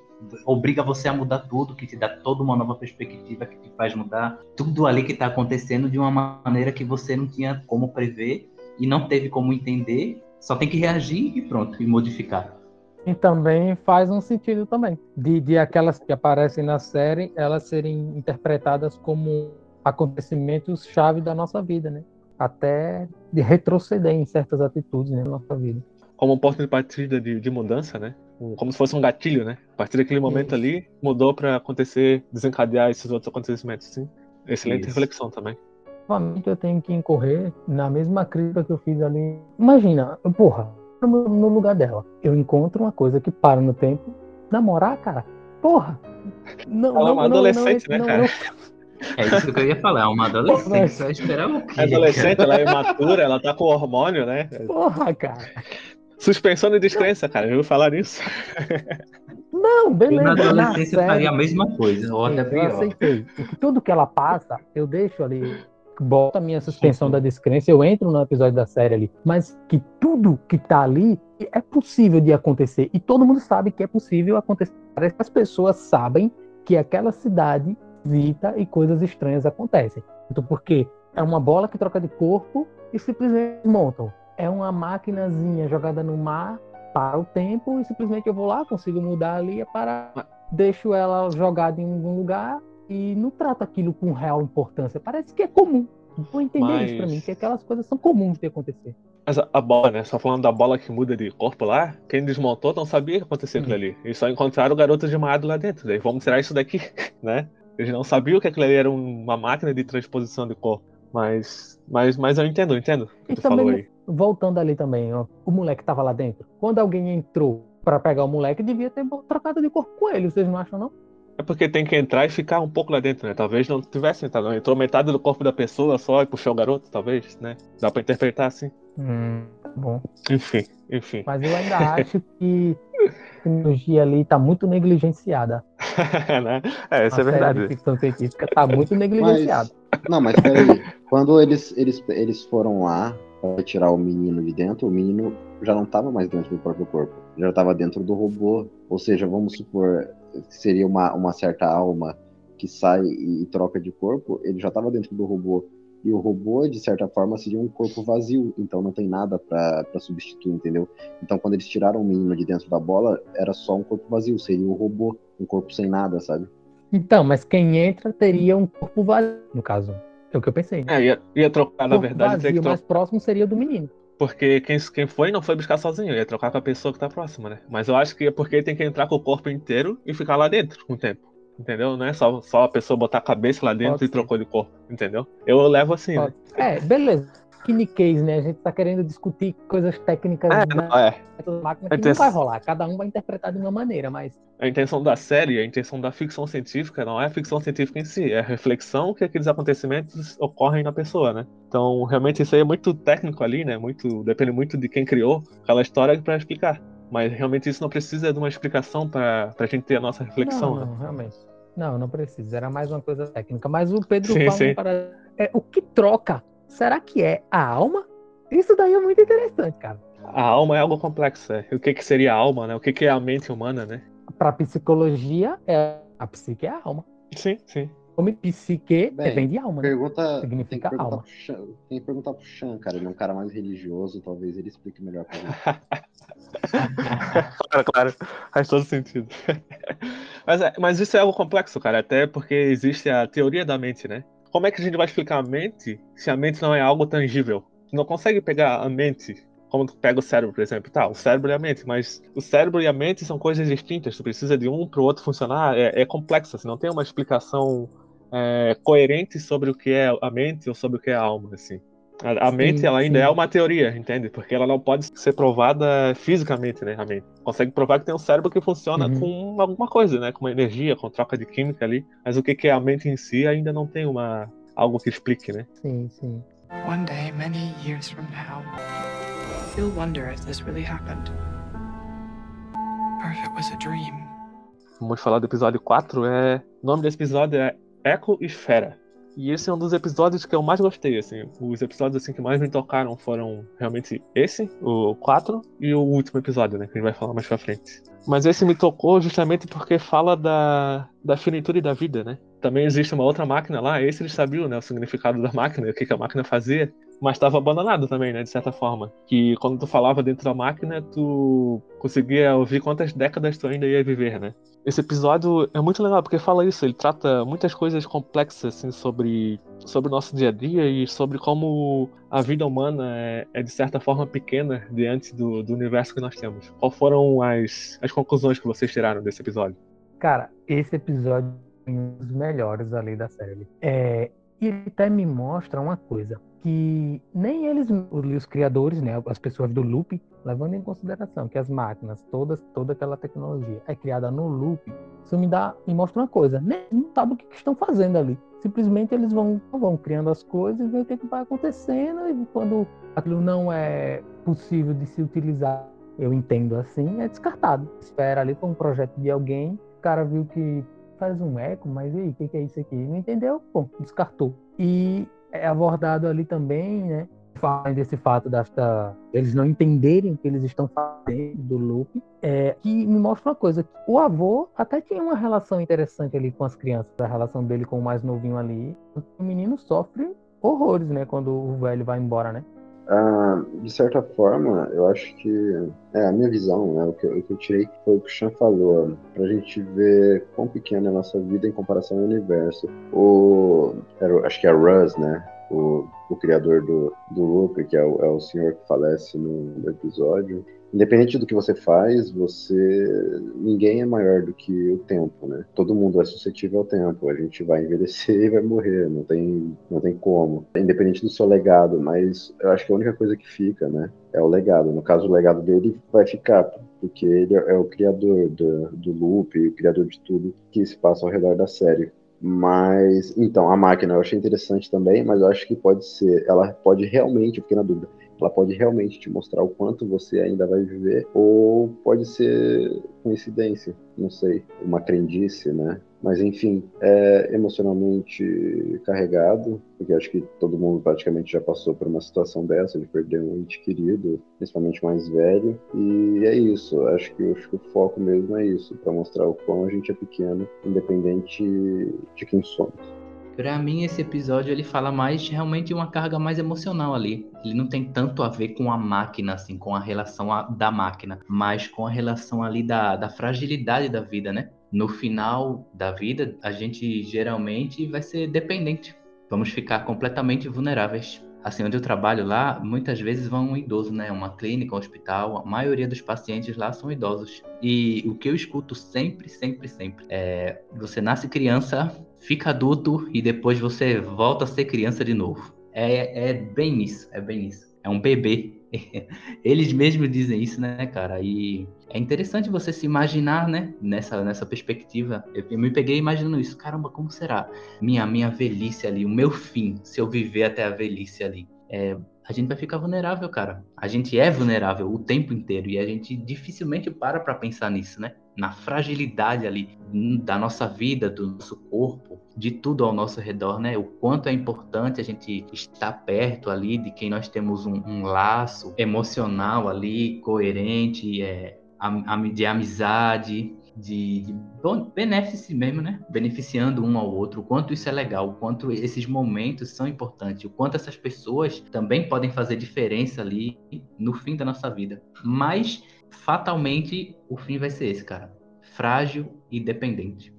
obriga você a mudar tudo, que te dá toda uma nova perspectiva, que te faz mudar tudo ali que tá acontecendo de uma maneira que você não tinha como prever e não teve como entender só tem que reagir e pronto, e modificar. E também faz um sentido também, de, de aquelas que aparecem na série, elas serem interpretadas como acontecimentos chave da nossa vida, né? Até de retroceder em certas atitudes né, na nossa vida. Como um ponto de partida de, de mudança, né? Como se fosse um gatilho, né? A partir daquele momento Isso. ali, mudou para acontecer, desencadear esses outros acontecimentos, sim. Excelente Isso. reflexão também novamente eu tenho que incorrer na mesma crítica que eu fiz ali. Imagina, porra, no lugar dela, eu encontro uma coisa que para no tempo. Namorar, cara, porra. Não, Ela é uma adolescente, não, né, cara? É isso que eu ia falar, uma adolescente, só esperava o quê? É adolescente, ela é imatura, ela tá com hormônio, né? Porra, cara. Suspensão de descrença, cara, eu vou falar nisso. Não, beleza. Na adolescência faria a mesma coisa, ou até pior. Eu aceitei. Tudo que ela passa, eu deixo ali bota a minha suspensão da descrença, eu entro no episódio da série ali, mas que tudo que tá ali é possível de acontecer e todo mundo sabe que é possível acontecer. Parece que as pessoas sabem que aquela cidade visita e coisas estranhas acontecem. Então, porque é uma bola que troca de corpo e simplesmente montam. É uma maquinazinha jogada no mar para o tempo e simplesmente eu vou lá, consigo mudar ali para deixo ela jogada em algum lugar e não trata aquilo com real importância. Parece que é comum. Vou entender Mas... isso pra mim, que aquelas coisas são comuns de acontecer. Mas a, a, bola, né? Só falando da bola que muda de corpo lá, quem desmontou não sabia que acontecia aquilo ali. Eles só encontraram o garoto de maado lá dentro. Daí vamos tirar isso daqui, né? Eles não sabiam que aquilo ali era uma máquina de transposição de corpo. Mas, mas, mas eu entendo, eu entendo o que e tu também, falou aí. Voltando ali também, ó, o moleque tava lá dentro. Quando alguém entrou para pegar o moleque, devia ter trocado de corpo com ele, vocês não acham, não? É porque tem que entrar e ficar um pouco lá dentro, né? Talvez não tivesse entrado. não. Entrou metade do corpo da pessoa só e puxou o garoto, talvez, né? Dá pra interpretar assim. Hum, bom. Enfim, enfim. Mas eu ainda acho que tecnologia ali tá muito negligenciada. né? É, isso A é verdade. de ficção científica tá muito negligenciada. Não, mas peraí. Quando eles, eles, eles foram lá pra tirar o menino de dentro, o menino já não tava mais dentro do próprio corpo. Já tava dentro do robô. Ou seja, vamos supor que seria uma, uma certa alma que sai e, troca de corpo, ele já tava dentro do robô. E o robô, de certa forma, seria um corpo vazio, então não tem nada pra pra substituir, entendeu? Então, quando eles tiraram o menino de dentro da bola, era só um corpo vazio, seria o robô, um corpo sem nada, sabe? Então, mas quem entra teria um corpo vazio, no caso. É o que eu pensei. É, ia, ia trocar, na corpo verdade, vazio mais trocar. próximo seria o do menino. Porque quem, quem foi não foi buscar sozinho, ia trocar com a pessoa que tá próxima, né? Mas eu acho que é porque ele tem que entrar com o corpo inteiro e ficar lá dentro com o tempo. Entendeu? Não é só, só a pessoa botar a cabeça lá dentro Pode e ser. trocou de corpo, entendeu? Eu levo assim, né? É, beleza. Case, né? A gente tá querendo discutir coisas técnicas É, da não, é. máquina que Então, não vai rolar. Cada um vai interpretar de uma maneira, mas A intenção da série, a intenção da ficção científica não é a ficção científica em si, é a reflexão que aqueles acontecimentos ocorrem na pessoa, né? Então, realmente isso aí é muito técnico ali, né? Muito, depende muito de quem criou aquela história para explicar. Mas realmente isso não precisa de uma explicação para a gente ter a nossa reflexão, não, né? não, realmente. Não, não precisa. Era mais uma coisa técnica. Mas o Pedro Sim, sim. parada- é, o que troca? Será que é a alma? Isso daí é muito interessante, cara. A alma é algo complexo, é. O que, que seria a alma, né? O que, que é a mente humana, né? Pra psicologia, é a psique é a alma. Sim, sim. Como psique Bem, vem de alma, né? Pergunta, tem que Significa perguntar alma. Chan, tem que perguntar pro Chan, cara. Ele é um cara mais religioso, talvez ele explique melhor pra gente. claro, claro. Faz todo sentido. mas, é- mas isso é algo complexo, cara. Até porque existe a teoria da mente, né? Como é que a gente vai explicar a mente se a mente não é algo tangível? Tu não consegue pegar a mente como tu pega o cérebro, por exemplo. Tá, o cérebro e a mente, mas o cérebro e a mente são coisas distintas. Tu precisa de um para o outro funcionar. É, é complexo, assim, não tem uma explicação é, coerente sobre o que é a mente ou sobre o que é a alma, assim. A, a Sim, mente ela ainda sim. é uma teoria, entende? Porque ela não pode ser provada fisicamente, né? A mente consegue provar que tem um cérebro que funciona Uhum. com alguma coisa, né? Com uma energia, com troca de química ali. Mas o que que é a mente em si ainda não tem uma algo que explique, né? Sim, sim. One day, many years from now, you'll wonder if this really happened. Or if it was a dream. Vamos falar do episódio 4. É... O nome desse episódio é Eco Esfera. E esse é um dos episódios que eu mais gostei, assim. Os episódios assim, que mais me tocaram foram realmente esse, o 4, e o último episódio, né? Que a gente vai falar mais pra frente. Mas esse me tocou justamente porque fala da, da finitude da vida, né? Também existe uma outra máquina lá, esse eles sabiam, né? O significado da máquina, o que, que a máquina fazia. Mas estava abandonado também, né? De certa forma. Que quando tu falava dentro da máquina, tu conseguia ouvir quantas décadas tu ainda ia viver, né? Esse episódio é muito legal porque fala isso, ele trata muitas coisas complexas assim sobre sobre o nosso dia a dia e sobre como a vida humana é, é, de certa forma pequena diante do, do universo que nós temos. Qual foram as, as conclusões que vocês tiraram desse episódio? Cara, esse episódio é um dos melhores ali da série. É, e ele até me mostra uma coisa, que nem eles, os criadores, né, as pessoas do loop, levando em consideração que as máquinas, todas, toda aquela tecnologia é criada no loop, isso me dá, me mostra uma coisa, nem não sabe o que, estão fazendo ali. Simplesmente eles vão, vão criando as coisas e vê o que, que vai acontecendo e quando aquilo não é possível de se utilizar, eu entendo assim, é descartado. Espera ali com um projeto de alguém, o cara viu que faz um eco, mas e aí, o que, que é isso aqui? Não entendeu? Bom, descartou. E é abordado ali também, né? Falando desse fato da, eles não entenderem o que eles estão fazendo do loop, é, que me mostra uma coisa. O avô até tinha uma relação interessante ali com as crianças, a relação dele com o mais novinho ali. O menino sofre horrores, né? Quando o velho vai embora, né? Ah, de certa forma, eu acho que é a minha visão, né? O que, o que eu tirei foi o que o Chan falou, pra gente ver quão pequena é a nossa vida em comparação ao universo. O, era acho que é Russ, né? o, o criador do, do Luca, que é o, é o senhor que falece no, no episódio, independente do que você faz, você ninguém é maior do que o tempo, né? Todo mundo é suscetível ao tempo. A gente vai envelhecer e vai morrer, não tem não tem como. Independente do seu legado, mas eu acho que a única coisa que fica, né, é o legado. No caso, o legado dele vai ficar, porque ele é o criador do, do loop, o criador de tudo que se passa ao redor da série. Mas, então, a máquina eu achei interessante também, mas eu acho que pode ser, ela pode realmente, eu fiquei na dúvida, ela pode realmente te mostrar o quanto você ainda vai viver, ou pode ser coincidência, não sei, uma crendice, né? Mas enfim, é emocionalmente carregado, porque acho que todo mundo praticamente já passou por uma situação dessa, de perder um ente querido, principalmente mais velho. E é isso, acho que, acho que o foco mesmo é isso, para mostrar o quão a gente é pequeno, independente de quem somos. Pra mim, esse episódio ele fala mais realmente uma carga mais emocional ali. Ele não tem tanto a ver com a máquina, assim, com a relação a, da máquina, mas com a relação ali da, da fragilidade da vida, né? No final da vida, a gente geralmente vai ser dependente. Vamos ficar completamente vulneráveis assim, onde eu trabalho lá, muitas vezes vão um idoso, né? Uma clínica, um hospital, a maioria dos pacientes lá são idosos. E o que eu escuto sempre, sempre, sempre é: você nasce criança, fica adulto e depois você volta a ser criança de novo. É, é bem isso, é bem isso. É um bebê. Eles mesmos dizem isso, né, cara? E é interessante você se imaginar, né, nessa, nessa perspectiva. Eu, eu me peguei imaginando isso. Caramba, como será minha, minha velhice ali, o meu fim, se eu viver até a velhice ali? É, a gente vai ficar vulnerável, cara. A gente é vulnerável o tempo inteiro e a gente dificilmente para para pensar nisso, né? Na fragilidade ali da nossa vida, do nosso corpo, de tudo ao nosso redor, né? O quanto é importante a gente estar perto ali de quem nós temos um, um laço emocional ali, coerente, é, de amizade, de, de mesmo, né? Beneficiando um ao outro, o quanto isso é legal, o quanto esses momentos são importantes, o quanto essas pessoas também podem fazer diferença ali no fim da nossa vida. Mas, fatalmente, o fim vai ser esse, cara. Frágil e dependente.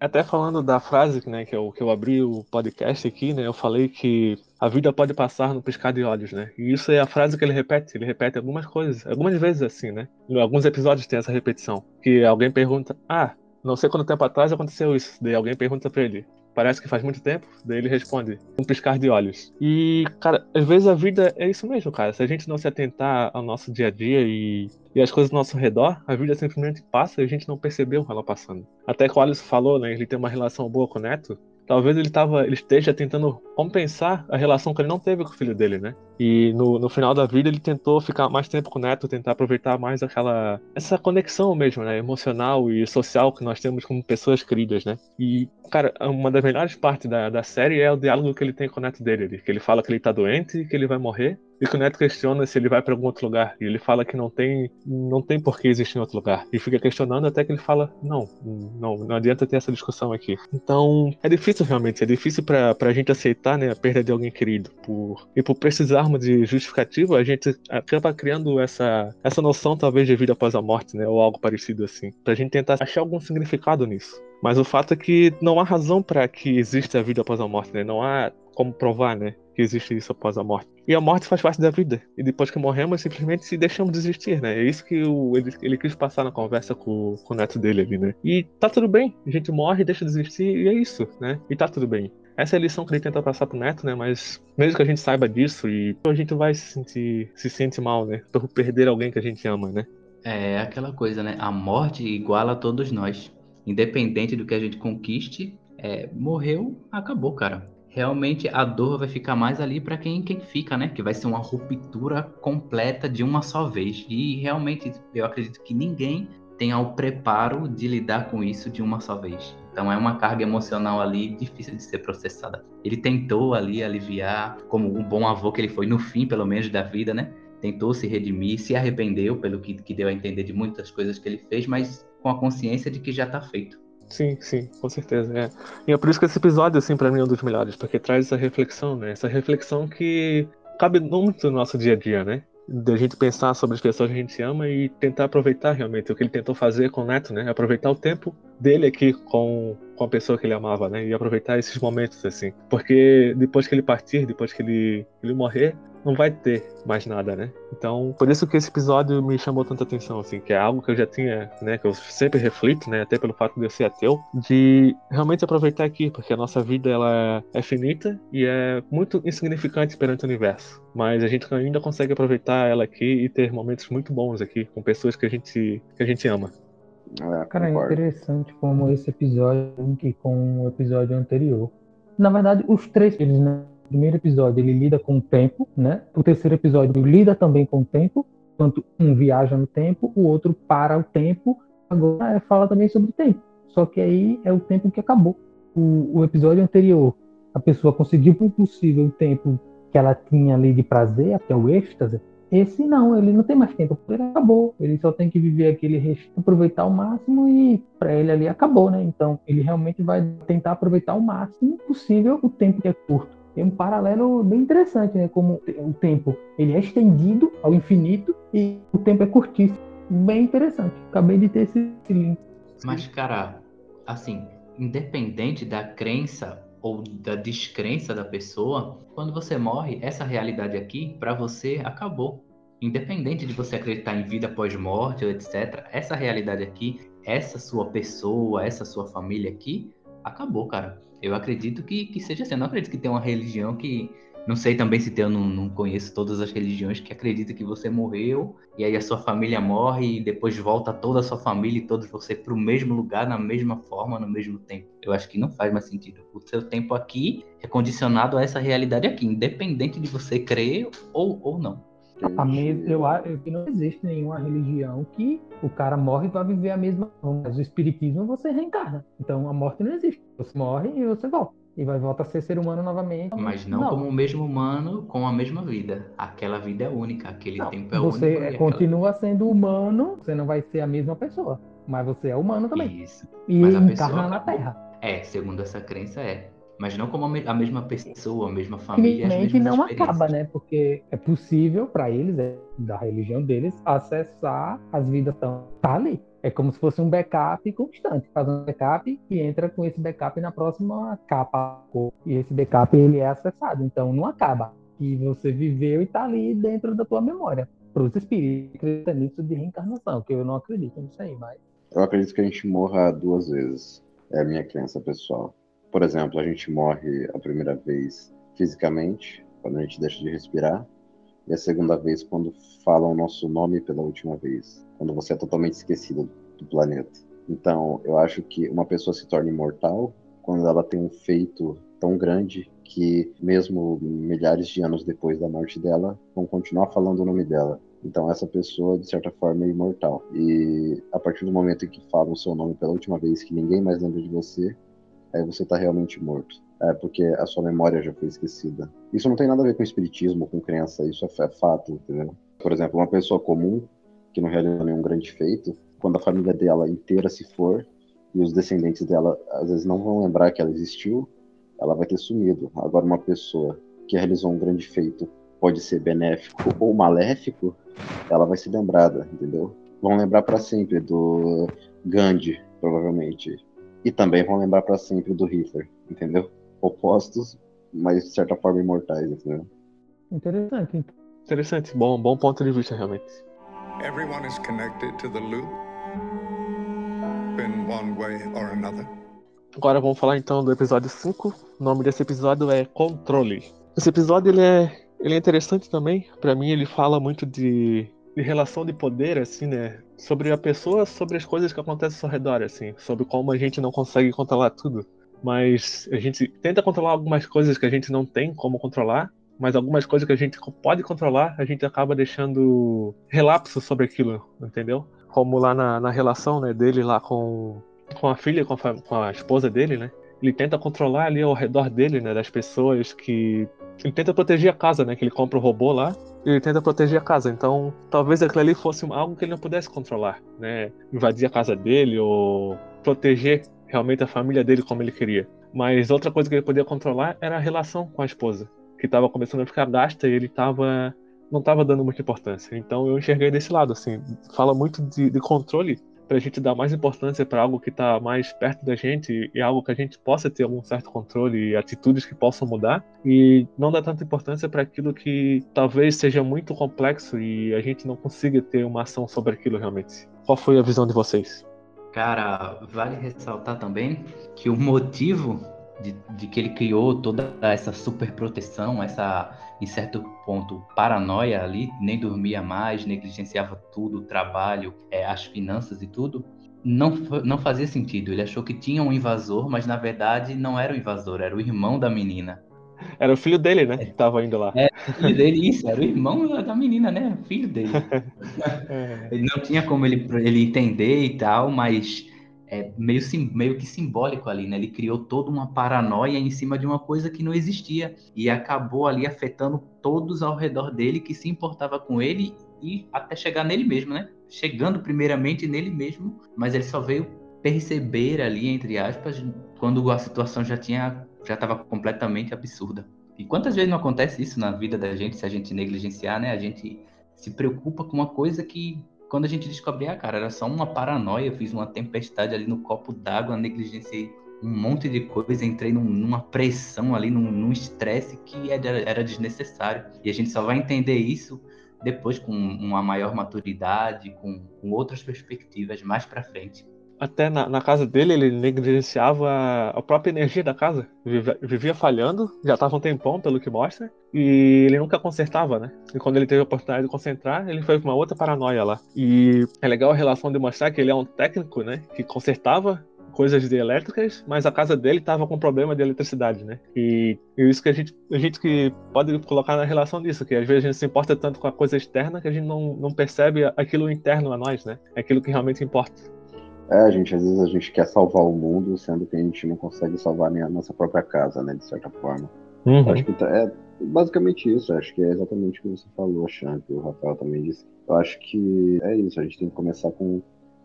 Até falando da frase né, que, eu, que eu abri o podcast aqui, né? Eu falei que a vida pode passar no piscar de olhos, né? E isso é a frase que ele repete. Ele repete algumas coisas, algumas vezes assim, né? Em alguns episódios tem essa repetição. Que alguém pergunta, ah, não sei quanto tempo atrás aconteceu isso. Daí alguém pergunta pra ele, parece que faz muito tempo. Daí ele responde, um piscar de olhos. E, cara, às vezes a vida é isso mesmo, cara. Se a gente não se atentar ao nosso dia a dia e e as coisas ao nosso redor, a vida simplesmente passa e a gente não percebeu ela passando. Até que o Alice falou, né, ele tem uma relação boa com o Neto, talvez ele, tava, ele esteja tentando compensar a relação que ele não teve com o filho dele, né? E no, no final da vida ele tentou ficar mais tempo com o neto, tentar aproveitar mais aquela essa conexão mesmo, né, emocional e social que nós temos como pessoas queridas, né? E cara, uma das melhores partes da, da série é o diálogo que ele tem com o neto dele, que ele fala que ele tá doente, que ele vai morrer e que o Neto questiona se ele vai para algum outro lugar. E ele fala que não tem, não tem por que existir em outro lugar. E fica questionando até que ele fala: não, não, não adianta ter essa discussão aqui. Então, é difícil realmente, é difícil pra, pra gente aceitar né, a perda de alguém querido. Por, e por precisarmos de justificativa, a gente acaba criando essa, essa noção, talvez, de vida após a morte, né? Ou algo parecido assim. Pra gente tentar achar algum significado nisso. Mas o fato é que não há razão para que exista a vida após a morte, né? Não há como provar, né? Que existe isso após a morte. E a morte faz parte da vida. E depois que morremos, simplesmente se deixamos de existir, né? É isso que o, ele, ele quis passar na conversa com, com o neto dele ali, né? E tá tudo bem. A gente morre, deixa de existir e é isso, né? E tá tudo bem. Essa é a lição que ele tenta passar pro neto, né? Mas mesmo que a gente saiba disso, e a gente vai se sentir, se sente mal, né? Por perder alguém que a gente ama, né? É aquela coisa, né? A morte iguala a todos nós independente do que a gente conquiste, é, morreu, acabou, cara. Realmente a dor vai ficar mais ali para quem, quem fica, né? Que vai ser uma ruptura completa de uma só vez. E realmente eu acredito que ninguém tenha o preparo de lidar com isso de uma só vez. Então é uma carga emocional ali difícil de ser processada. Ele tentou ali aliviar, como um bom avô que ele foi no fim, pelo menos, da vida, né? Tentou se redimir, se arrependeu pelo que, que deu a entender de muitas coisas que ele fez, mas com a consciência de que já tá feito. Sim, sim, com certeza. É. E é por isso que esse episódio, assim, para mim é um dos melhores, porque traz essa reflexão, né? Essa reflexão que cabe muito no nosso dia a dia, né? Da gente pensar sobre as pessoas que a gente ama e tentar aproveitar realmente o que ele tentou fazer com o Neto, né? Aproveitar o tempo dele aqui com, com a pessoa que ele amava, né? E aproveitar esses momentos, assim. Porque depois que ele partir, depois que ele, ele morrer, não vai ter mais nada, né? Então, por isso que esse episódio me chamou tanta atenção, assim, que é algo que eu já tinha, né, que eu sempre reflito, né, até pelo fato de eu ser ateu, de realmente aproveitar aqui, porque a nossa vida ela é finita e é muito insignificante perante o universo, mas a gente ainda consegue aproveitar ela aqui e ter momentos muito bons aqui com pessoas que a gente que a gente ama. É, Cara, é interessante como esse episódio que com o episódio anterior. Na verdade, os três, eles, né? Primeiro episódio ele lida com o tempo, né? O terceiro episódio lida também com o tempo, enquanto um viaja no tempo, o outro para o tempo. Agora é, fala também sobre o tempo. Só que aí é o tempo que acabou. O, o episódio anterior, a pessoa conseguiu por possível o tempo que ela tinha ali de prazer, até o êxtase. Esse não, ele não tem mais tempo, ele acabou. Ele só tem que viver aquele resto, aproveitar ao máximo e para ele ali acabou, né? Então ele realmente vai tentar aproveitar o máximo possível o tempo que é curto. Tem um paralelo bem interessante, né? Como o tempo ele é estendido ao infinito e o tempo é curtíssimo. Bem interessante. Acabei de ter esse link. Mas, cara, assim, independente da crença ou da descrença da pessoa, quando você morre, essa realidade aqui, para você, acabou. Independente de você acreditar em vida pós-morte, etc., essa realidade aqui, essa sua pessoa, essa sua família aqui, acabou, cara. Eu acredito que, que seja assim. Eu não acredito que tenha uma religião que. Não sei também se tem, eu não, não conheço todas as religiões que acreditam que você morreu e aí a sua família morre e depois volta toda a sua família e todos você para o mesmo lugar, na mesma forma, no mesmo tempo. Eu acho que não faz mais sentido. O seu tempo aqui é condicionado a essa realidade aqui, independente de você crer ou, ou não. A mes- eu acho que não existe nenhuma religião que o cara morre e vai viver a mesma. Mas o espiritismo você reencarna. Então a morte não existe. Você morre e você volta. E vai voltar a ser ser humano novamente. Mas não, como o mesmo humano com a mesma vida. Aquela vida é única, aquele Não, tempo é você único. aquela- continua sendo humano, você não vai ser a mesma pessoa. Mas você é humano também. Isso. E Mas a pessoa encarna na. Terra. É, segundo essa crença é. Mas não como a me- a mesma pessoa, a mesma família, Infelizmente não acaba, né? Porque é possível para eles, é, da religião deles, acessar as vidas tão tá ali. É como se fosse um backup constante. Faz um backup e entra com esse backup na próxima capa. E esse backup ele é acessado. Então não acaba. E você viveu e tá ali dentro da tua memória. Para os espíritos acreditam nisso de reencarnação, que eu não acredito nisso aí, mas Eu acredito que a gente morra duas vezes. É a minha crença pessoal. Por exemplo, a gente morre a primeira vez fisicamente, quando a gente deixa de respirar, e a segunda vez quando falam o nosso nome pela última vez, quando você é totalmente esquecido do planeta. Então, eu acho que uma pessoa se torna imortal quando ela tem um feito tão grande que, mesmo milhares de anos depois da morte dela, vão continuar falando o nome dela. Então, essa pessoa, de certa forma, é imortal. E a partir do momento em que falam o seu nome pela última vez, que ninguém mais lembra de você, aí você está realmente morto. É porque a sua memória já foi esquecida. Isso não tem nada a ver com espiritismo, com crença, isso é, é fato, entendeu? Por exemplo, uma pessoa comum, que não realizou nenhum grande feito, quando a família dela inteira se for, e os descendentes dela às vezes não vão lembrar que ela existiu, ela vai ter sumido. Agora, uma pessoa que realizou um grande feito, pode ser benéfico ou maléfico, ela vai ser lembrada, entendeu? Vão lembrar para sempre do Gandhi, provavelmente. E também vão lembrar para sempre do Hitler, entendeu? Opostos, mas de certa forma imortais, entendeu? interessante. Interessante, bom, bom ponto de vista, realmente. Everyone is connected to the loop in one way or another. Agora vamos falar então do episódio 5. O nome desse episódio é Controle. Esse episódio ele é, ele é interessante também. Pra mim ele fala muito de, de relação de poder, assim, né? Sobre a pessoa, sobre as coisas que acontecem ao redor, assim. Sobre como a gente não consegue controlar tudo. Mas a gente tenta controlar algumas coisas que a gente não tem como controlar. Mas algumas coisas que a gente pode controlar, a gente acaba deixando relapso sobre aquilo, entendeu? Como lá na, na relação né, dele lá com, com a filha, com a, com a esposa dele, né? Ele tenta controlar ali ao redor dele, né? Das pessoas que. Ele tenta proteger a casa, né? Que ele compra o robô lá e ele tenta proteger a casa. Então, talvez aquilo ali fosse algo que ele não pudesse controlar, né? Invadir a casa dele ou proteger realmente a família dele como ele queria. Mas outra coisa que ele podia controlar era a relação com a esposa, que estava começando a ficar gasta e ele estava não estava dando muita importância. Então eu enxerguei desse lado, assim, fala muito de, de controle pra gente dar mais importância para algo que tá mais perto da gente e algo que a gente possa ter algum certo controle e atitudes que possam mudar e não dar tanta importância para aquilo que talvez seja muito complexo e a gente não consiga ter uma ação sobre aquilo realmente. Qual foi a visão de vocês? Cara, vale ressaltar também que o motivo de, de, que ele criou toda essa super proteção, essa, em certo ponto, paranoia ali, nem dormia mais, negligenciava tudo, o trabalho, é, as finanças e tudo, não, não fazia sentido. Ele achou que tinha um invasor, mas na verdade não era o invasor, era o irmão da menina. Era o filho dele, né? Que tava indo lá. É, filho dele, isso, era o irmão da menina, né? Filho dele. é. Ele não tinha como ele, ele entender e tal, mas é meio, meio que simbólico ali, né? Ele criou toda uma paranoia em cima de uma coisa que não existia e acabou ali afetando todos ao redor dele que se importava com ele e até chegar nele mesmo, né? Chegando primeiramente nele mesmo, mas ele só veio perceber ali, entre aspas, quando a situação já tinha já estava completamente absurda. E quantas vezes não acontece isso na vida da gente se a gente negligenciar, né? A gente se preocupa com uma coisa que quando a gente descobre, ah, cara, era só uma paranoia, eu fiz uma tempestade ali no copo d'água, negligenciei um monte de coisa, entrei num, numa pressão ali, num estresse que era, era, desnecessário. E a gente só vai entender isso depois com uma maior maturidade, com, com outras perspectivas mais para frente até na, na, casa dele, ele negligenciava a própria energia da casa. Vivia, vivia, falhando, já estava um tempão, pelo que mostra, e ele nunca consertava, né? E quando ele teve a oportunidade de concentrar, ele foi com uma outra paranoia lá. E é legal a relação de mostrar que ele é um técnico, né? Que consertava coisas de elétricas, mas a casa dele estava com problema de eletricidade, né? E, e, isso que a gente, a gente que pode colocar na relação disso, que às vezes a gente se importa tanto com a coisa externa que a gente não, não percebe aquilo interno a nós, né? É aquilo que realmente importa. É, a gente, às vezes a gente quer salvar o mundo, sendo que a gente não consegue salvar nem a nossa própria casa, né, de certa forma. Uhum. Acho que tá, é basicamente isso, acho que é exatamente o que você falou, Champ, o Rafael também disse. Eu acho que é isso, a gente tem que começar com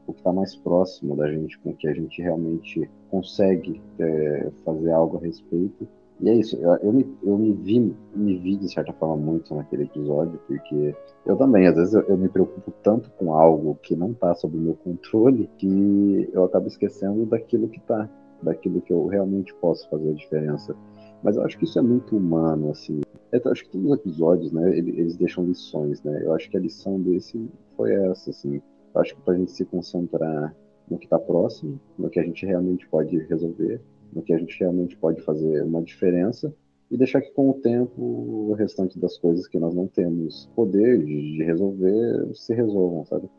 o que está mais próximo da gente, com o que a gente realmente consegue é, fazer algo a respeito e é isso, eu, eu, me, eu me, vi, me vi de certa forma muito naquele episódio, porque eu também, às vezes, eu, eu me preocupo tanto com algo que não está sob meu controle que eu acabo esquecendo daquilo que está, daquilo que eu realmente posso fazer a diferença. Mas eu acho que isso é muito humano, assim. Eu acho que todos os episódios, né, eles deixam lições, né? Eu acho que a lição desse foi essa, assim. Eu acho que pra gente se concentrar no que está próximo, no que a gente realmente pode resolver, no que a gente realmente pode fazer uma diferença e deixar que com o tempo o restante das coisas que nós não temos poder de, de resolver se resolvam, sabe?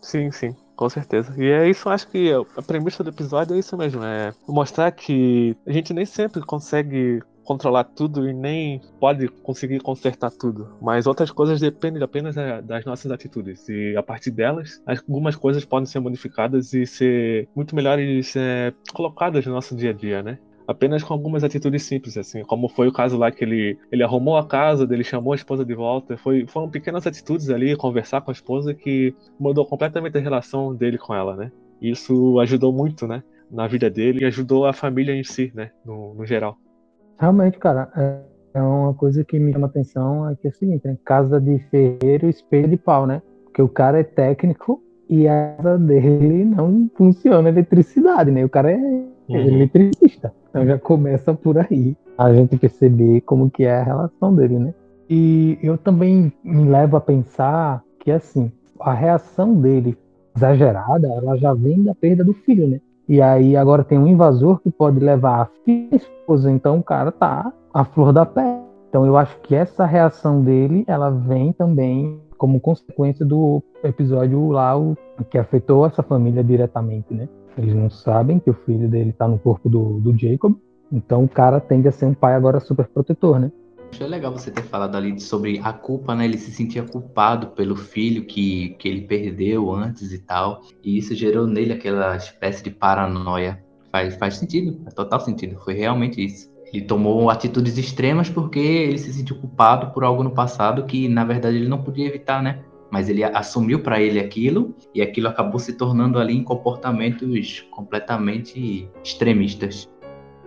Sim, sim, com certeza. E é isso, acho que a premissa do episódio é isso mesmo, é mostrar que a gente nem sempre consegue controlar tudo e nem pode conseguir consertar tudo. Mas outras coisas dependem apenas é, das nossas atitudes. E a partir delas, algumas coisas podem ser modificadas e ser muito melhores é, colocadas no nosso dia a dia, né? apenas com algumas atitudes simples, assim, como foi o caso lá que ele, ele arrumou a casa, ele chamou a esposa de volta, foi, foram pequenas atitudes ali, conversar com a esposa que mudou completamente a relação dele com ela, né? Isso ajudou muito, né, na vida dele e ajudou a família em si, né, no, no geral. Realmente, cara, é, é uma coisa que me chama atenção é que é o seguinte, né? Casa de ferreiro, espelho de pau, né? Porque o cara é técnico e a casa dele não funciona eletricidade, né? O cara é uhum. eletricista. Então já começa por aí a gente perceber como que é a relação dele, né? E eu também me levo a pensar que assim, a reação dele exagerada, ela já vem da perda do filho, né? E aí agora tem um invasor que pode levar a filha esposa, então o cara tá a flor da pele. Então eu acho que essa reação dele, ela vem também como consequência do episódio lá o, que afetou essa família diretamente, né? Eles não sabem que o filho dele tá no corpo do, do Jacob, então o cara tende a ser um pai agora super protetor, né? Achei legal você ter falado ali sobre a culpa, né? Ele se sentia culpado pelo filho que, que ele perdeu antes e tal. E isso gerou nele aquela espécie de paranoia. Faz, faz sentido, faz total sentido. Foi realmente isso. Ele tomou atitudes extremas porque ele se sentiu culpado por algo no passado que, na verdade, ele não podia evitar, né? Mas ele assumiu para ele aquilo e aquilo acabou se tornando ali em comportamentos completamente extremistas.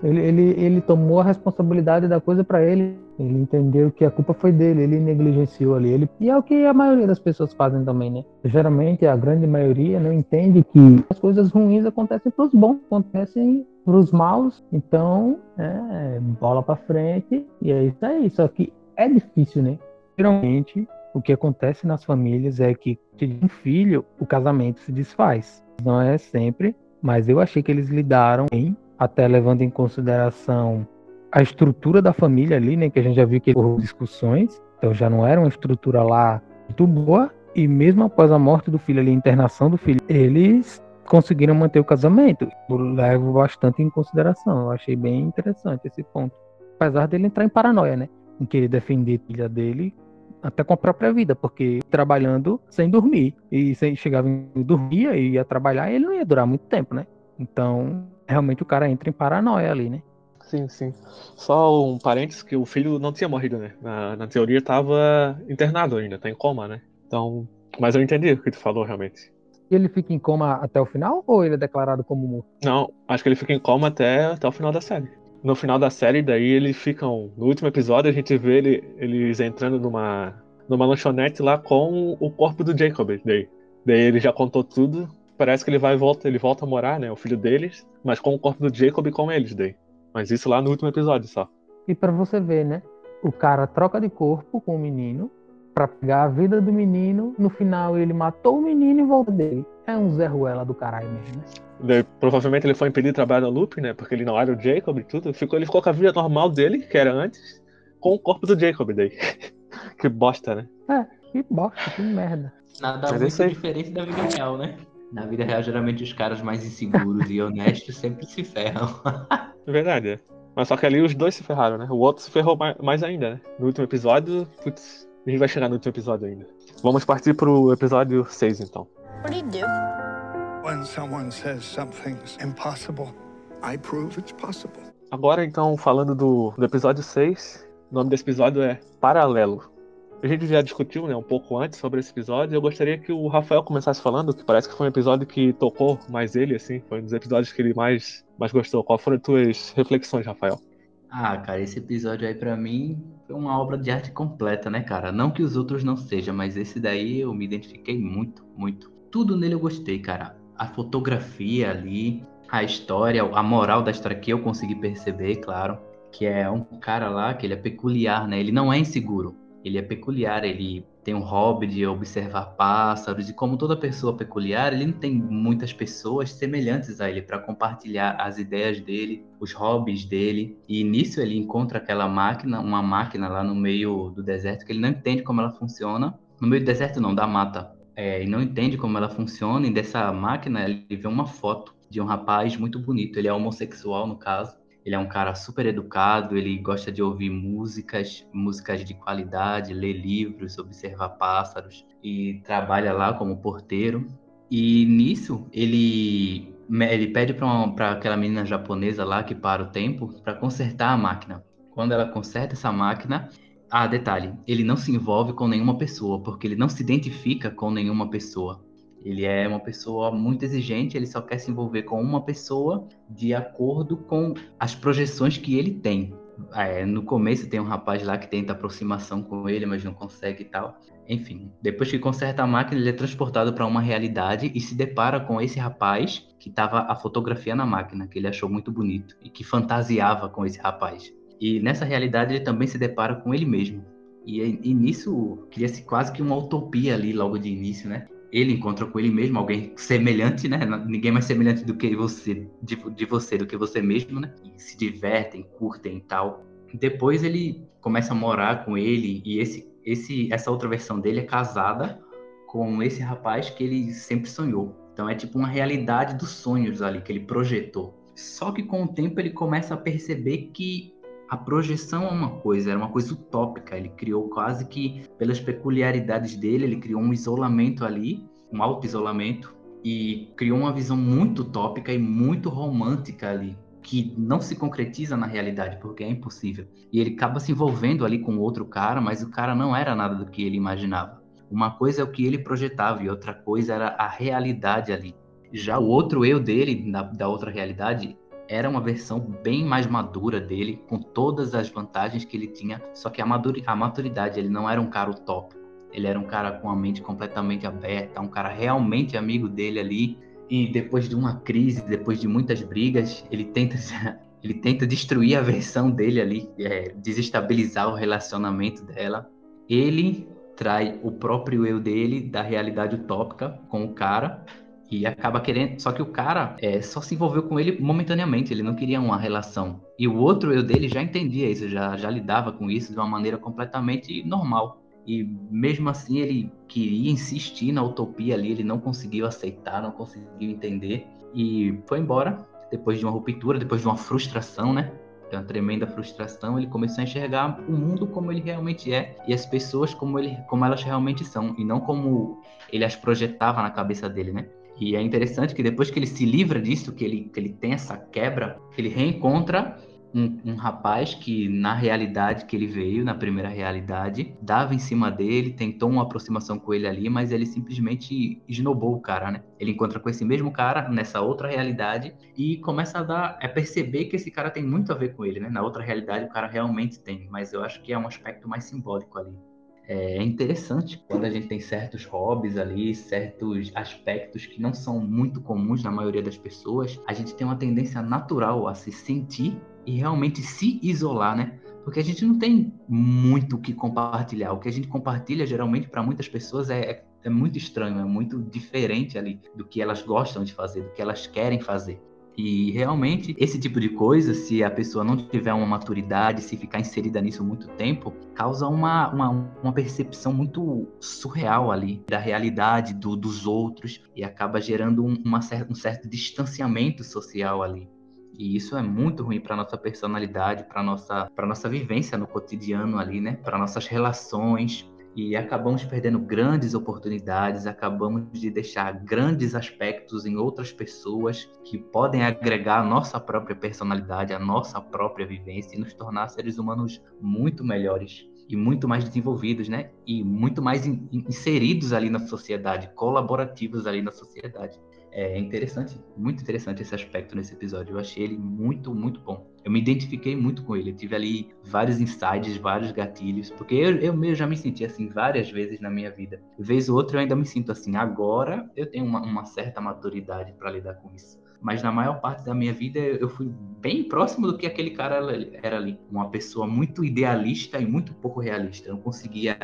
Ele, ele, ele tomou a responsabilidade da coisa para ele. Ele entendeu que a culpa foi dele, ele negligenciou ali. Ele, e é o que a maioria das pessoas fazem também, né? Geralmente, a grande maioria não entende que as coisas ruins acontecem para os bons, acontecem para os maus. Então, é, bola para frente e é isso aí. Só que é difícil, né? Geralmente, o que acontece nas famílias é que de um filho, o casamento se desfaz. Não é sempre, mas eu achei que eles lidaram bem até levando em consideração a estrutura da família ali, né? Que a gente já viu que houve discussões, então já não era uma estrutura lá muito boa. E mesmo após a morte do filho ali, a internação do filho, eles conseguiram manter o casamento. Eu levo bastante em consideração. Eu achei bem interessante esse ponto. Apesar dele entrar em paranoia, né? Em querer defender a filha dele até com a própria vida, porque trabalhando sem dormir. E sem chegava e dormia e ia trabalhar, ele não ia durar muito tempo, né? Então, realmente o cara entra em paranoia ali, né? Sim, sim. Só um parênteses que o filho não tinha morrido, né? Na, na teoria estava internado ainda, tá em coma, né? Então, mas eu entendi o que tu falou realmente. E ele fica em coma até o final ou ele é declarado como morto? Não, acho que ele fica em coma até, até o final da série. No final da série, daí eles ficam. No último episódio, a gente vê ele, eles entrando numa, numa lanchonete lá com o corpo do Jacob. Daí, daí ele já contou tudo parece que ele vai volta, ele volta a morar, né? O filho deles, mas com o corpo do Jacob e com eles daí. Mas isso lá no último episódio só. E para você ver, né? O cara troca de corpo com o menino para pegar a vida do menino. No final ele matou o menino e volta dele. É um Zé Ruela do caralho mesmo, né? Daí, provavelmente ele foi impedido de trabalhar no loop, né? Porque ele não era o Jacob e tudo. Ficou, ele ficou com a vida normal dele, que era antes, com o corpo do Jacob daí. que bosta, né? É, que bosta, que merda. Nada Mas muito diferente da vida real, né? Na vida real, geralmente os caras mais inseguros e honestos sempre se ferram. É verdade, é. Mas só que ali os dois se ferraram, né? O outro se ferrou mais ainda, né? No último episódio, putz, a gente vai chegar no último episódio ainda. Vamos partir pro episódio 6, então. What do you do? When someone says something's impossible, I prove it's possible. Agora, então, falando do, do episódio 6, o nome desse episódio é Paralelo. A gente já discutiu né, um pouco antes sobre esse episódio. Eu gostaria que o Rafael começasse falando, que parece que foi um episódio que tocou mais ele, assim. Foi um dos episódios que ele mais, mais gostou. Qual foram as tuas reflexões, Rafael? Ah, cara, esse episódio aí para mim foi uma obra de arte completa, né, cara? Não que os outros não sejam, mas esse daí eu me identifiquei muito, muito. Tudo nele eu gostei, cara. A fotografia ali, a história, a moral da história que eu consegui perceber, claro, que é um cara lá que ele é peculiar, né? Ele não é inseguro ele é peculiar, ele tem um hobby de observar pássaros e como toda pessoa peculiar, ele não tem muitas pessoas semelhantes a ele para compartilhar as ideias dele, os hobbies dele. E nisso ele encontra aquela máquina, uma máquina lá no meio do deserto que ele não entende como ela funciona. No meio do deserto não, da mata. É, e não entende como ela funciona e dessa máquina ele vê uma foto de um rapaz muito bonito. Ele é homossexual no caso ele é um cara super educado, ele gosta de ouvir músicas, músicas de qualidade, ler livros, observar pássaros e trabalha lá como porteiro. E nisso ele ele pede para aquela menina japonesa lá que para o tempo para consertar a máquina. Quando ela conserta essa máquina, ah, detalhe, ele não se envolve com nenhuma pessoa, porque ele não se identifica com nenhuma pessoa. Ele é uma pessoa muito exigente, ele só quer se envolver com uma pessoa de acordo com as projeções que ele tem. É, no começo tem um rapaz lá que tenta aproximação com ele, mas não consegue e tal. Enfim, depois que conserta a máquina, ele é transportado para uma realidade e se depara com esse rapaz que estava a fotografia na máquina, que ele achou muito bonito e que fantasiava com esse rapaz. E nessa realidade ele também se depara com ele mesmo. E, e nisso cria-se quase que uma utopia ali logo de início, né? Ele encontra com ele mesmo alguém semelhante, né? Ninguém mais semelhante do que você, de, de você, do que você mesmo, né? E se divertem, curtem e tal. Depois ele começa a morar com ele e esse, esse, essa outra versão dele é casada com esse rapaz que ele sempre sonhou. Então é tipo uma realidade dos sonhos ali que ele projetou. Só que com o tempo ele começa a perceber que a projeção é uma coisa, era uma coisa utópica. Ele criou quase que, pelas peculiaridades dele, ele criou um isolamento ali, um auto-isolamento, e criou uma visão muito utópica e muito romântica ali, que não se concretiza na realidade, porque é impossível. E ele acaba se envolvendo ali com outro cara, mas o cara não era nada do que ele imaginava. Uma coisa é o que ele projetava e outra coisa era a realidade ali. Já o outro eu dele, da, da outra realidade, era uma versão bem mais madura dele, com todas as vantagens que ele tinha, só que a, a maturidade, ele não era um cara utópico. Ele era um cara com a mente completamente aberta, um cara realmente amigo dele ali. E depois de uma crise, depois de muitas brigas, ele tenta ele tenta destruir a versão dele ali, é, desestabilizar o relacionamento dela. Ele trai o próprio eu dele da realidade utópica com o cara e acaba querendo. Só que o cara é, só se envolveu com ele momentaneamente, ele não queria uma relação. E o outro eu dele já entendia isso, já, já lidava com isso de uma maneira completamente normal. E mesmo assim ele queria insistir na utopia ali, ele não conseguiu aceitar, não conseguiu entender e foi embora depois de uma ruptura, depois de uma frustração, né? É uma tremenda frustração, ele começou a enxergar o mundo como ele realmente é e as pessoas como, ele, como elas realmente são e não como ele as projetava na cabeça dele, né? E é interessante que depois que ele se livra disso, que ele, que ele tem essa quebra, ele reencontra um, um, rapaz que, na realidade que ele veio, na primeira realidade, dava em cima dele, tentou uma aproximação com ele ali, mas ele simplesmente esnobou o cara, né? Ele encontra com esse mesmo cara nessa outra realidade e começa a dar, é perceber que esse cara tem muito a ver com ele, né? Na outra realidade o cara realmente tem, mas eu acho que é um aspecto mais simbólico ali. É interessante quando a gente tem certos hobbies ali, certos aspectos que não são muito comuns na maioria das pessoas, a gente tem uma tendência natural a se sentir e realmente se isolar, né? Porque a gente não tem muito o que compartilhar. O que a gente compartilha, geralmente, para muitas pessoas é, é, é muito estranho, é muito diferente ali do que elas gostam de fazer, do que elas querem fazer. E realmente, esse tipo de coisa, se a pessoa não tiver uma maturidade, se ficar inserida nisso muito tempo, causa uma, uma, uma percepção muito surreal ali da realidade do, dos outros e acaba gerando um, uma, um certo distanciamento social ali. E isso é muito ruim para nossa personalidade, para nossa para nossa vivência no cotidiano ali, né? Para nossas relações. E acabamos perdendo grandes oportunidades, acabamos de deixar grandes aspectos em outras pessoas que podem agregar a nossa própria personalidade, a nossa própria vivência e nos tornar seres humanos muito melhores e muito mais desenvolvidos, né? E muito mais in inseridos ali na sociedade, colaborativos ali na sociedade. É interessante, muito interessante esse aspecto nesse episódio. Eu achei ele muito, muito bom. Eu me identifiquei muito com ele. Eu tive ali vários insights, vários gatilhos, porque eu, eu mesmo já me senti assim várias vezes na minha vida. Vez ou outra eu ainda me sinto assim. Agora eu tenho uma, uma certa maturidade para lidar com isso. Mas na maior parte da minha vida eu fui bem próximo do que aquele cara era ali. Uma pessoa muito idealista e muito pouco realista. Eu não conseguia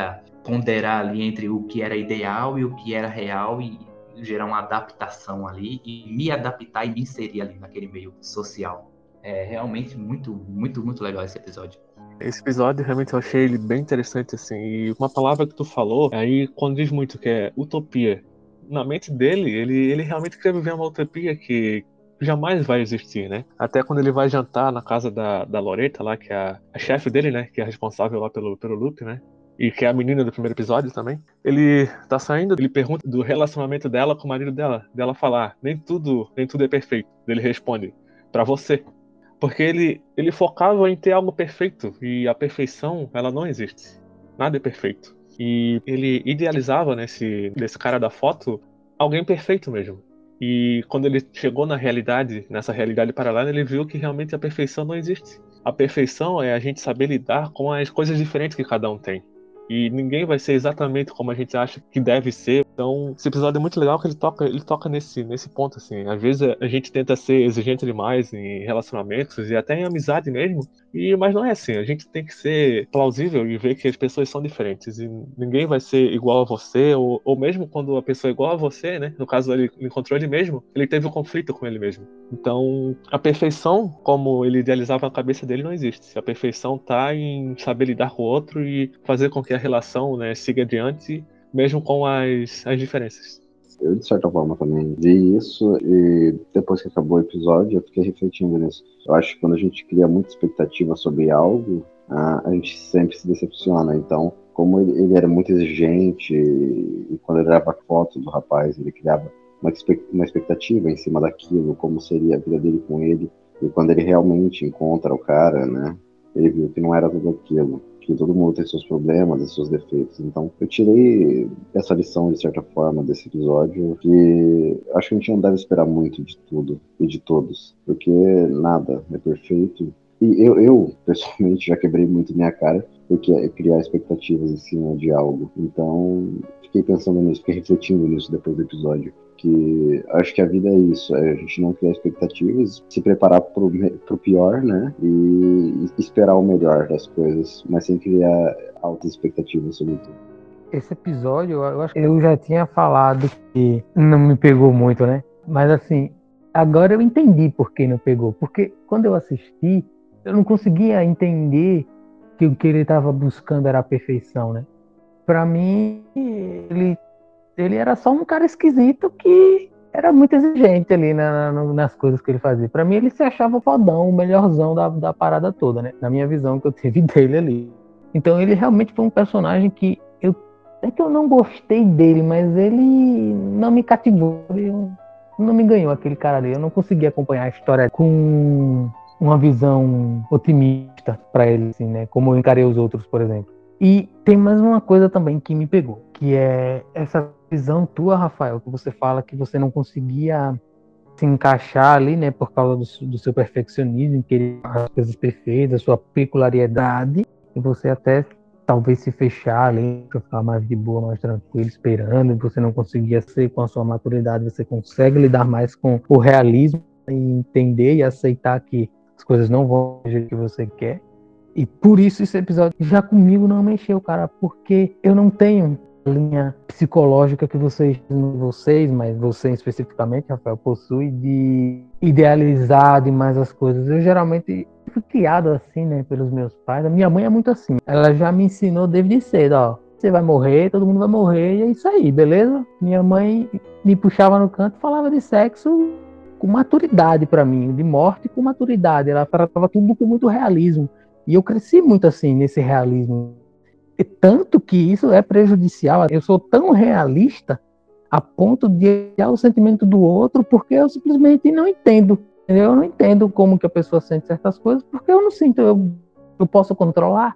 ponderar ali entre o que era ideal e o que era real e gerar uma adaptação ali e me adaptar e me inserir ali naquele meio social. É realmente muito, muito, muito legal esse episódio. Esse episódio realmente eu achei ele bem interessante, assim. E uma palavra que tu falou aí condiz muito, que é utopia. Na mente dele, ele, ele realmente quer viver uma utopia que jamais vai existir, né? Até quando ele vai jantar na casa da, da Loreta lá, que é a, a chefe dele, né? Que é responsável lá pelo, pelo loop, né? e que é a menina do primeiro episódio também, ele tá saindo, ele pergunta do relacionamento dela com o marido dela, dela falar, nem tudo, nem tudo é perfeito. Ele responde, para você. Porque ele, ele focava em ter algo perfeito e a perfeição, ela não existe. Nada é perfeito. E ele idealizava nesse, nesse cara da foto alguém perfeito mesmo. E quando ele chegou na realidade, nessa realidade paralela, ele viu que realmente a perfeição não existe. A perfeição é a gente saber lidar com as coisas diferentes que cada um tem e ninguém vai ser exatamente como a gente acha que deve ser. Então, esse episódio é muito legal que ele toca, ele toca nesse, nesse ponto, assim. Às vezes a gente tenta ser exigente demais em relacionamentos e até em amizade mesmo, e, mas não é assim. A gente tem que ser plausível e ver que as pessoas são diferentes e ninguém vai ser igual a você, ou, ou mesmo quando a pessoa é igual a você, né? No caso, ele encontrou ele mesmo, ele teve um conflito com ele mesmo. Então, a perfeição, como ele idealizava na cabeça dele, não existe. A perfeição tá em saber lidar com o outro e fazer com que a relação né, siga adiante mesmo com as, as diferenças. Eu, de certa forma, também vi isso e depois que acabou o episódio, eu fiquei refletindo nisso. Eu acho que quando a gente cria muita expectativa sobre algo, a, gente sempre se decepciona. Então, como ele, era muito exigente e quando ele dava foto do rapaz, ele criava uma expectativa em cima daquilo, como seria a vida dele com ele. E quando ele realmente encontra o cara, né, ele viu que não era tudo aquilo porque todo mundo tem seus problemas e seus defeitos. Então, eu tirei essa lição, de certa forma, desse episódio, que acho que a gente não deve esperar muito de tudo e de todos, porque nada é perfeito. E eu, eu pessoalmente, já quebrei muito minha cara, porque é criar expectativas em cima de algo. Então, fiquei pensando nisso, fiquei refletindo nisso depois do episódio que acho que a vida é isso, é a gente não criar expectativas, se preparar pro, pro pior, né, e esperar o melhor das coisas, mas sem criar altas expectativas sobre tudo. Esse episódio, eu acho que eu já tinha falado que não me pegou muito, né, mas assim, agora eu entendi por que não pegou, porque quando eu assisti, eu não conseguia entender que o que ele estava buscando era a perfeição, né. Para mim, ele ele era só um cara esquisito que era muito exigente ali na, na, nas coisas que ele fazia. Para mim, ele se achava fodão, o melhorzão da, da parada toda, né? Na minha visão que eu tive dele ali. Então, ele realmente foi um personagem que eu é que eu não gostei dele, mas ele não me cativou, ele não me ganhou aquele cara ali. Eu não consegui acompanhar a história com uma visão otimista para ele, assim, né? Como eu encarei os outros, por exemplo. E tem mais uma coisa também que me pegou, que é essa visão tua, Rafael, que você fala que você não conseguia se encaixar ali, né, por causa do, do seu perfeccionismo, querer as coisas perfeitas, sua peculiaridade, e você até talvez se fechar ali, ficar mais de boa, mais tranquilo, esperando, e você não conseguia ser com a sua maturidade, você consegue lidar mais com o realismo e entender e aceitar que as coisas não vão do jeito que você quer. E por isso esse episódio já comigo não mexeu, cara, porque eu não tenho linha psicológica que vocês, vocês, mas você especificamente, Rafael, possui de idealizar demais as coisas. Eu geralmente fui criado assim, né, pelos meus pais. A minha mãe é muito assim. Ela já me ensinou desde cedo, ó. Você vai morrer, todo mundo vai morrer, e é isso aí, beleza? Minha mãe me puxava no canto e falava de sexo com maturidade para mim, de morte com maturidade. Ela tratava tudo com muito realismo. E eu cresci muito assim, nesse realismo e tanto que isso é prejudicial. Eu sou tão realista a ponto de olhar o sentimento do outro porque eu simplesmente não entendo. Eu não entendo como que a pessoa sente certas coisas porque eu não sinto. Eu, eu posso controlar?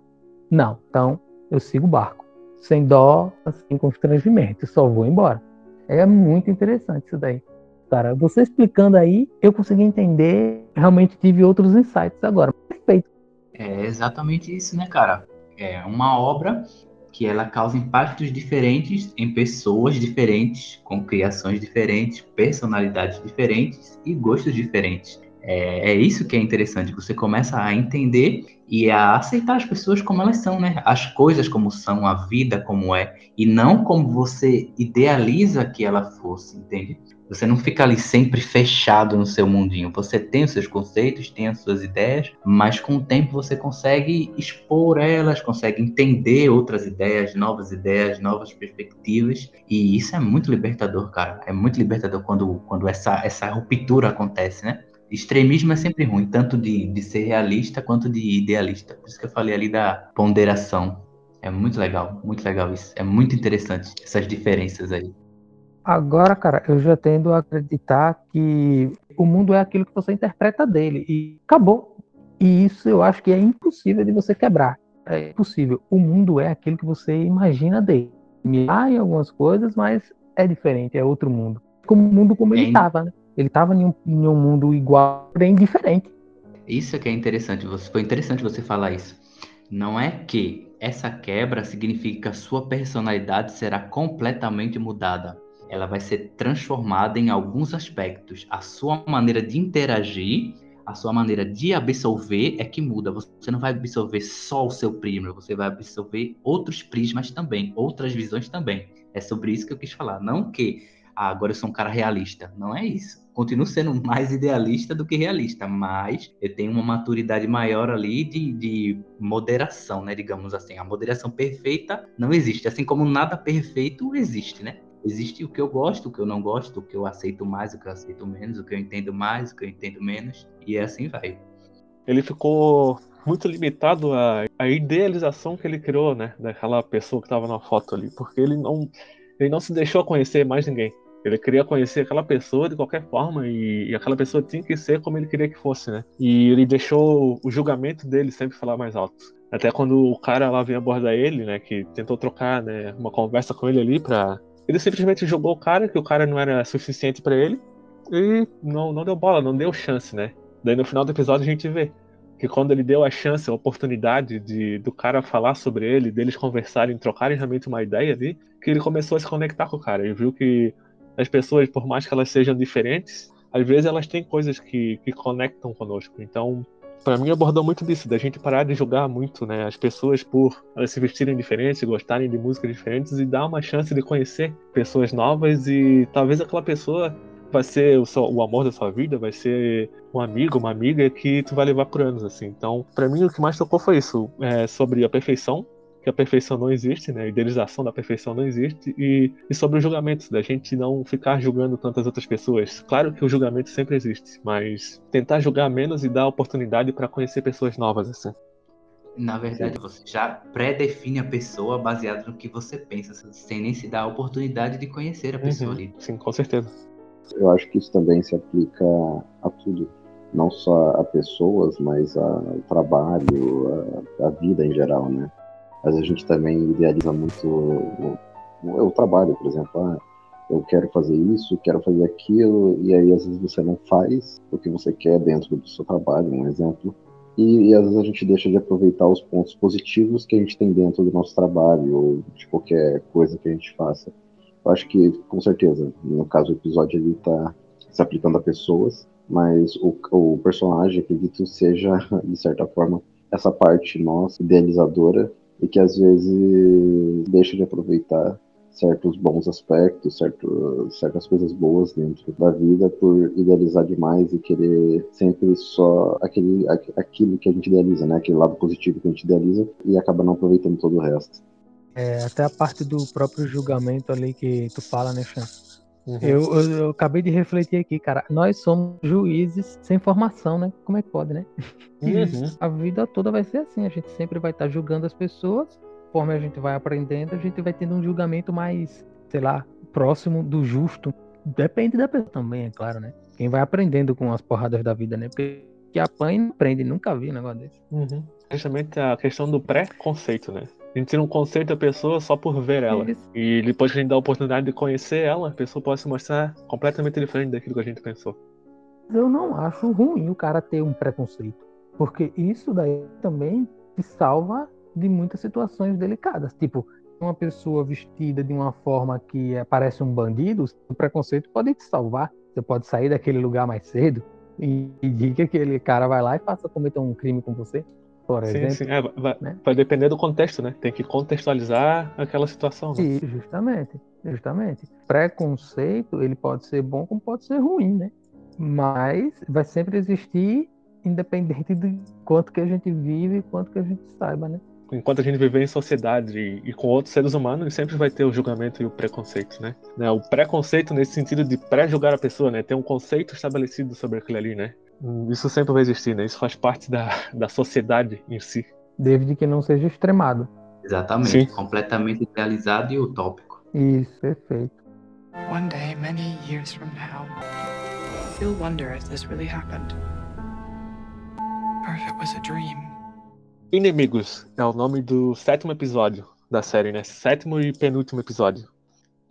Não. Então eu sigo o barco. Sem dó, sem constrangimento. Só vou embora. É muito interessante isso daí. Cara, você explicando aí, eu consegui entender. Realmente tive outros insights agora. Perfeito. É exatamente isso, né, cara? é uma obra que ela causa impactos diferentes em pessoas diferentes, com criações diferentes, personalidades diferentes e gostos diferentes. É, é, isso que é interessante. Você começa a entender e a aceitar as pessoas como elas são, né? As coisas como são, a vida como é, e não como você idealiza que ela fosse, entende? Você não fica ali sempre fechado no seu mundinho. Você tem os seus conceitos, tem as suas ideias, mas com o tempo você consegue expor elas, consegue entender outras ideias, novas ideias, novas perspectivas. E isso é muito libertador, cara. É muito libertador quando, quando essa, essa ruptura acontece, né? Extremismo é sempre ruim, tanto de, de ser realista quanto de idealista. Por isso que eu falei ali da ponderação. É muito legal, muito legal isso. É muito interessante essas diferenças aí. Agora, cara, eu já tendo a acreditar que o mundo é aquilo que você interpreta dele e acabou. E isso eu acho que é impossível de você quebrar. É impossível. O mundo é aquilo que você imagina dele. Há em algumas coisas, mas é diferente, é outro mundo. Como o mundo como ele estava, né? Ele estava em, um, em um mundo igual, porém diferente. Isso que é interessante. Foi interessante você falar isso. Não é que essa quebra significa que a sua personalidade será completamente mudada ela vai ser transformada em alguns aspectos. A sua maneira de interagir, a sua maneira de absorver é que muda. Você não vai absorver só o seu prisma, você vai absorver outros prismas também, outras visões também. É sobre isso que eu quis falar. Não que ah, agora eu sou um cara realista. Não é isso. Continuo sendo mais idealista do que realista, mas eu tenho uma maturidade maior ali de, de moderação, né? Digamos assim. A moderação perfeita não existe. Assim como nada perfeito existe, né? Existe o que eu gosto, o que eu não gosto, o que eu aceito mais, o que eu aceito menos, o que eu entendo mais, o que eu entendo menos, e assim vai. Ele ficou muito limitado à, à idealização que ele criou, né, daquela pessoa que estava na foto ali, porque ele não, ele não se deixou conhecer mais ninguém. Ele queria conhecer aquela pessoa de qualquer forma e, e, aquela pessoa tinha que ser como ele queria que fosse, né? E ele deixou o julgamento dele sempre falar mais alto. Até quando o cara lá vem abordar ele, né, que tentou trocar, né, uma conversa com ele ali pra... Ele simplesmente jogou o cara, que o cara não era suficiente para ele, e não, não deu bola, não deu chance, né. Daí no final do episódio a gente vê que quando ele deu a chance, a oportunidade de do cara falar sobre ele, deles conversarem, trocarem realmente uma ideia ali, que ele começou a se conectar com o cara. Ele viu que as pessoas, por mais que elas sejam diferentes, às vezes elas têm coisas que, que conectam conosco. Então, para mim abordou muito disso, da gente parar de julgar muito, né, as pessoas por elas se vestirem diferentes, gostarem de músicas diferentes e dar uma chance de conhecer pessoas novas e talvez aquela pessoa vai ser o, seu, o amor da sua vida, vai ser um amigo, uma amiga que tu vai levar por anos, assim. Então, para mim, o que mais tocou foi isso, é, sobre a perfeição, que a perfeição não existe, né? A idealização da perfeição não existe, e, e sobre o julgamento, da gente não ficar julgando tantas outras pessoas. Claro que o julgamento sempre existe, mas tentar julgar menos e dar oportunidade para conhecer pessoas novas, assim. Na verdade, você já pré-define a pessoa baseado no que você pensa, sem nem se dar a oportunidade de conhecer a pessoa Uhum, ali. Sim, com certeza. Eu acho que isso também se aplica a tudo, não só a pessoas, mas a- ao trabalho, a, a vida em geral, né? Vezes a gente também idealiza muito o, o- o trabalho, por exemplo. Ah, eu quero fazer isso, quero fazer aquilo, e aí às vezes você não faz o que você quer dentro do seu trabalho, um exemplo. E, e às vezes a gente deixa de aproveitar os pontos positivos que a gente tem dentro do nosso trabalho, ou de qualquer coisa que a gente faça. Eu acho que, com certeza, no caso o episódio ele tá se aplicando a pessoas, mas o, o personagem, acredito, seja, de certa forma, essa parte nossa, idealizadora, e que às vezes deixa de aproveitar certos bons aspectos, certo, certas coisas boas dentro da vida por idealizar demais e querer sempre só aquele, aqu- aquilo que a gente idealiza, né? Aquele lado positivo que a gente idealiza e acaba não aproveitando todo o resto. É, até a parte do próprio julgamento ali que tu fala, né, Chan? Uhum. Eu, eu, eu acabei de refletir aqui, cara. Nós somos juízes sem formação, né? Como é que pode, né? Uhum. A vida toda vai ser assim. A gente sempre vai estar julgando as pessoas. Conforme a gente vai aprendendo, a gente vai tendo um julgamento mais, sei lá, próximo do justo. Depende da pessoa também, é claro, né? Quem vai aprendendo com as porradas da vida, né? Porque que apanha não aprende. Nunca vi um negócio desse. Uhum. Justamente a questão do pré-conceito, né? A gente tira um conceito da pessoa só por ver ela. Isso. E depois que a gente dá a oportunidade de conhecer ela, a pessoa pode se mostrar completamente diferente daquilo que a gente pensou. eu não acho ruim o cara ter um preconceito. Porque isso daí também te salva de muitas situações delicadas. Tipo, uma pessoa vestida de uma forma que é- parece um bandido, o preconceito pode te salvar. Você pode sair daquele lugar mais cedo e pedir que aquele cara vai lá e faça cometer um crime com você, por Sim, exemplo. sim. É, vai, né? vai depender do contexto, né? Tem que contextualizar aquela situação, né? E justamente, justamente. Preconceito, ele pode ser bom como pode ser ruim, né? Mas vai sempre existir, independente de quanto que a gente vive e quanto que a gente saiba, né? Enquanto a gente viver em sociedade e, e com outros seres humanos, sempre vai ter o julgamento e o preconceito, né? Né, O preconceito nesse sentido de pré-julgar a pessoa, né? Ter um conceito estabelecido sobre aquilo ali, né? Isso sempre vai existir, né? Isso faz parte da, da sociedade em si. Desde que não seja extremado. Exatamente. Sim. Completamente idealizado e utópico. Isso, perfeito. One day, many years from now, you'll wonder if this really happened. Or if it was a dream. Inimigos é o nome do sétimo episódio da série, né? Sétimo e penúltimo episódio.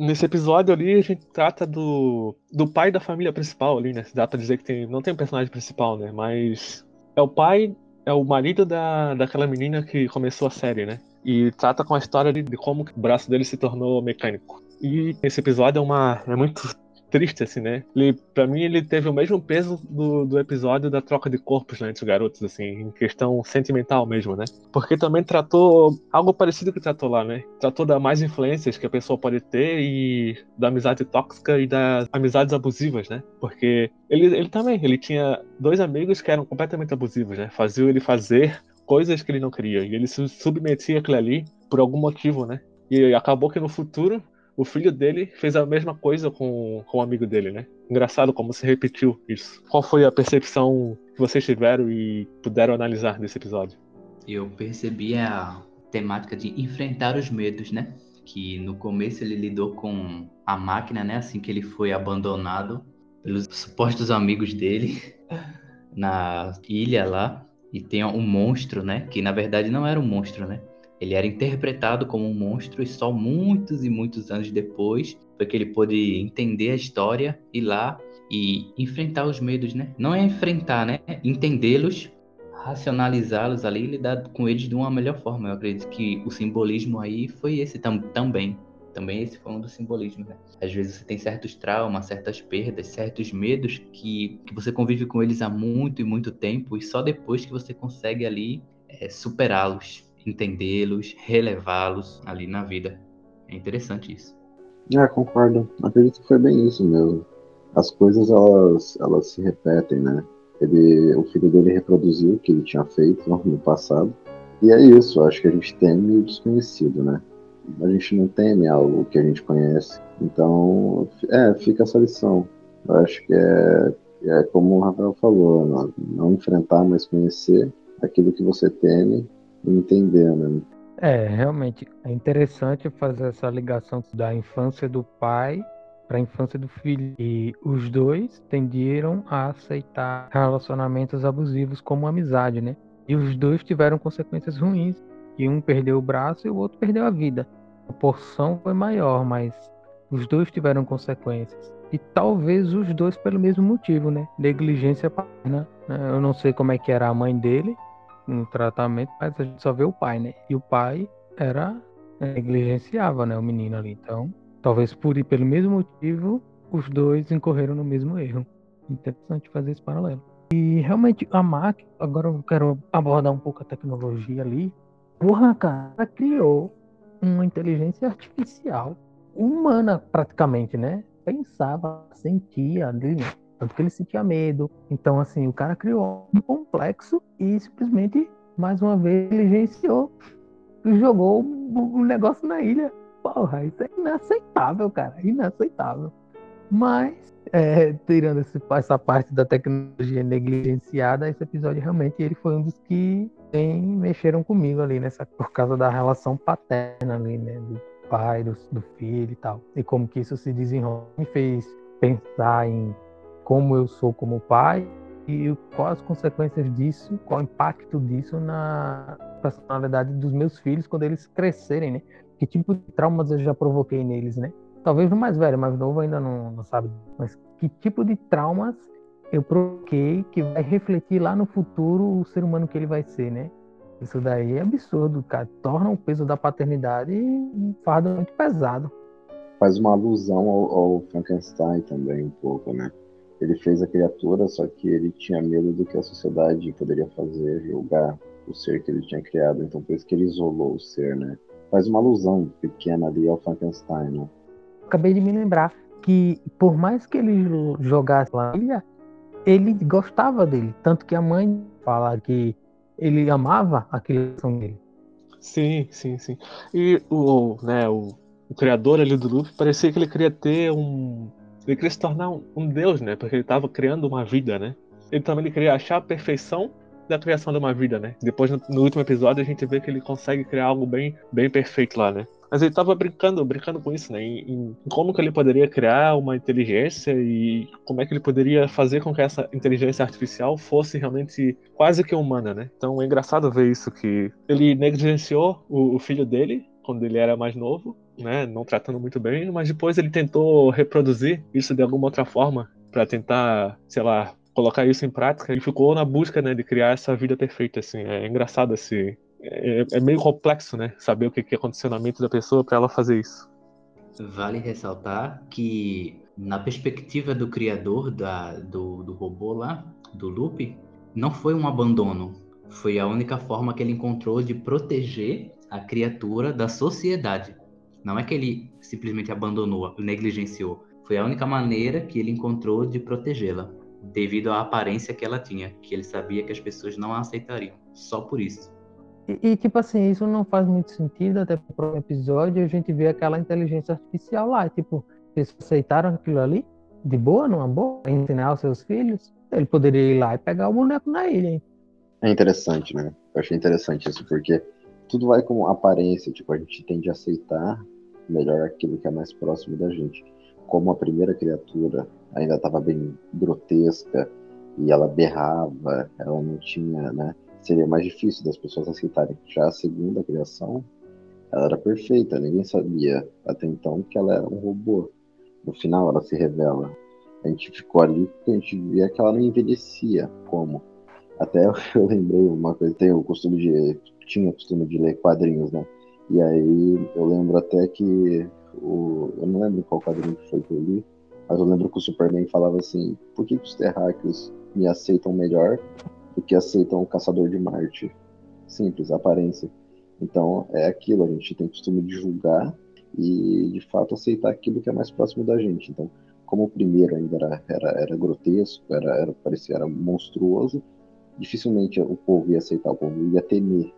Nesse episódio ali a gente trata do, do pai da família principal ali, né? Dá pra dizer que tem, não tem um personagem principal, né? Mas é o pai, é o marido da, daquela menina que começou a série, né? E trata com a história de, de como o braço dele se tornou mecânico. E esse episódio é uma é muito triste, assim, né? Ele, pra mim, ele teve o mesmo peso do, do episódio da troca de corpos né, entre os garotos, assim, em questão sentimental mesmo, né? Porque também tratou algo parecido que tratou lá, né? Tratou das mais influências que a pessoa pode ter e da amizade tóxica e das amizades abusivas, né? Porque ele, ele também, ele tinha dois amigos que eram completamente abusivos, né? Faziam ele fazer coisas que ele não queria. E ele se submetia aquilo ali por algum motivo, né? E acabou que no futuro o filho dele fez a mesma coisa com, com o amigo dele, né? Engraçado como se repetiu isso. Qual foi a percepção que vocês tiveram e puderam analisar desse episódio? Eu percebi a temática de enfrentar os medos, né? Que no começo ele lidou com a máquina, né? Assim que ele foi abandonado pelos supostos amigos dele na ilha lá. e tem um monstro, né? Que na verdade não era um monstro, né? Ele era interpretado como um monstro e só muitos e muitos anos depois foi que ele pôde entender a história e lá e enfrentar os medos, né? Não é enfrentar, né? Entendê-los, racionalizá-los ali e lidar com eles de uma melhor forma. Eu acredito que o simbolismo aí foi esse tam também. Também esse foi um dos simbolismos, né? Às vezes você tem certos traumas, certas perdas, certos medos que, que você convive com eles há muito e muito tempo e só depois que você consegue ali é, superá-los, entendê-los, relevá-los ali na vida. É interessante isso. É, concordo. Acredito que foi bem isso mesmo. As coisas, elas, elas se repetem, né? Ele, o filho dele reproduziu o que ele tinha feito no passado. E é isso, acho que a gente teme o desconhecido, né? A gente não teme algo que a gente conhece. Então, é, fica essa lição. Eu acho que é, é como o Rafael falou, não, não enfrentar, mas conhecer aquilo que você teme entender, né? É, realmente é interessante fazer essa ligação da infância do pai para a infância do filho. E os dois tendiram a aceitar relacionamentos abusivos como amizade, né? E os dois tiveram consequências ruins. E um perdeu o braço e o outro perdeu a vida. A porção foi maior, mas os dois tiveram consequências. E talvez os dois pelo mesmo motivo, né? Negligência paterna. Né? Eu não sei como é que era a mãe dele, no tratamento, mas a gente só vê o pai, né? E o pai era é, negligenciava, né, o menino ali. Então, talvez por e pelo mesmo motivo, os dois incorreram no mesmo erro. Interessante fazer esse paralelo. E realmente a máquina, agora eu quero abordar um pouco a tecnologia ali. Porra, cara, criou uma inteligência artificial humana praticamente, né? Pensava, sentia ali, né? Tanto que ele sentia medo. Então, assim, o cara criou um complexo e simplesmente, mais uma vez, ele gerenciou. Jogou o um negócio na ilha. Porra, isso é inaceitável, cara. Inaceitável. Mas, é, tirando esse, essa parte da tecnologia negligenciada, esse episódio realmente ele foi um dos que mexeram comigo ali, nessa, por causa da relação paterna ali, né? Do pai, do, do filho e tal. E como que isso se desenrola. Me fez pensar em como eu sou como pai e quais as consequências disso, qual o impacto disso na personalidade dos meus filhos quando eles crescerem, né? Que tipo de traumas eu já provoquei neles, né? Talvez no mais velho, mais novo ainda não, não sabe, mas que tipo de traumas eu provoquei que vai refletir lá no futuro o ser humano que ele vai ser, né? Isso daí é absurdo, cara. Torna o peso da paternidade um fardo muito pesado. Faz uma alusão ao, ao Frankenstein também, um pouco, né? Ele fez a criatura, só que ele tinha medo do que a sociedade poderia fazer, julgar o ser que ele tinha criado. Então, por isso que ele isolou o ser, né? Faz uma alusão pequena ali ao Frankenstein, né? Acabei de me lembrar que, por mais que ele jogasse lá, ele gostava dele. Tanto que a mãe fala que ele amava a criação dele. Sim, sim, sim. E o, né, o, o criador ali do Luffy parecia que ele queria ter um, ele queria se tornar um, um deus, né? Porque ele estava criando uma vida, né? Ele também ele queria achar a perfeição da criação de uma vida, né? Depois, no, no, último episódio, a gente vê que ele consegue criar algo bem, bem perfeito lá, né? Mas ele estava brincando, brincando com isso, né? Em, em, como que ele poderia criar uma inteligência e como é que ele poderia fazer com que essa inteligência artificial fosse realmente quase que humana, né? Então é engraçado ver isso que ele negligenciou o, o filho dele quando ele era mais novo né, não tratando muito bem, mas depois ele tentou reproduzir isso de alguma outra forma para tentar, sei lá, colocar isso em prática e ficou na busca, né, de criar essa vida perfeita, assim. É engraçado assim, é, é meio complexo, né, saber o que é condicionamento da pessoa para ela fazer isso. Vale ressaltar que na perspectiva do criador da, do, do robô lá, do Loop, não foi um abandono. Foi a única forma que ele encontrou de proteger a criatura da sociedade. Não é que ele simplesmente abandonou, negligenciou. Foi a única maneira que ele encontrou de protegê-la, devido à aparência que ela tinha, que ele sabia que as pessoas não a aceitariam. Só por isso. E, e, tipo assim, isso não faz muito sentido, até pro episódio a gente vê aquela inteligência artificial lá, tipo, eles aceitaram aquilo ali, de boa, numa boa, ensinar aos seus filhos, ele poderia ir lá e pegar o boneco na ilha, hein? É interessante, né? Eu achei interessante isso, porque tudo vai com aparência, tipo, a gente tende a aceitar melhor aquilo que é mais próximo da gente. Como a primeira criatura ainda estava bem grotesca e ela berrava, ela não tinha, né, seria mais difícil das pessoas aceitarem. Já a segunda criação, ela era perfeita, ninguém sabia até então que ela era um robô. No final ela se revela. A gente ficou ali porque a gente via que ela não envelhecia como. Até eu lembrei uma coisa, tenho o costume de. tinha o costume de ler quadrinhos, né? E aí eu lembro até que o. Eu não lembro qual quadrinho que foi que eu li, mas eu lembro que o Superman falava assim, por que, que os terráqueos me aceitam melhor do que aceitam o caçador de Marte? Simples, aparência. Então é aquilo, a gente tem costume de julgar e de fato aceitar aquilo que é mais próximo da gente. Então, como o primeiro ainda era, era, era grotesco, era, era, parecia era monstruoso, dificilmente o povo ia aceitar, o povo ia temer.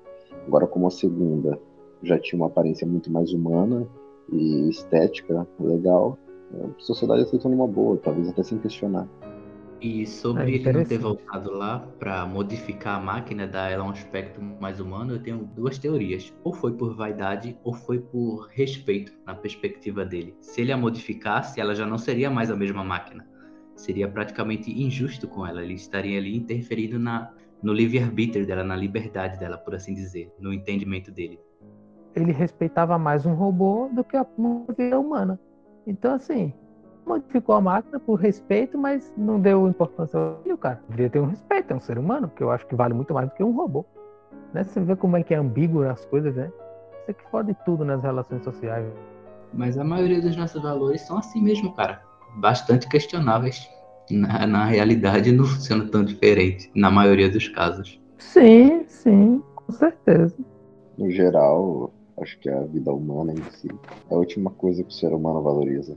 Agora, como a segunda já tinha uma aparência muito mais humana e estética legal, a sociedade aceitou numa boa, talvez até sem questionar. E sobre É ele não ter voltado lá para modificar a máquina, dar ela um aspecto mais humano, eu tenho duas teorias. Ou foi por vaidade, ou foi por respeito na perspectiva dele. Se ele a modificasse, ela já não seria mais a mesma máquina. Seria praticamente injusto com ela. Ele estaria ali interferindo na, no livre-arbítrio dela, na liberdade dela, por assim dizer, no entendimento dele. Ele respeitava mais um robô do que a uma vida humana. Então, assim, modificou a máquina por respeito, mas não deu importância ao filho, cara. Deveria ter um respeito, é um ser humano, que eu acho que vale muito mais do que um robô. Né? Você vê como é que é ambíguo as coisas, né? Isso aqui fode tudo nas relações sociais. Mas a maioria dos nossos valores são assim mesmo, cara. Bastante questionáveis. Na, na realidade, não funciona tão diferente, na maioria dos casos. Sim, sim, com certeza. No geral, acho que a vida humana em si é a última coisa que o ser humano valoriza.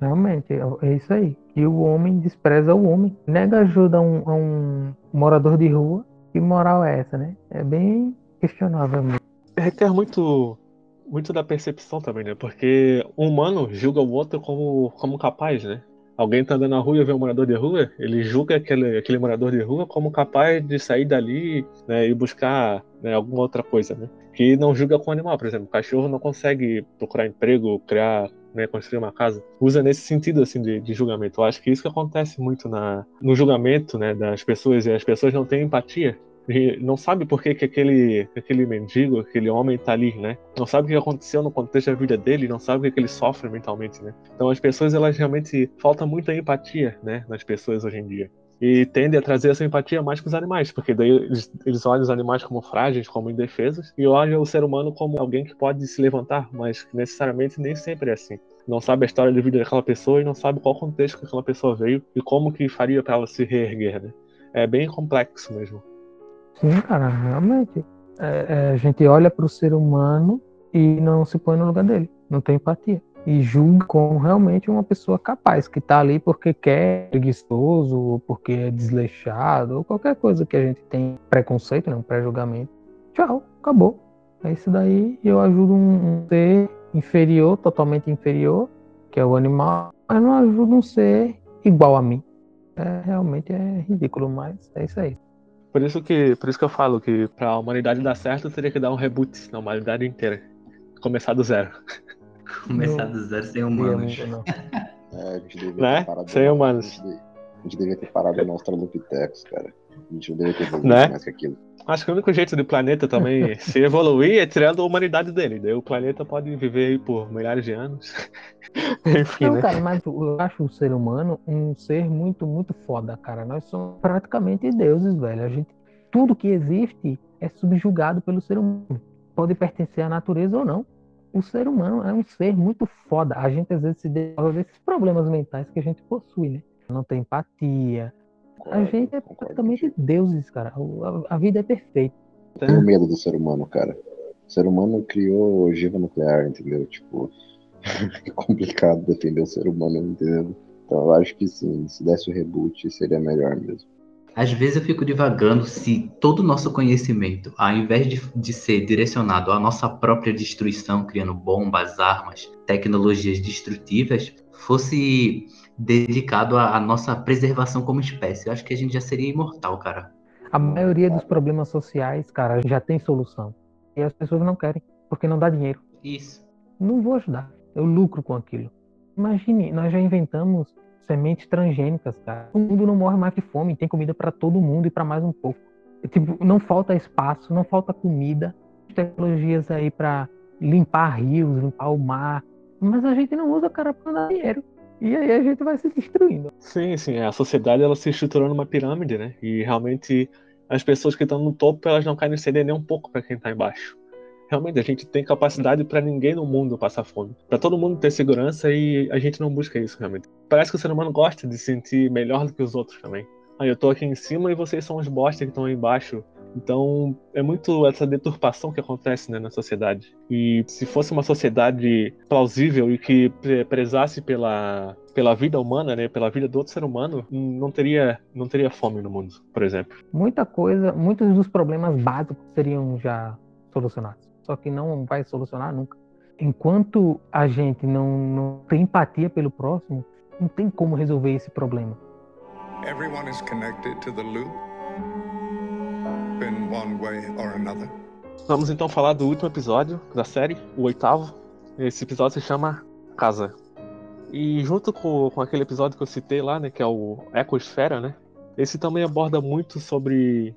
Realmente, é é isso aí. E o homem despreza o homem. Nega ajuda a um, a um morador de rua. Que moral é essa, né? É bem questionável mesmo. requer muito muito da percepção também, né? Porque um humano julga o outro como, como capaz, né? Alguém tá andando na rua e vê um morador de rua, ele julga aquele, aquele morador de rua como capaz de sair dali né, e buscar né, alguma outra coisa, né? Que não julga com o animal, por exemplo. O cachorro não consegue procurar emprego, criar, né, construir uma casa. Usa nesse sentido, assim, de, de julgamento. Eu acho que isso que acontece muito na, no julgamento, né, das pessoas. E as pessoas não têm empatia e não sabe por que, que aquele, que aquele mendigo, aquele homem tá ali, né? Não sabe o que aconteceu no contexto da vida dele, não sabe o que, que ele sofre mentalmente, né? Então as pessoas, elas realmente falta muita empatia, né, nas pessoas hoje em dia. E tende a trazer essa empatia mais com os animais, porque daí eles, eles olham os animais como frágeis, como indefesos, e olham o ser humano como alguém que pode se levantar, mas necessariamente nem sempre é assim. Não sabe a história de vida daquela pessoa e não sabe qual contexto que aquela pessoa veio e como que faria para ela se reerguer, né? É bem complexo mesmo. Sim, cara, realmente. É, é, a gente olha para o ser humano e não se põe no lugar dele. Não tem empatia. E julga como realmente uma pessoa capaz, que tá ali porque quer preguiçoso, ou porque é desleixado, ou qualquer coisa que a gente tem preconceito, né, um pré-julgamento. Tchau, acabou. É isso daí. Eu ajudo um, um ser inferior, totalmente inferior, que é o animal, mas não ajudo um ser igual a mim. É, realmente é ridículo, mas é isso aí. Por isso que, por isso que eu falo que pra a humanidade dar certo, teria que dar um reboot na humanidade inteira. Começar do zero. Começar Não. do zero sem humanos. não. É, a gente devia Né? ter parado. Sem humanos. A gente, de- a gente devia ter parado no Australopithecus, cara. A gente não devia ter evoluído Né? mais que aquilo. Acho que o único jeito do planeta também se evoluir é tirando a humanidade dele. Daí o planeta pode viver aí por milhares de anos. Enfim, Não, né? cara, mas eu acho o ser humano um ser muito, muito foda, cara. Nós somos praticamente deuses, velho. A gente, tudo que existe é subjugado pelo ser humano. Pode pertencer à natureza ou não. O ser humano é um ser muito foda. A gente às vezes se desenvolve desses problemas mentais que a gente possui, né? Não tem empatia. A Concordo, gente é praticamente deuses, cara. A, a vida é perfeita. Tenho medo do ser humano, cara. O ser humano criou ogiva nuclear, entendeu? Tipo, é complicado defender o ser humano, entendeu? Então eu acho que sim, se desse o reboot seria melhor mesmo. Às vezes eu fico divagando se todo o nosso conhecimento, ao invés de, de ser direcionado à nossa própria destruição, criando bombas, armas, tecnologias destrutivas, fosse dedicado à, à nossa preservação como espécie. Eu acho que a gente já seria imortal, cara. A maioria dos problemas sociais, cara, já tem solução. E as pessoas não querem, porque não dá dinheiro. Isso. não vou ajudar. Eu lucro com aquilo. Imagine, nós já inventamos sementes transgênicas, cara. O mundo não morre mais de fome, tem comida para todo mundo e para mais um pouco. tipo, não falta espaço, não falta comida, tecnologias aí para limpar rios, limpar o mar, mas a gente não usa cara para dar dinheiro. E aí a gente vai se destruindo. Sim, sim. A sociedade ela se estruturou numa pirâmide, né? E realmente as pessoas que estão no topo elas não querem ceder nem um pouco para quem está embaixo. Realmente a gente tem capacidade para ninguém no mundo passar fome, para todo mundo ter segurança e a gente não busca isso realmente. Parece que o ser humano gosta de se sentir melhor do que os outros também. Aí eu tô aqui em cima e vocês são os bosta que estão aí embaixo. Então é muito essa deturpação que acontece né, na sociedade. E se fosse uma sociedade plausível e que prezasse pela, pela vida humana, né, pela vida do outro ser humano, não teria, não teria fome no mundo, por exemplo. Muita coisa, muitos dos problemas básicos seriam já solucionados. Só que não vai solucionar nunca. Enquanto a gente não, não tem empatia pelo próximo, não tem como resolver esse problema. Everyone is connected to the loop in one way or another. Vamos então falar do último episódio da série, o oitavo. Esse episódio se chama Casa. E junto com, com aquele episódio que eu citei lá, né, que é o Ecosfera, né? Esse também aborda muito sobre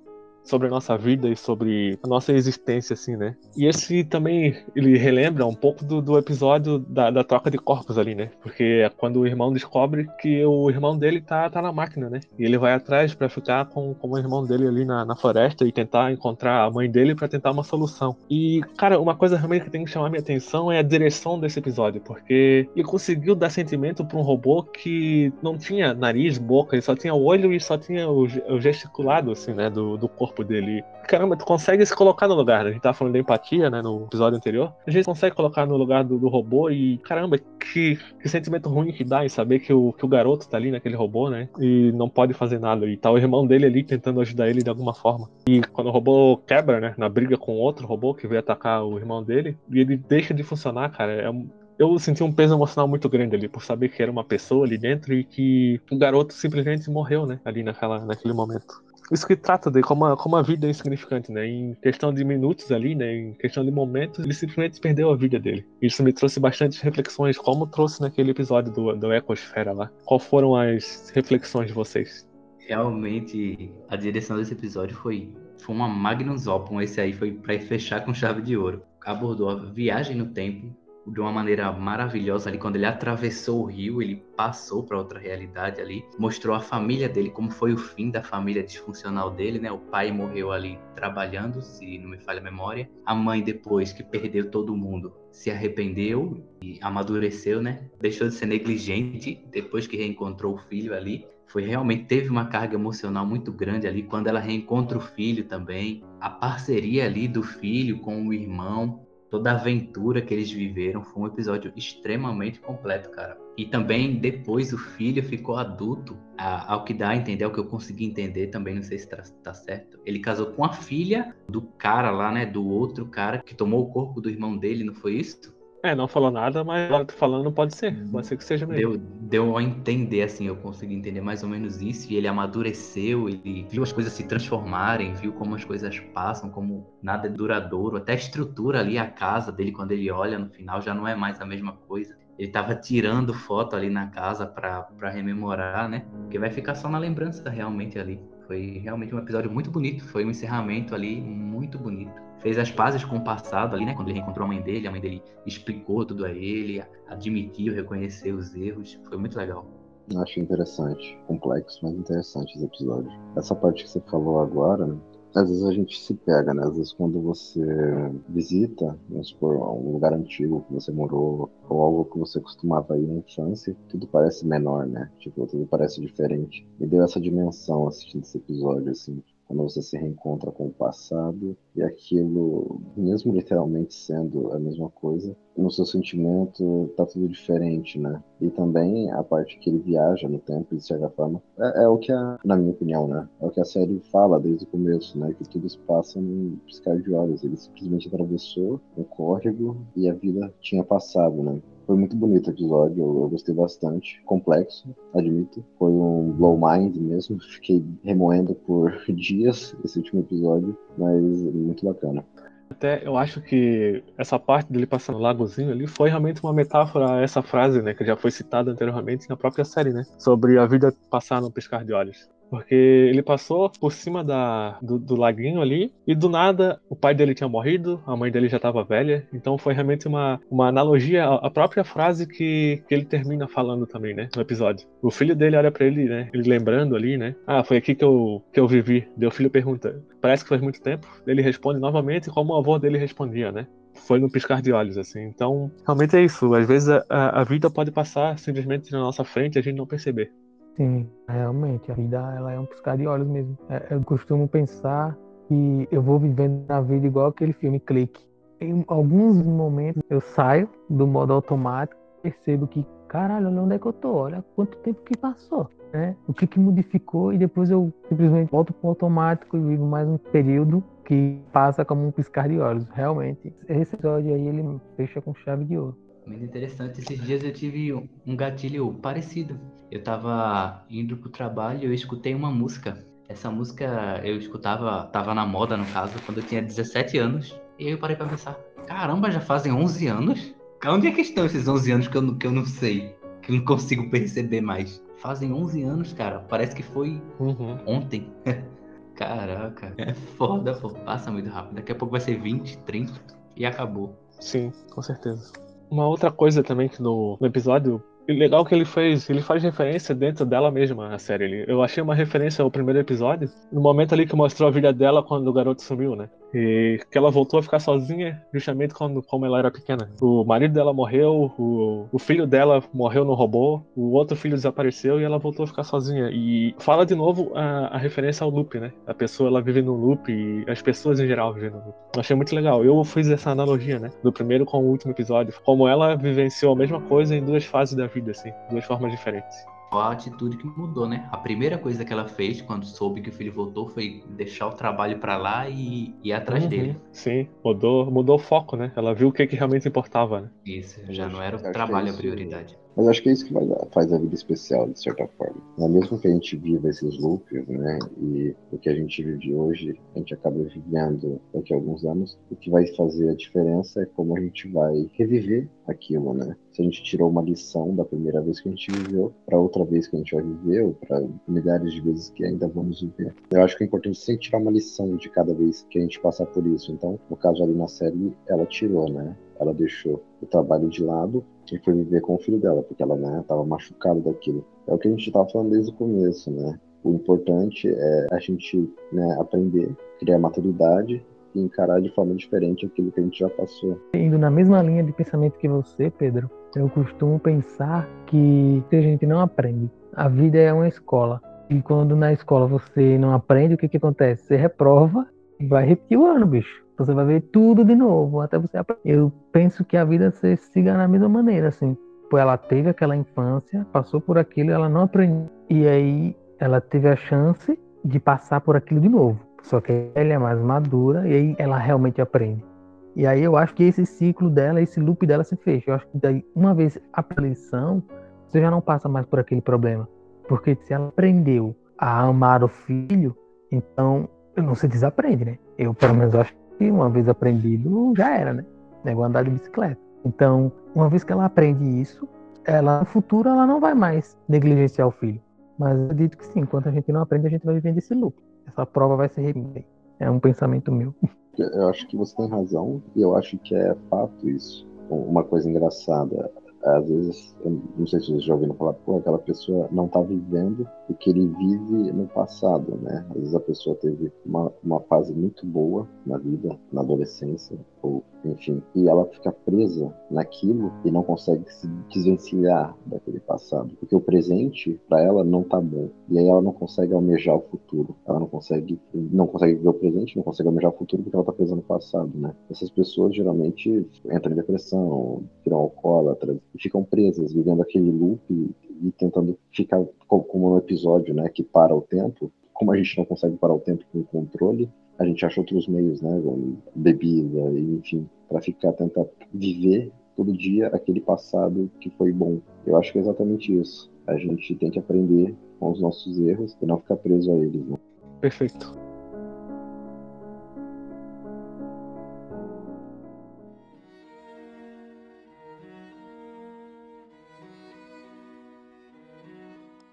sobre a nossa vida e sobre a nossa existência, assim, né? E esse também, ele relembra um pouco do, do episódio da, da troca de corpos ali, né? Porque é quando o irmão descobre que o irmão dele tá, tá na máquina, né? E ele vai atrás para ficar com, com o irmão dele ali na, na floresta e tentar encontrar a mãe dele para tentar uma solução. E, cara, uma coisa realmente que tem que chamar minha atenção é a direção desse episódio, porque ele conseguiu dar sentimento para um robô que não tinha nariz, boca, ele só tinha olho e só tinha o, o gesticulado, assim, né? Do, do corpo corpo dele. Caramba, tu consegue se colocar no lugar, né? A gente tava falando da empatia, né, no episódio anterior. A gente consegue colocar no lugar do, do robô e, caramba, que, que, sentimento ruim que dá em saber que o, que o garoto tá ali naquele robô, né? E não pode fazer nada. E tá o irmão dele ali tentando ajudar ele de alguma forma. E quando o robô quebra, né, na briga com outro robô que veio atacar o irmão dele, e ele deixa de funcionar, cara, é um eu senti um peso emocional muito grande ali, por saber que era uma pessoa ali dentro e que o garoto simplesmente morreu, né? Ali naquela, naquele momento isso que trata de como a, como a vida é insignificante, né? Em questão de minutos ali, né? Em questão de momentos, ele simplesmente perdeu a vida dele. Isso me trouxe bastante reflexões, como trouxe naquele episódio do, do Ecosfera lá. Qual foram as reflexões de vocês? Realmente, a direção desse episódio foi, foi uma magnus opum. Esse aí foi para fechar com chave de ouro. Abordou a viagem no tempo, de uma maneira maravilhosa ali quando ele atravessou o rio, ele passou para outra realidade ali, mostrou a família dele como foi o fim da família disfuncional dele, né? O pai morreu ali trabalhando, se não me falha a memória. A mãe depois que perdeu todo mundo, se arrependeu e amadureceu, né? Deixou de ser negligente depois que reencontrou o filho ali. Foi realmente teve uma carga emocional muito grande ali quando ela reencontra o filho também. A parceria ali do filho com o irmão, toda a aventura que eles viveram. Foi um episódio extremamente completo, cara. E também depois o filho ficou adulto, ao que dá a entender, ao que eu consegui entender também, não sei se tá, tá, certo. Ele casou com a filha do cara lá, né? Do outro cara que tomou o corpo do irmão dele, não foi isso? É, não falou nada, mas agora tô falando pode ser. Pode ser que seja mesmo. Deu, deu a entender, assim, eu consegui entender mais ou menos isso. E ele amadureceu, ele viu as coisas se transformarem, viu como as coisas passam, como nada é duradouro. Até a estrutura ali, a casa dele, quando ele olha no final, já não é mais a mesma coisa. Ele tava tirando foto ali na casa pra, rememorar, né? Porque vai ficar só na lembrança realmente ali. Foi realmente um episódio muito bonito. Foi um encerramento ali muito bonito fez as pazes com o passado ali, né? Quando ele reencontrou a mãe dele, a mãe dele explicou tudo a ele, admitiu, reconheceu os erros. Foi muito legal. Acho interessante, complexo, mas interessante esse episódio. Essa parte que você falou agora, né? Às vezes a gente se pega, né? Às vezes quando você visita, vamos supor, um lugar antigo que você morou, ou algo que você costumava ir na infância, tudo parece menor, né? Tipo, tudo parece diferente. Me deu essa dimensão assistindo esse episódio, assim quando você se reencontra com o passado e aquilo, mesmo literalmente sendo a mesma coisa, no seu sentimento tá tudo diferente, né? E também a parte que ele viaja no tempo, de certa forma, é, é o que, a, na minha opinião, né? É o que a série fala desde o começo, né? Que tudo se passa num piscar de olhos. Ele simplesmente atravessou um córrego e a vida tinha passado, né? Foi muito bonito o episódio, eu, eu, gostei bastante. Complexo, admito. Foi um blow mind mesmo. Fiquei remoendo por dias esse último episódio, mas muito bacana. Até eu acho que essa parte dele passando no lagozinho ali foi realmente uma metáfora a essa frase, né, que já foi citada anteriormente na própria série, né, sobre a vida passar no piscar de olhos. Porque ele passou por cima da, do, do, laguinho ali e do nada o pai dele tinha morrido, a mãe dele já estava velha. Então foi realmente uma, uma analogia à própria frase que, que ele termina falando também, né? No episódio. O filho dele olha para ele, né? Ele lembrando ali, né? Ah, foi aqui que eu, que eu vivi. O filho pergunta: Parece que faz muito tempo? Ele responde novamente como o avô dele respondia, né? foi no piscar de olhos, assim. Então, realmente é isso. Às vezes a, a vida pode passar simplesmente na nossa frente e a gente não perceber. Sim, realmente. A vida ela é um piscar de olhos mesmo. É, eu costumo pensar que eu vou vivendo na vida igual aquele filme Clique. Em alguns momentos eu saio do modo automático, percebo que, caralho, olha onde é que eu tô, olha quanto tempo que passou. Né? O que, que modificou e depois eu simplesmente volto para o automático e vivo mais um período que passa como um piscar de olhos. Realmente, esse episódio aí ele fecha com chave de ouro. Muito interessante. Esses dias eu tive um gatilho parecido. Eu tava indo pro trabalho e eu escutei uma música. Essa música eu escutava, tava na moda no caso, quando eu tinha 17 anos. E aí eu parei pra pensar: caramba, já fazem 11 anos? Onde é que estão esses 11 anos que eu, que eu não sei? Que eu não consigo perceber mais? Fazem 11 anos, cara. Parece que foi uhum. ontem. Caraca, é foda, pô. Passa muito rápido. Daqui a pouco vai ser 20, 30 e acabou. Sim, com certeza. Uma outra coisa também que no, no episódio legal que ele fez, ele faz referência dentro dela mesma, a série. Eu achei uma referência ao primeiro episódio, no momento ali que mostrou a vida dela quando o garoto sumiu, né? E que ela voltou a ficar sozinha justamente quando como ela era pequena. O marido dela morreu, o, o filho dela morreu no robô, o outro filho desapareceu e ela voltou a ficar sozinha. E fala de novo a, a referência ao loop, né? A pessoa ela vive no loop e as pessoas em geral vivem no loop. Eu achei muito legal. Eu fiz essa analogia, né? Do primeiro com o último episódio. Como ela vivenciou a mesma coisa em duas fases da vida, assim, duas formas diferentes a atitude que mudou, né? A primeira coisa que ela fez quando soube que o filho voltou foi deixar o trabalho para lá e ir atrás uhum, dele. Sim, mudou, mudou o foco, né? Ela viu o que, que realmente importava, né? Isso, já não era o trabalho a prioridade. Mas acho que é isso que faz a vida especial, de certa forma. É mesmo que a gente viva esses loops, né? E o que a gente vive hoje, a gente acaba vivendo daqui a alguns anos. O que vai fazer a diferença é como a gente vai reviver aquilo, né? Se a gente tirou uma lição da primeira vez que a gente viveu para outra vez que a gente vai viver, ou para milhares de vezes que ainda vamos viver. Eu acho que é importante sempre tirar uma lição de cada vez que a gente passar por isso. Então, no caso ali na série, ela tirou, né? Ela deixou o trabalho de lado e foi viver com o filho dela, porque ela né, estava machucada daquilo. É o que a gente estava falando desde o começo, né? O importante é a gente né, aprender, criar maturidade e encarar de forma diferente aquilo que a gente já passou. Indo na mesma linha de pensamento que você, Pedro, eu costumo pensar que a gente não aprende, a vida é uma escola. E quando na escola você não aprende, o que, que acontece? Você reprova e vai repetir o ano, bicho. Você vai ver tudo de novo, até você aprender. Eu penso que a vida você siga na mesma maneira, assim. Ela teve aquela infância, passou por aquilo, ela não aprendeu. E aí ela teve a chance de passar por aquilo de novo. Só que ela é mais madura e aí ela realmente aprende. E aí eu acho que esse ciclo dela, esse loop dela se fecha. Eu acho que daí, uma vez a lição, você já não passa mais por aquele problema. Porque se ela aprendeu a amar o filho, então não se desaprende, né? Eu, pelo menos, acho que uma vez aprendido, já era, né? É igual andar de bicicleta. Então, uma vez que ela aprende isso, ela no futuro ela não vai mais negligenciar o filho. Mas eu acredito que sim, enquanto a gente não aprende, a gente vai vivendo esse loop. Essa prova vai ser repetida. É um pensamento meu. Eu acho que você tem razão, e eu acho que é fato isso. Uma coisa engraçada, às vezes, não sei se vocês já ouviram falar, pô, aquela pessoa não está vivendo o que ele vive no passado, né? Às vezes a pessoa teve uma, uma fase muito boa na vida, na adolescência, ou enfim, e ela fica presa naquilo e não consegue se desvencilhar daquele passado, porque o presente para ela não tá bom, e aí ela não consegue almejar o futuro, ela não consegue, não consegue ver o presente, não consegue almejar o futuro porque ela tá presa no passado, né? Essas pessoas geralmente entram em depressão, viram alcoólatras, e ficam presas, vivendo aquele loop e, tentando ficar como no episódio, né, que para o tempo, como a gente não consegue parar o tempo com o controle, a gente acha outros meios, né? Bebida, enfim, para ficar tentar viver todo dia aquele passado que foi bom. Eu acho que é exatamente isso. A gente tem que aprender com os nossos erros e não ficar preso a eles. Né? Perfeito.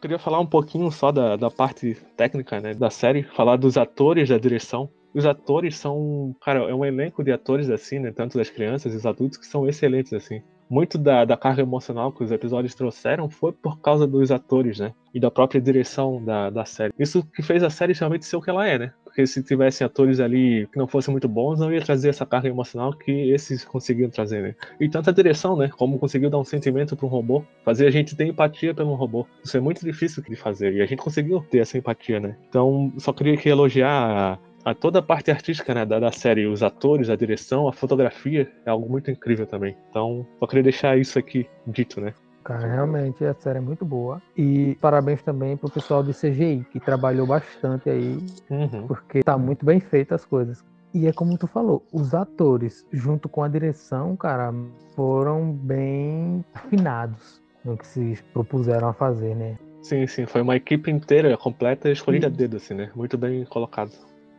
Queria falar um pouquinho só da, da parte técnica né, da série, falar dos atores da direção. Os atores são, cara, é um elenco de atores assim, né, tanto das crianças e dos adultos que são excelentes assim. Muito da, da carga emocional que os episódios trouxeram foi por causa dos atores, né, e da própria direção da, da série. Isso que fez a série realmente ser o que ela é, né? Porque se tivessem atores ali que não fossem muito bons, não ia trazer essa carga emocional que esses conseguiam trazer, né? E tanto a direção, né? Como conseguiu dar um sentimento para um robô, fazer a gente ter empatia pelo robô. Isso é muito difícil de fazer e a gente conseguiu ter essa empatia, né? Então, só queria aqui elogiar a, a toda a parte artística né, da, da, série, os atores, a direção, a fotografia, é algo muito incrível também. Então, só queria deixar isso aqui dito, né? Cara, realmente a série é muito boa. E parabéns também pro pessoal do CGI, que trabalhou bastante aí, uhum. porque tá muito bem feita as coisas. E é como tu falou, os atores, junto com a direção, cara, foram bem afinados no que se propuseram a fazer, né? Sim, sim, foi uma equipe inteira, completa, escolhida a dedo, assim, né? Muito bem colocado.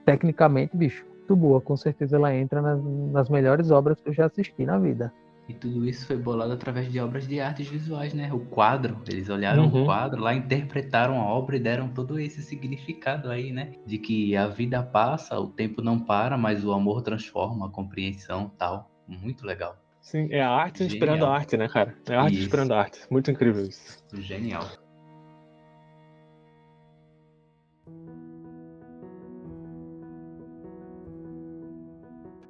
Tecnicamente, bicho, muito boa. Com certeza ela entra nas, nas melhores obras que eu já assisti na vida. E tudo isso foi bolado através de obras de artes visuais, né? O quadro, eles olharam uhum. o quadro, lá interpretaram a obra e deram todo esse significado aí, né? De que a vida passa, o tempo não para, mas o amor transforma, a compreensão tal. Muito legal. Sim, é a arte Genial. inspirando a arte, né, cara? É a arte isso. inspirando a arte. Muito incrível isso. Genial.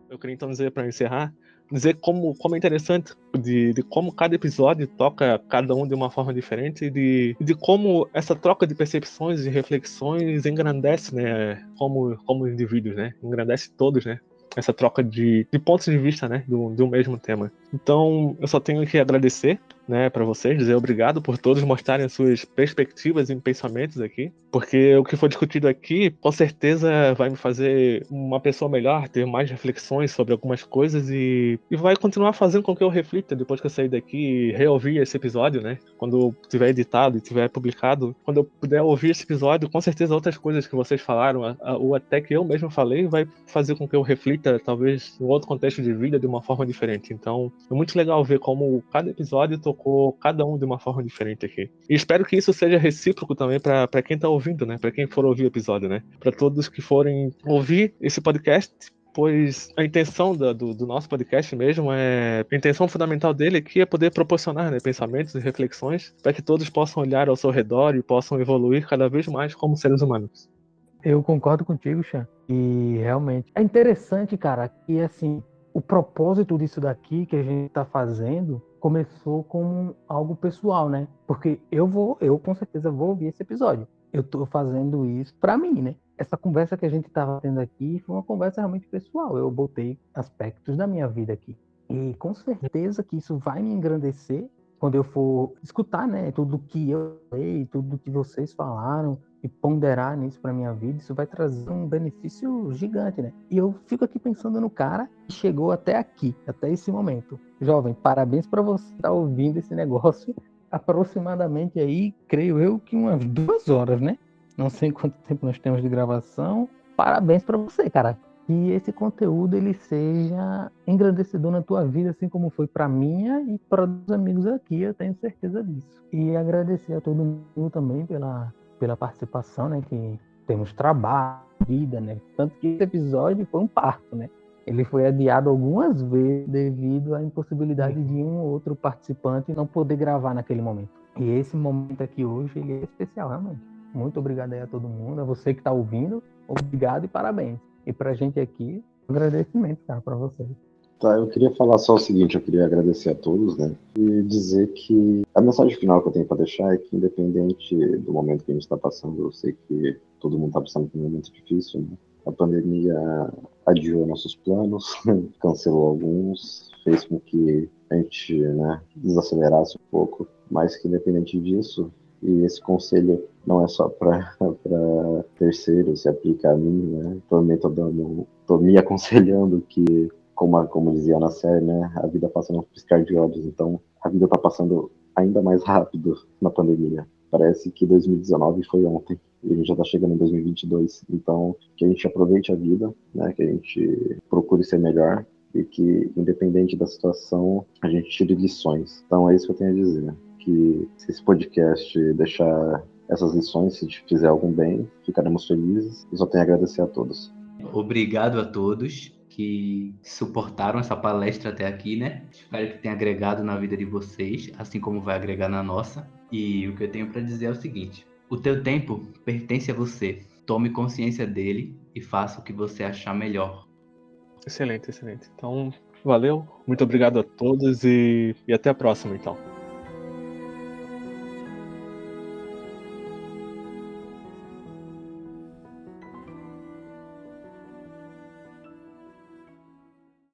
Eu queria então dizer para encerrar dizer como, como é interessante de, de como cada episódio toca cada um de uma forma diferente de, de como essa troca de percepções e reflexões engrandece, né, como, como indivíduos, né, engrandece todos, né, essa troca de, de pontos de vista, né, do, do mesmo tema. Então, eu só tenho que agradecer né, para vocês, dizer obrigado por todos mostrarem as suas perspectivas e pensamentos aqui, porque o que foi discutido aqui, com certeza vai me fazer uma pessoa melhor, ter mais reflexões sobre algumas coisas e, e vai continuar fazendo com que eu reflita depois que eu sair daqui e reouvir esse episódio, né? Quando tiver editado e tiver publicado, quando eu puder ouvir esse episódio, com certeza outras coisas que vocês falaram, ou até que eu mesmo falei, vai fazer com que eu reflita, talvez, em outro contexto de vida de uma forma diferente. Então, é muito legal ver como cada episódio tocou cada um de uma forma diferente aqui. E espero que isso seja recíproco também para quem está ouvindo, né? Para quem for ouvir o episódio, né? Para todos que forem ouvir esse podcast, pois a intenção do, do, do, nosso podcast mesmo é a intenção fundamental dele aqui é poder proporcionar né, pensamentos e reflexões para que todos possam olhar ao seu redor e possam evoluir cada vez mais como seres humanos. Eu concordo contigo, Chan. E realmente é interessante, cara, que assim o propósito disso daqui que a gente está fazendo começou como algo pessoal, né? Porque eu vou, eu com certeza vou ouvir esse episódio. Eu estou fazendo isso para mim, né? Essa conversa que a gente estava tendo aqui foi uma conversa realmente pessoal. Eu botei aspectos da minha vida aqui. E com certeza que isso vai me engrandecer quando eu for escutar, né, tudo que eu falei, tudo que vocês falaram, e ponderar nisso para minha vida, isso vai trazer um benefício gigante, né? E eu fico aqui pensando no cara que chegou até aqui, até esse momento. Jovem, parabéns para você estar tá ouvindo esse negócio aproximadamente aí, creio eu que umas duas horas, né? Não sei quanto tempo nós temos de gravação. Parabéns para você, cara. Que esse conteúdo ele seja engrandecedor na tua vida, assim como foi para minha e para os amigos aqui, eu tenho certeza disso. E agradecer a todo mundo também pela pela participação, né? Que temos trabalho, vida, né? Tanto que esse episódio foi um parto, né? Ele foi adiado algumas vezes devido à impossibilidade de um ou outro participante não poder gravar naquele momento. E esse momento aqui hoje, ele é especial, realmente. Muito obrigado aí a todo mundo, a você que está ouvindo, obrigado e parabéns. E para a gente aqui, agradecimento, cara, para vocês. Tá, eu queria falar só o seguinte, eu queria agradecer a todos, né? E dizer que a mensagem final que eu tenho para deixar é que, independente do momento que a gente está passando, eu sei que todo mundo está passando por um momento difícil, né? A pandemia adiou nossos planos, cancelou alguns, fez com que a gente né, desacelerasse um pouco, mas que independente disso, e esse conselho não é só para terceiros, se aplica a mim, né? Também tô me aconselhando que como, como dizia na série, né, a vida passa num piscar de olhos, então a vida está passando ainda mais rápido na pandemia. Parece que 2019 foi ontem e a gente já está chegando em 2022. Então, que a gente aproveite a vida, né, que a gente procure ser melhor e que, independente da situação, a gente tire lições. Então, é isso que eu tenho a dizer. Que se esse podcast deixar essas lições, se fizer algum bem, ficaremos felizes e só tenho a agradecer a todos. Obrigado a todos que suportaram essa palestra até aqui, né? Espero que tenha agregado na vida de vocês, assim como vai agregar na nossa. E o que eu tenho para dizer é o seguinte: o teu tempo pertence a você. Tome consciência dele e faça o que você achar melhor. Excelente, excelente. Então, valeu, muito obrigado a todos e, e até a próxima, então.